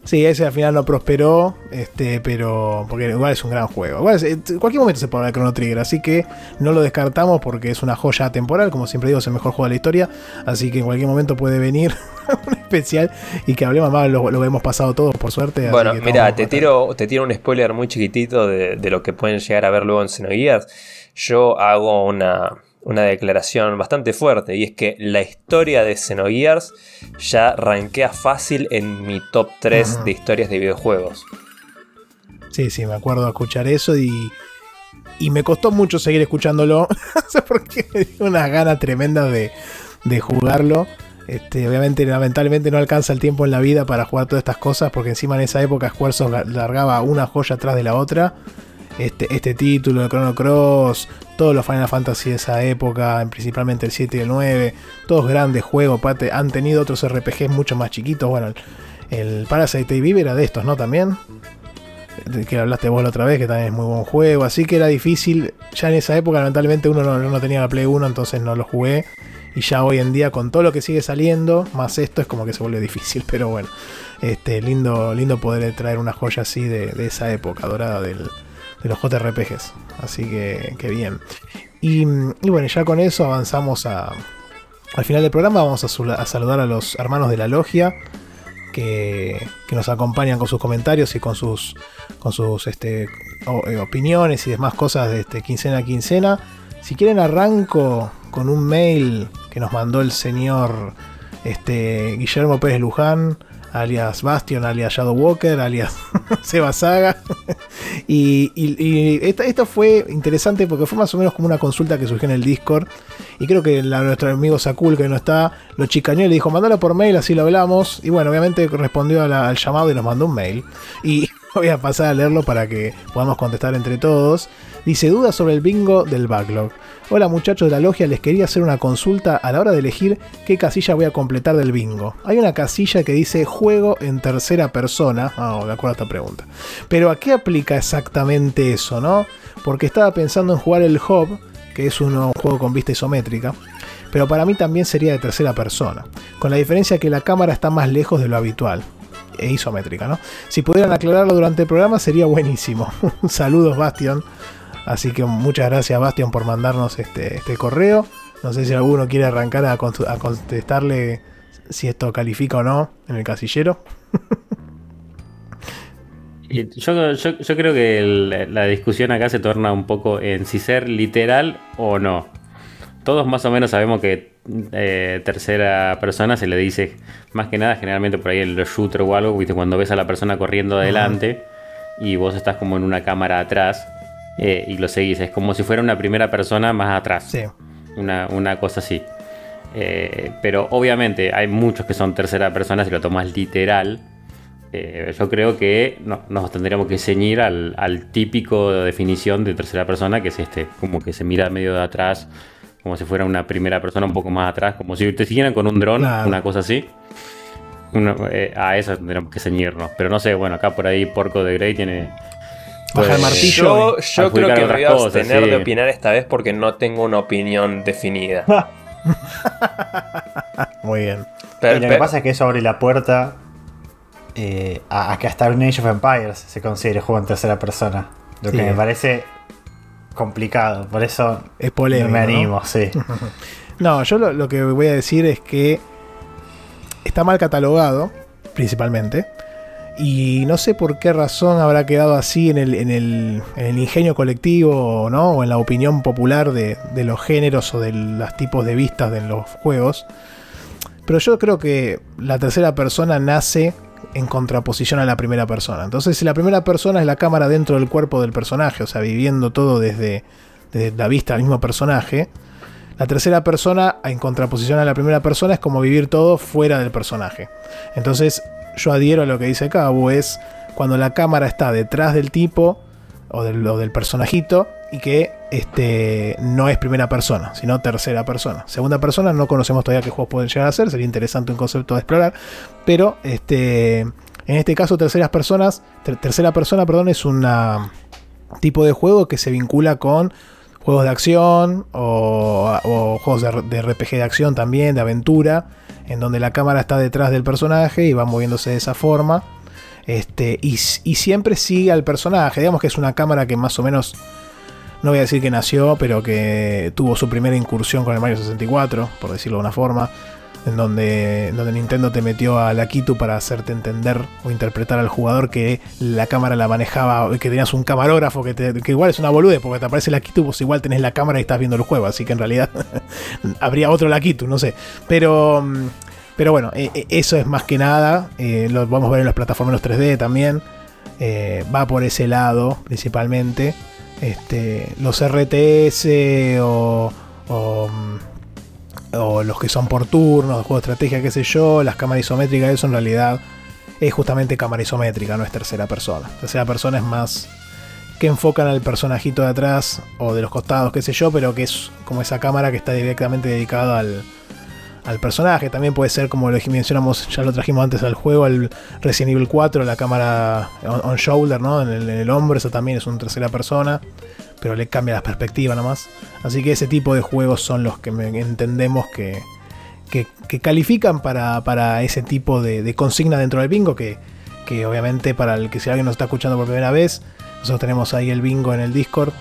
sí, ese al final no prosperó, este, pero porque igual es un gran juego. Igual es- en cualquier momento se puede hablar de Chrono Trigger, así que no lo descartamos porque es una joya temporal, como siempre digo, es el mejor juego de la historia, así que en cualquier momento puede venir un especial y que hablemos más, lo, lo hemos pasado todos por suerte. Bueno, mira, te tiro, te tiro un spoiler muy chiquitito de, de lo que pueden llegar a ver luego en Xenogears. Yo hago una, una declaración bastante fuerte y es que la historia de Xenogears ya rankea fácil en mi top 3 Ajá. de historias de videojuegos. Sí, sí, me acuerdo de escuchar eso y, y me costó mucho seguir escuchándolo. no sé por qué me dio unas ganas tremendas de, de jugarlo. Este, obviamente, lamentablemente no alcanza el tiempo en la vida para jugar todas estas cosas, porque encima en esa época Squaresoft ga- largaba una joya atrás de la otra. Este, este título, el Chrono Cross, todos los Final Fantasy de esa época, principalmente el 7 y el 9, todos grandes juegos, aparte han tenido otros RPGs mucho más chiquitos. Bueno, el, Parasite Eve era de estos, ¿no? También que hablaste vos la otra vez, que también es muy buen juego, así que era difícil, ya en esa época lamentablemente uno no, no tenía la Play 1, entonces no lo jugué, y ya hoy en día con todo lo que sigue saliendo, más esto es como que se vuelve difícil, pero bueno, este lindo, lindo poder traer una joya así de, de esa época dorada del, de los JRPGs, así que, que bien. Y, y bueno, ya con eso avanzamos a, al final del programa, vamos a, a saludar a los hermanos de la logia, que, que nos acompañan con sus comentarios y con sus con sus este, eh, opiniones y demás cosas de este, quincena a quincena. Si quieren arranco con un mail que nos mandó el señor este, Guillermo Pérez Luján, alias Bastion, alias Shadow Walker, alias Seba Saga. y y- esta- fue interesante porque fue más o menos como una consulta que surgió en el Discord. Y creo que nuestro amigo Sakul, que no está, lo chicañó y le dijo, mandalo por mail, así lo hablamos. Y bueno, obviamente respondió al llamado y nos mandó un mail. Y voy a pasar a leerlo para que podamos contestar entre todos. Dice, dudas sobre el bingo del backlog. Hola muchachos de la logia, les quería hacer una consulta a la hora de elegir qué casilla voy a completar del bingo. Hay una casilla que dice juego en tercera persona. Ah, de acuerdo esta pregunta. Pero ¿a qué aplica exactamente eso, no? Porque estaba pensando en jugar el Hub, que es un juego con vista isométrica. pero para mí también sería de tercera persona, con la diferencia que la cámara está más lejos de lo habitual e isométrica, ¿no? Si pudieran aclararlo durante el programa sería buenísimo. Saludos, Bastion. Así que muchas gracias, Bastion, por mandarnos este, este correo. No sé si alguno quiere arrancar a, contestarle si esto califica o no en el casillero. Yo, yo, creo que la discusión acá se torna un poco en si ser literal o no. Todos más o menos sabemos que eh, tercera persona se le dice más que nada generalmente por ahí el shooter o algo, ¿viste? cuando ves a la persona corriendo adelante y vos estás como en una cámara atrás eh, y lo seguís, es como si fuera una primera persona más atrás. Sí. Una, una cosa así. Eh, pero obviamente hay muchos que son tercera persona si lo tomas literal. yo creo que nos tendríamos que ceñir al, al típico de definición de tercera persona, que es este, como que se mira medio de atrás como si fuera una primera persona un poco más atrás, como si te siguieran con un dron, una cosa así. Eh, a eso tendríamos que ceñirnos. Pero no sé, bueno, acá por ahí Porco de Grey tiene. Baja el martillo. Yo, creo que me voy a abstener de opinar esta vez porque no tengo una opinión definida. Muy bien. lo que pasa es que eso abre la puerta eh, a, que hasta un Age of Empires se considere juego en tercera persona. Lo que me parece complicado, por eso es polémico, me animo, sí. no, yo lo, que voy a decir es que está mal catalogado, principalmente. Y no sé por qué razón habrá quedado así en el, en el, en el ingenio colectivo ¿no? o en la opinión popular de, de, los géneros o de los tipos de vistas de los juegos. Pero yo creo que la tercera persona nace en contraposición a la primera persona. Entonces, si la primera persona es la cámara dentro del cuerpo del personaje, o sea, viviendo todo desde, la vista del mismo personaje, la tercera persona, en contraposición a la primera persona, es como vivir todo fuera del personaje. Entonces, yo adhiero a lo que dice Cabo, es cuando la cámara está detrás del tipo o del, o del personajito y que este, no es primera persona, sino tercera persona. Segunda persona no conocemos todavía qué juegos pueden llegar a ser, sería interesante un concepto de explorar, pero este, en este caso terceras personas, tercera persona, perdón, es un tipo de juego que se vincula con juegos de acción o, juegos de, RPG de acción también, de aventura, en donde la cámara está detrás del personaje y va moviéndose de esa forma. Este, y, y siempre sigue al personaje, digamos que es una cámara que más o menos no voy a decir que nació, pero que tuvo su primera incursión con el Mario 64, por decirlo de una forma, en donde, donde Nintendo te metió a la Kitu para hacerte entender o interpretar al jugador que la cámara la manejaba, que tenías un camarógrafo, que, que igual es una bolude, porque te aparece la Kitu, pues igual tenés la cámara y estás viendo el juego, así que en realidad habría otro la Kitu, no sé. Pero, pero bueno, e, e, eso es más que nada, eh, lo vamos a ver en las plataformas 3D también. Eh, va por ese lado principalmente este, los RTS o, o, los que son por turnos, juego de estrategia, qué sé yo, las cámaras isométricas, eso en realidad es justamente cámara isométrica, no es tercera persona. Tercera persona es más que enfocan al personajito de atrás o de los costados, qué sé yo, pero que es como esa cámara que está directamente dedicada al, al personaje. También puede ser, como lo mencionamos, ya lo trajimos antes al juego, al Resident Evil 4, la cámara on, shoulder, ¿no? En el, hombro, eso también es una tercera persona, pero le cambia la perspectiva nomás. Así que ese tipo de juegos son los que entendemos que, que, califican para, ese tipo de, consigna dentro del bingo, que, que obviamente para el que si alguien nos está escuchando por primera vez, nosotros tenemos ahí el bingo en el Discord.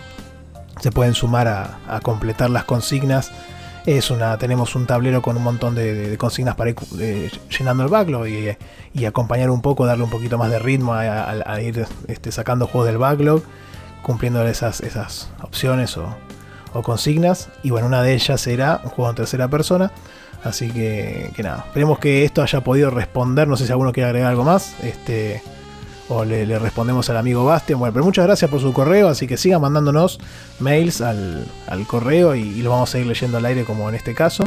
Se pueden sumar a, completar las consignas es una, tenemos un tablero con un montón de, consignas para ir llenando el backlog y, acompañar un poco, darle un poquito más de ritmo a, ir este, sacando juegos del backlog, cumpliendo esas, esas opciones o, consignas. Y bueno, una de ellas era un juego en tercera persona. Así que, nada, esperemos que esto haya podido responder. No sé si alguno quiere agregar algo más. Este, o le, respondemos al amigo Bastian. Bueno, pero muchas gracias por su correo, así que sigan mandándonos mails al, correo y, lo vamos a ir leyendo al aire como en este caso.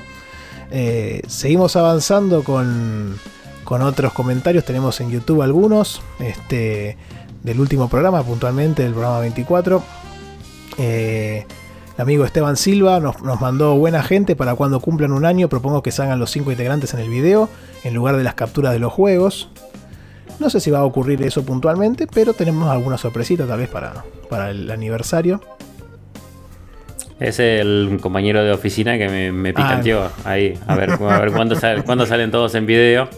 Eh, seguimos avanzando con, con otros comentarios, tenemos en YouTube algunos, este, del último programa, puntualmente del programa 24. Eh, el amigo Esteban Silva nos, nos, mandó buena gente para cuando cumplan un año. Propongo que salgan los 5 integrantes en el video en lugar de las capturas de los juegos. No sé si va a ocurrir eso puntualmente, pero tenemos alguna sorpresita tal vez para, para el aniversario. Es el compañero de oficina que me, me picanteó ahí. A ver, a ver cuándo, sal- cuándo salen todos en video.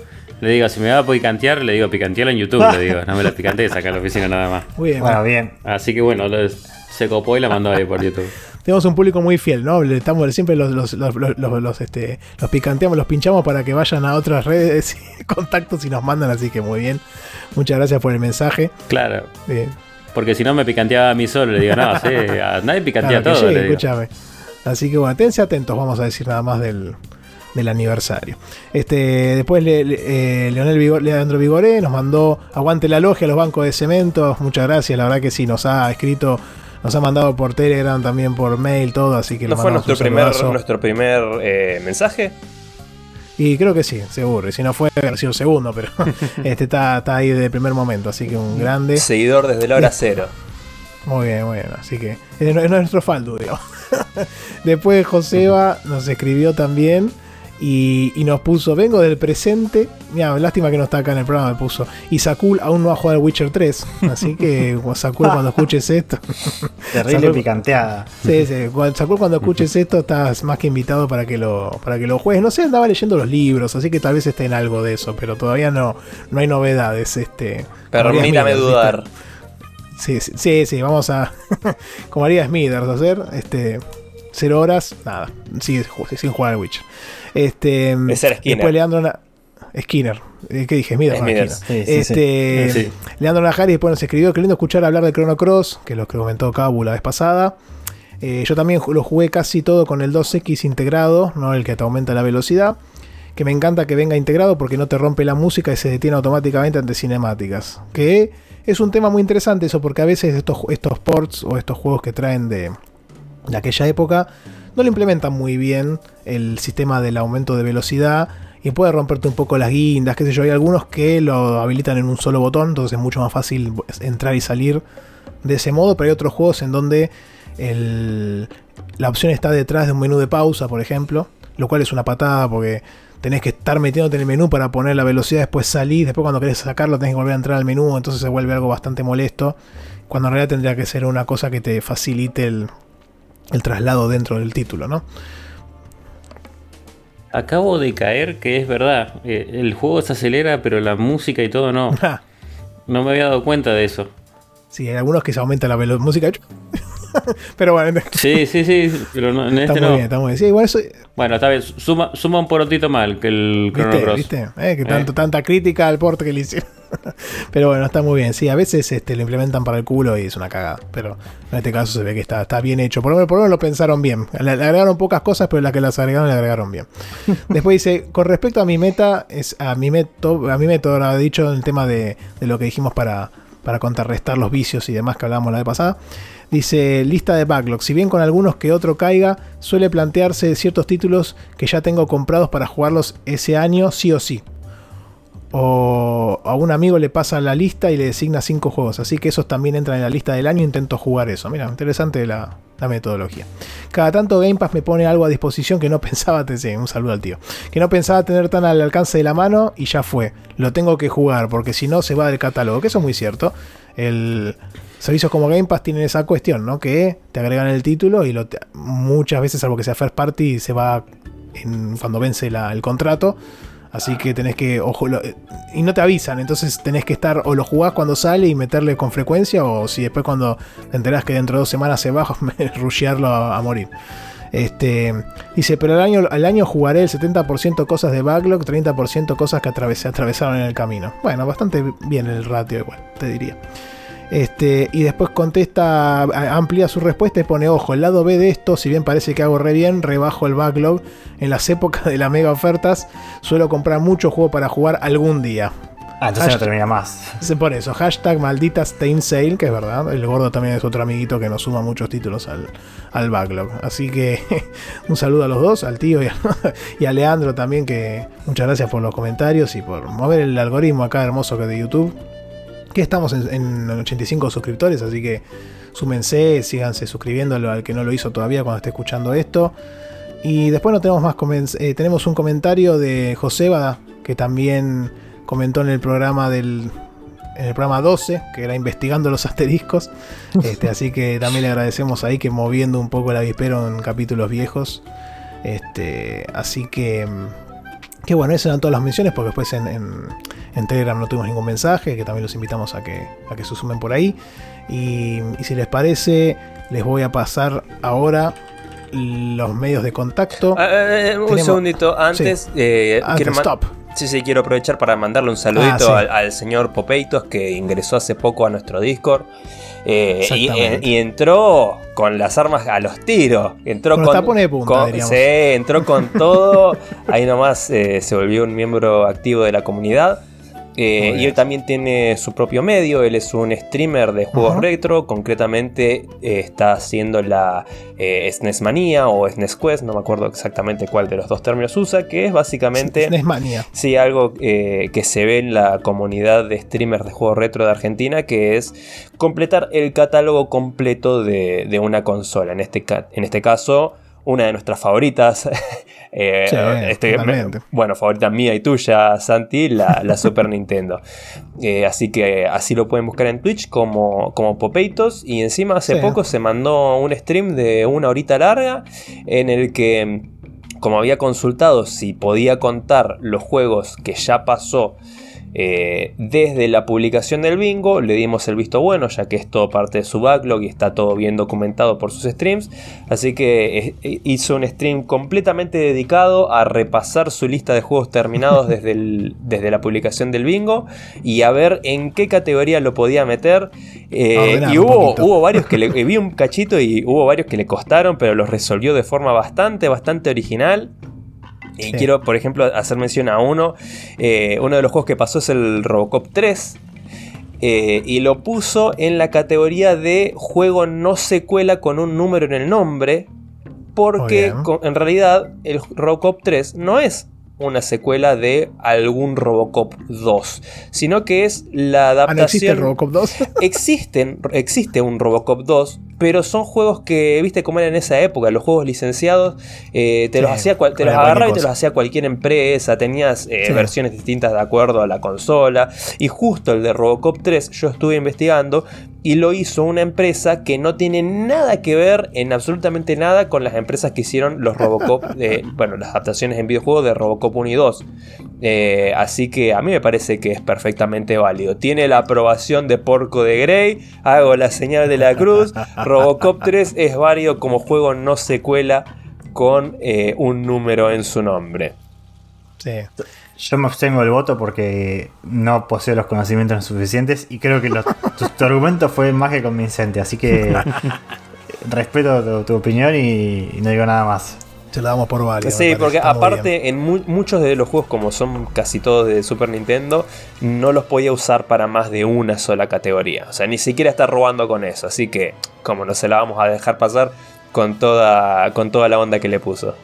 Le digo, si me va a picantear, le digo, picantealo en YouTube. Le digo, no me la picantees acá en la oficina nada más. Muy bien. Bueno, bien. Así que bueno, lo- se copó y la mandó ahí por YouTube. Tenemos un público muy fiel, ¿no? Le estamos siempre los, los, los, los- los- los, este, los picanteamos, los pinchamos para que vayan a otras redes y contactos y nos mandan, así que muy bien. Muchas gracias por el mensaje. Claro, Eh, porque si no me picanteaba a mí solo. Le digo, no, sí, a nadie picantea claro, todo. llegue, le digo. escúchame. Así que bueno, atense atentos, vamos a decir nada más del, del aniversario. Este, después le- le- eh, Leonel Vigor- Leandro Vigoré nos mandó aguante la logia los bancos de cemento. Muchas gracias, la verdad que sí, nos ha escrito, nos ha mandado por Telegram, también por mail, todo, así que ¿No le fue nuestro primer, nuestro primer eh, mensaje? Y creo que sí, seguro. Y si no fue, haber sido el segundo, pero este está, está ahí de primer momento, así que un grande. Seguidor desde la hora cero. Muy bien, muy bien. Así que es, es nuestro faldo, digamos. Después Joseba nos escribió también y, y nos puso, vengo del presente. Mira, lástima que no está acá en el programa, me puso. Y Sakul aún no ha jugado al Witcher 3. Así que Sakul cuando escuches esto... Terrible Salud. picanteada. Sí, sí. Sakul, cuando escuches esto, estás más que invitado para que lo para que lo juegues. No sé, andaba leyendo los libros, así que tal vez esté en algo de eso, pero todavía no, no hay novedades. Este, Permítame dudar. Sí, sí, sí, sí, vamos a. como haría Smithers, hacer este. Cero horas, nada. Sigue ju- sin jugar al Witcher. Este, Ese era Skinner. Después Leandro. Na- Skinner. Eh, ¿Qué dije? Smithers. Smithers. Skinner. Sí, sí, este, sí. Leandro Najari después nos escribió. Qué lindo escuchar hablar de Chrono Cross, que lo que comentó Cabu la vez pasada. Eh, yo también lo jugué casi todo con el 2X integrado, no el que te aumenta la velocidad. Que me encanta que venga integrado porque no te rompe la música y se detiene automáticamente ante cinemáticas. Que es un tema muy interesante eso, porque a veces estos, estos ports o estos juegos que traen de, de aquella época no lo implementan muy bien el sistema del aumento de velocidad y puede romperte un poco las guindas, qué sé yo. Hay algunos que lo habilitan en un solo botón, entonces es mucho más fácil entrar y salir de ese modo, pero hay otros juegos en donde la opción está detrás de un menú de pausa, por ejemplo, lo cual es una patada porque tenés que estar metiéndote en el menú para poner la velocidad, después salir, después cuando querés sacarlo tenés que volver a entrar al menú, entonces se vuelve algo bastante molesto, cuando en realidad tendría que ser una cosa que te facilite el, el traslado dentro del título, ¿no? Acabo de caer que es verdad. eh, el juego se acelera, pero la música y todo no. No me había dado cuenta de eso. sí, hay algunos que se aumenta la velocidad música. Pero bueno, Sí, sí, sí, pero no, en está este muy no. bien, está muy bien. Sí, igual eso, Bueno, está bien, suma, suma un porotito mal que el Chrono ¿Viste? Cross. ¿Viste? Eh, que tanto, tanta crítica al porte que le hicieron. pero bueno, está muy bien. Sí, a veces este, lo implementan para el culo y es una cagada. Pero en este caso se ve que está, está bien hecho. Por lo, menos, por lo menos lo pensaron bien. Le, le agregaron pocas cosas, pero las que las agregaron, le agregaron bien. Después dice, con respecto a mi meta, es a mi método, a mi método, lo ha dicho el tema de, de lo que dijimos para, para contrarrestar los vicios y demás que hablábamos la vez pasada. Dice, lista de backlog. Si bien con algunos que otro caiga, suele plantearse ciertos títulos que ya tengo comprados para jugarlos ese año sí o sí. O a un amigo le pasa la lista y le designa 5 juegos. Así que esos también entran en la lista del año. Intento jugar eso. Mira, interesante la, metodología. Cada tanto Game Pass me pone algo a disposición que no pensaba tener. Sí, un saludo al tío. Que no pensaba tener tan al alcance de la mano y ya fue. Lo tengo que jugar porque si no se va del catálogo. Que eso es muy cierto. El, servicios como Game Pass tienen esa cuestión, ¿no? Que te agregan el título y muchas veces, salvo que sea first party, se va cuando vence el contrato. Así que tenés que. Ojo, y no te avisan, entonces tenés que estar. O lo jugás cuando sale y meterle con frecuencia, o si después cuando te enterás que dentro de dos semanas se baja, rushearlo a, a morir. Este, dice, pero al año, al año jugaré el 70% cosas de backlog, 30% cosas que atravesaron en el camino. Bueno, bastante bien el ratio igual, te diría. Este, y después contesta, amplía su respuesta y pone, ojo, el lado B de esto, si bien parece que hago re bien, rebajo el backlog. En las épocas de las mega ofertas, suelo comprar mucho juego para jugar algún día. Ah, entonces no Hashtag- termina más. Se pone eso, hashtag maldita Steam Sale, que es verdad. El gordo también es otro amiguito que nos suma muchos títulos al, al backlog. Así que un saludo a los dos, al tío y a, y a Leandro también, que muchas gracias por los comentarios y por mover el algoritmo acá hermoso que de YouTube. Que estamos en, en 85 suscriptores, así que súmense, síganse suscribiendo al que no lo hizo todavía cuando esté escuchando esto. Y después no tenemos más eh, tenemos un comentario de Joseba que también comentó en el programa del en el programa 12, que era investigando los asteriscos. Este, así que también le agradecemos ahí que moviendo un poco el avispero en capítulos viejos. Este, así que, que bueno, esas eran todas las menciones, porque después en, en, Telegram no tuvimos ningún mensaje, que también los invitamos a que, a que se sumen por ahí. Y, si les parece, les voy a pasar ahora los medios de contacto. Ah, eh, eh, un segundito, antes, eh, stop. Sí, sí, quiero aprovechar para mandarle un saludito ah, al, señor Popeitos que ingresó hace poco a nuestro Discord. Eh, y, entró con las armas a los tiros. Entró con, de punta, sí, entró con todo. Ahí nomás eh, se volvió un miembro activo de la comunidad. Eh, y él también tiene su propio medio, él es un streamer de juegos retro, concretamente eh, está haciendo la eh, SNES Manía o SNES Quest, no me acuerdo exactamente cuál de los dos términos usa, que es básicamente... SNES Manía. Sí, algo que se ve en la comunidad de streamers de juegos retro de Argentina, que es completar el catálogo completo de, una consola. En este, en este caso una de nuestras favoritas. Eh, este, bueno, favorita mía y tuya, Santi, la, Super Nintendo. Eh, así que así lo pueden buscar en Twitch como, como Popeitos. Y encima hace poco se mandó un stream de una horita larga en el que, como había consultado si podía contar los juegos que ya pasó eh, desde la publicación del bingo le dimos el visto bueno, ya que es todo parte de su backlog y está todo bien documentado por sus streams. Así que eh, hizo un stream completamente dedicado a repasar su lista de juegos terminados desde, desde la publicación del bingo y a ver en qué categoría lo podía meter. Eh, y hubo, hubo varios que le vi un cachito y hubo varios que le costaron, pero los resolvió de forma bastante, bastante original. Y quiero, por ejemplo, hacer mención a uno. Eh, uno de los juegos que pasó es el Robocop 3. Eh, y lo puso en la categoría de juego no secuela con un número en el nombre. Porque en realidad el Robocop 3 no es una secuela de algún Robocop 2, sino que es la adaptación. ¿No existe Robocop 2? Existen, existe un Robocop 2, pero son juegos que, viste cómo era en esa época, los juegos licenciados, eh, te los hacía te los agarraba y te los hacía cualquier empresa, tenías eh, versiones distintas de acuerdo a la consola, y justo el de Robocop 3 yo estuve investigando y lo hizo una empresa que no tiene nada que ver en absolutamente nada con las empresas que hicieron los Robocop, bueno, las adaptaciones en videojuegos de Robocop 1 y 2. Eh, así que a mí me parece que es perfectamente válido. Tiene la aprobación de Porco de Grey, hago la señal de la cruz. Robocop 3 es válido como juego no secuela con eh, un número en su nombre. Sí. Yo me abstengo del voto porque no poseo los conocimientos suficientes y creo que tu, argumento fue más que convincente, así que respeto tu, opinión y, no digo nada más. Se la damos por válido. Sí, porque aparte en muchos de los juegos, como son casi todos de Super Nintendo, no los podía usar para más de una sola categoría. O sea, ni siquiera está robando con eso. Así que, como no se la vamos a dejar pasar con toda, con toda la onda que le puso.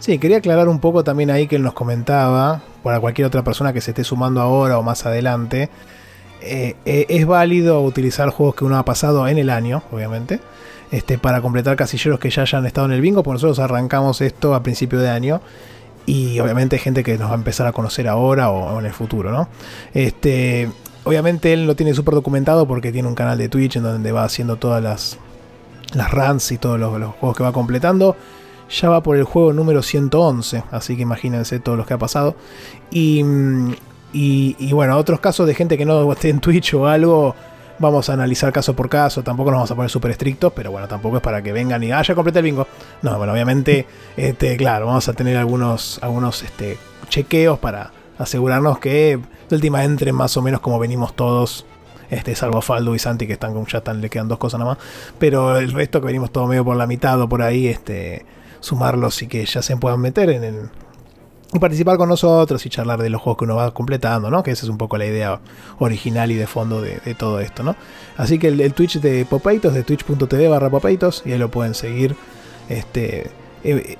Sí, quería aclarar un poco también ahí que él nos comentaba, para cualquier otra persona que se esté sumando ahora o más adelante, eh, eh, es válido utilizar juegos que uno ha pasado en el año, obviamente, este, para completar casilleros que ya hayan estado en el bingo, porque nosotros arrancamos esto a principio de año. Y obviamente hay gente que nos va a empezar a conocer ahora o, en el futuro, ¿no? Este, obviamente él lo tiene súper documentado porque tiene un canal de Twitch en donde va haciendo todas las, las runs y todos los juegos que va completando ya va por el juego número 111, así que imagínense todos los que ha pasado. Y, y, bueno, otros casos de gente que no esté en Twitch o algo, vamos a analizar caso por caso, tampoco nos vamos a poner súper estrictos, pero bueno, tampoco es para que vengan y, ah, ya completé el bingo. No, bueno, obviamente, este, claro, vamos a tener algunos, algunos este, chequeos para asegurarnos que de última entren más o menos como venimos todos este, salvo Faldo y Santi que están ya están, le quedan dos cosas nada más. Pero el resto que venimos todo medio por la mitad o por ahí, este, sumarlos y que ya se puedan meter en el, y participar con nosotros y charlar de los juegos que uno va completando, ¿no? Que esa es un poco la idea original y de fondo de, todo esto, ¿no? Así que el, Twitch de Popeitos, de twitch.tv barra Popeitos, y ahí lo pueden seguir. Este, eh,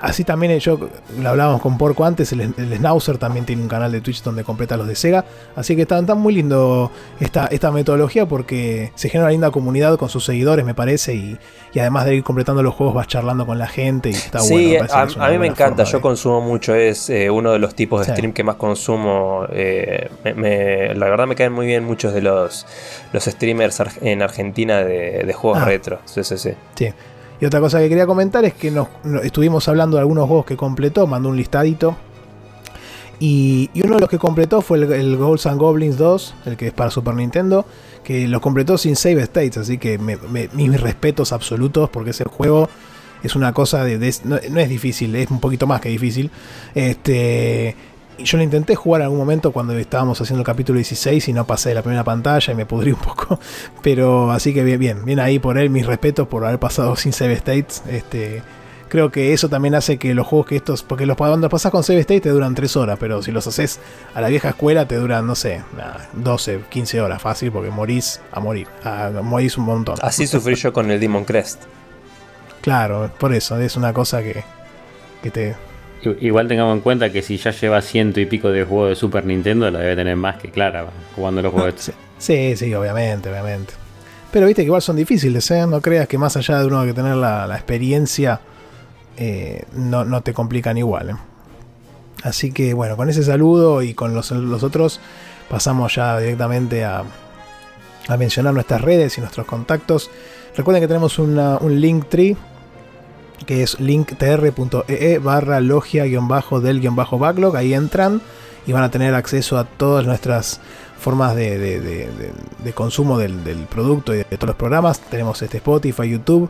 así también yo lo hablábamos con Porco antes, el, el, también tiene un canal de Twitch donde completa los de Sega, así que está, está muy lindo esta, esta metodología porque se genera una linda comunidad con sus seguidores me parece y, y además de ir completando los juegos vas charlando con la gente y está sí, bueno. a, a mí me encanta, yo consumo mucho, es eh, uno de los tipos de stream que más consumo, eh, me, me, la verdad me caen muy bien muchos de los, los streamers en Argentina de, de juegos ah. retro, sí, sí, sí. Sí. Otra cosa que quería comentar es que nos, estuvimos hablando de algunos juegos que completó, mandó un listadito. Y, uno de los que completó fue el, el Ghosts and Goblins 2, el que es para Super Nintendo, que lo completó sin save states, así que mis respetos absolutos porque ese juego es una cosa de... de no, no, es difícil, es un poquito más que difícil. Este, yo lo intenté jugar en algún momento cuando estábamos haciendo el capítulo 16 y no pasé de la primera pantalla y me pudrí un poco. Pero así que bien, bien, bien ahí por él, mis respetos por haber pasado sin save states. Este, creo que eso también hace que los juegos que estos, porque los cuando pasas con save state te duran 3 horas, pero si los haces a la vieja escuela te duran, no sé, 12, 15 horas fácil porque morís a morir, a, morís un montón. Así sufrí yo con el Demon Crest. Claro, por eso, es una cosa que, que te, Igual tengamos en cuenta que si ya lleva ciento y pico de juegos de Super Nintendo, la debe tener más que clara jugando los juegos. Sí, sí, sí, obviamente, obviamente. Pero viste que igual son difíciles, ¿eh? No creas que más allá de uno que tener la, la experiencia, eh, no, no, te complican igual. ¿eh? Así que bueno, con ese saludo y con los, los otros, pasamos ya directamente a, a, mencionar nuestras redes y nuestros contactos. Recuerden que tenemos una, un link tree que es linktr.ee barra logia-del-backlog. Ahí entran y van a tener acceso a todas nuestras formas de, consumo del, producto y de todos los programas. Tenemos este Spotify, YouTube,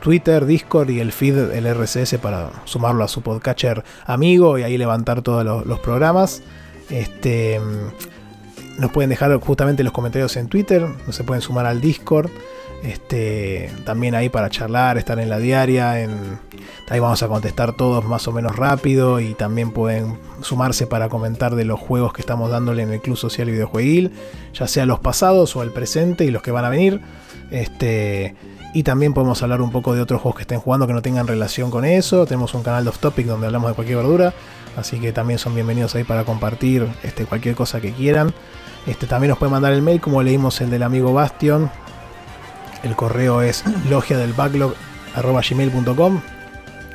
Twitter, Discord y el feed, el RSS para sumarlo a su podcatcher amigo y ahí levantar todos los, programas. Este, nos pueden dejar justamente los comentarios en Twitter, se pueden sumar al Discord. Este, también ahí para charlar, estar en la diaria. En, ahí vamos a contestar todos más o menos rápido. Y también pueden sumarse para comentar de los juegos que estamos dándole en el Club Social Videojueguil. Ya sea los pasados o el presente y los que van a venir. Este, y también podemos hablar un poco de otros juegos que estén jugando que no tengan relación con eso. Tenemos un canal de off topic donde hablamos de cualquier verdura. Así que también son bienvenidos ahí para compartir este, cualquier cosa que quieran. Este, también nos pueden mandar el mail como leímos el del amigo Bastion, el correo es logia del backlog gmail.com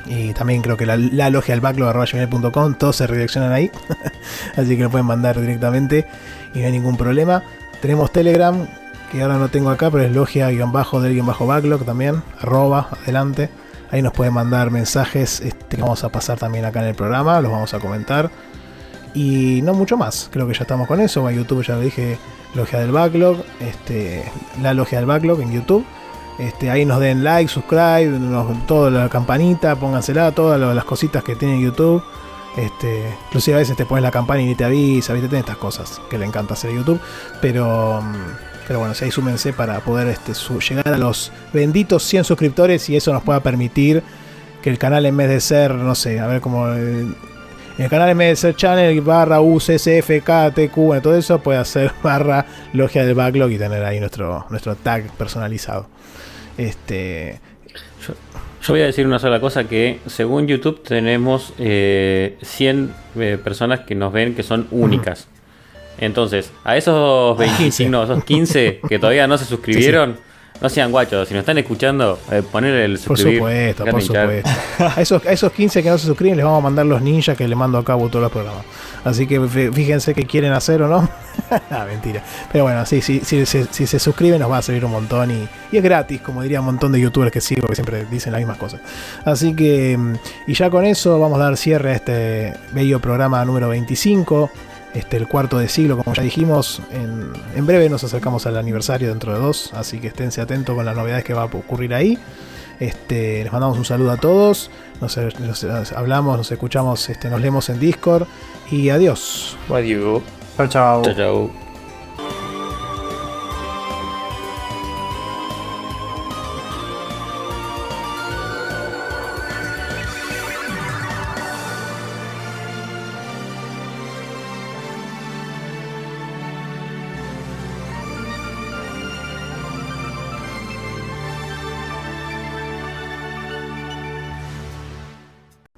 y también creo que la, logia del backlog gmail.com todos se redireccionan ahí. Así que lo pueden mandar directamente y no hay ningún problema. Tenemos telegram que ahora no tengo acá pero es logia-del-backlog también arroba adelante. Ahí nos pueden mandar mensajes este, que vamos a pasar también acá en el programa los vamos a comentar y no mucho más creo que ya estamos con eso a youtube ya lo dije Logia del Backlog, este, la Logia del Backlog en YouTube. Este, ahí nos den like, subscribe, toda la campanita, póngansela, todas las cositas que tiene YouTube. Este, inclusive a veces te pones la campana y ni te avisa, ¿viste? Tiene estas cosas que le encanta hacer YouTube. Pero, pero bueno, si ahí súmense para poder este, llegar a los benditos 100 suscriptores y eso nos pueda permitir que el canal en vez de ser, no sé, a ver cómo... Eh, en el canal MDC Channel barra UCSFKTQ, bueno, todo eso puede hacer barra logia del backlog y tener ahí nuestro, nuestro tag personalizado. Este. Yo, yo voy a decir una sola cosa: que según YouTube tenemos eh, 100 eh, personas que nos ven que son únicas. Entonces, a esos 25, no, esos 15 que todavía no se suscribieron. Sí, sí. No sean guachos, si nos están escuchando, eh, poner el suscribir. Por supuesto, por supuesto. a, esos, a esos 15 que no se suscriben les vamos a mandar los ninjas que le mando a cabo todos los programas. Así que fíjense qué quieren hacer o no. ah, mentira. Pero bueno, sí, sí, sí, si, si, se suscriben nos va a servir un montón y, y, es gratis, como diría un montón de youtubers que sigo que siempre dicen las mismas cosas. Así que, mm, y ya con eso vamos a dar cierre a este bello programa número 25 este, el cuarto de siglo, como ya dijimos. En, en, breve nos acercamos al aniversario dentro de dos, así que esténse atentos con las novedades que va a ocurrir ahí. Este, les mandamos un saludo a todos, nos, nos, nos hablamos, nos escuchamos, este, nos leemos en Discord y adiós. Adiós. Chao, chao. Chao, chao.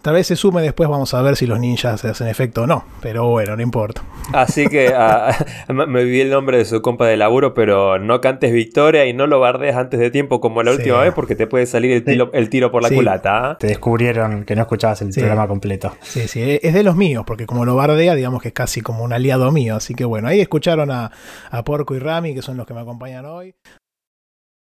Tal vez se sume después, vamos a ver si los ninjas se hacen efecto o no. Pero bueno, no importa. Así que ah, me olvidé el nombre de su compa de laburo, pero no cantes victoria y no lo bardees antes de tiempo como la Sí. última vez porque te puede salir el tiro, el tiro por la Sí. culata. ¿ah? Te descubrieron que no escuchabas el Sí. programa completo. Sí, sí, es de los míos, porque como lo bardea, digamos que es casi como un aliado mío. Así que bueno, ahí escucharon a, a Porco y Rami, que son los que me acompañan hoy.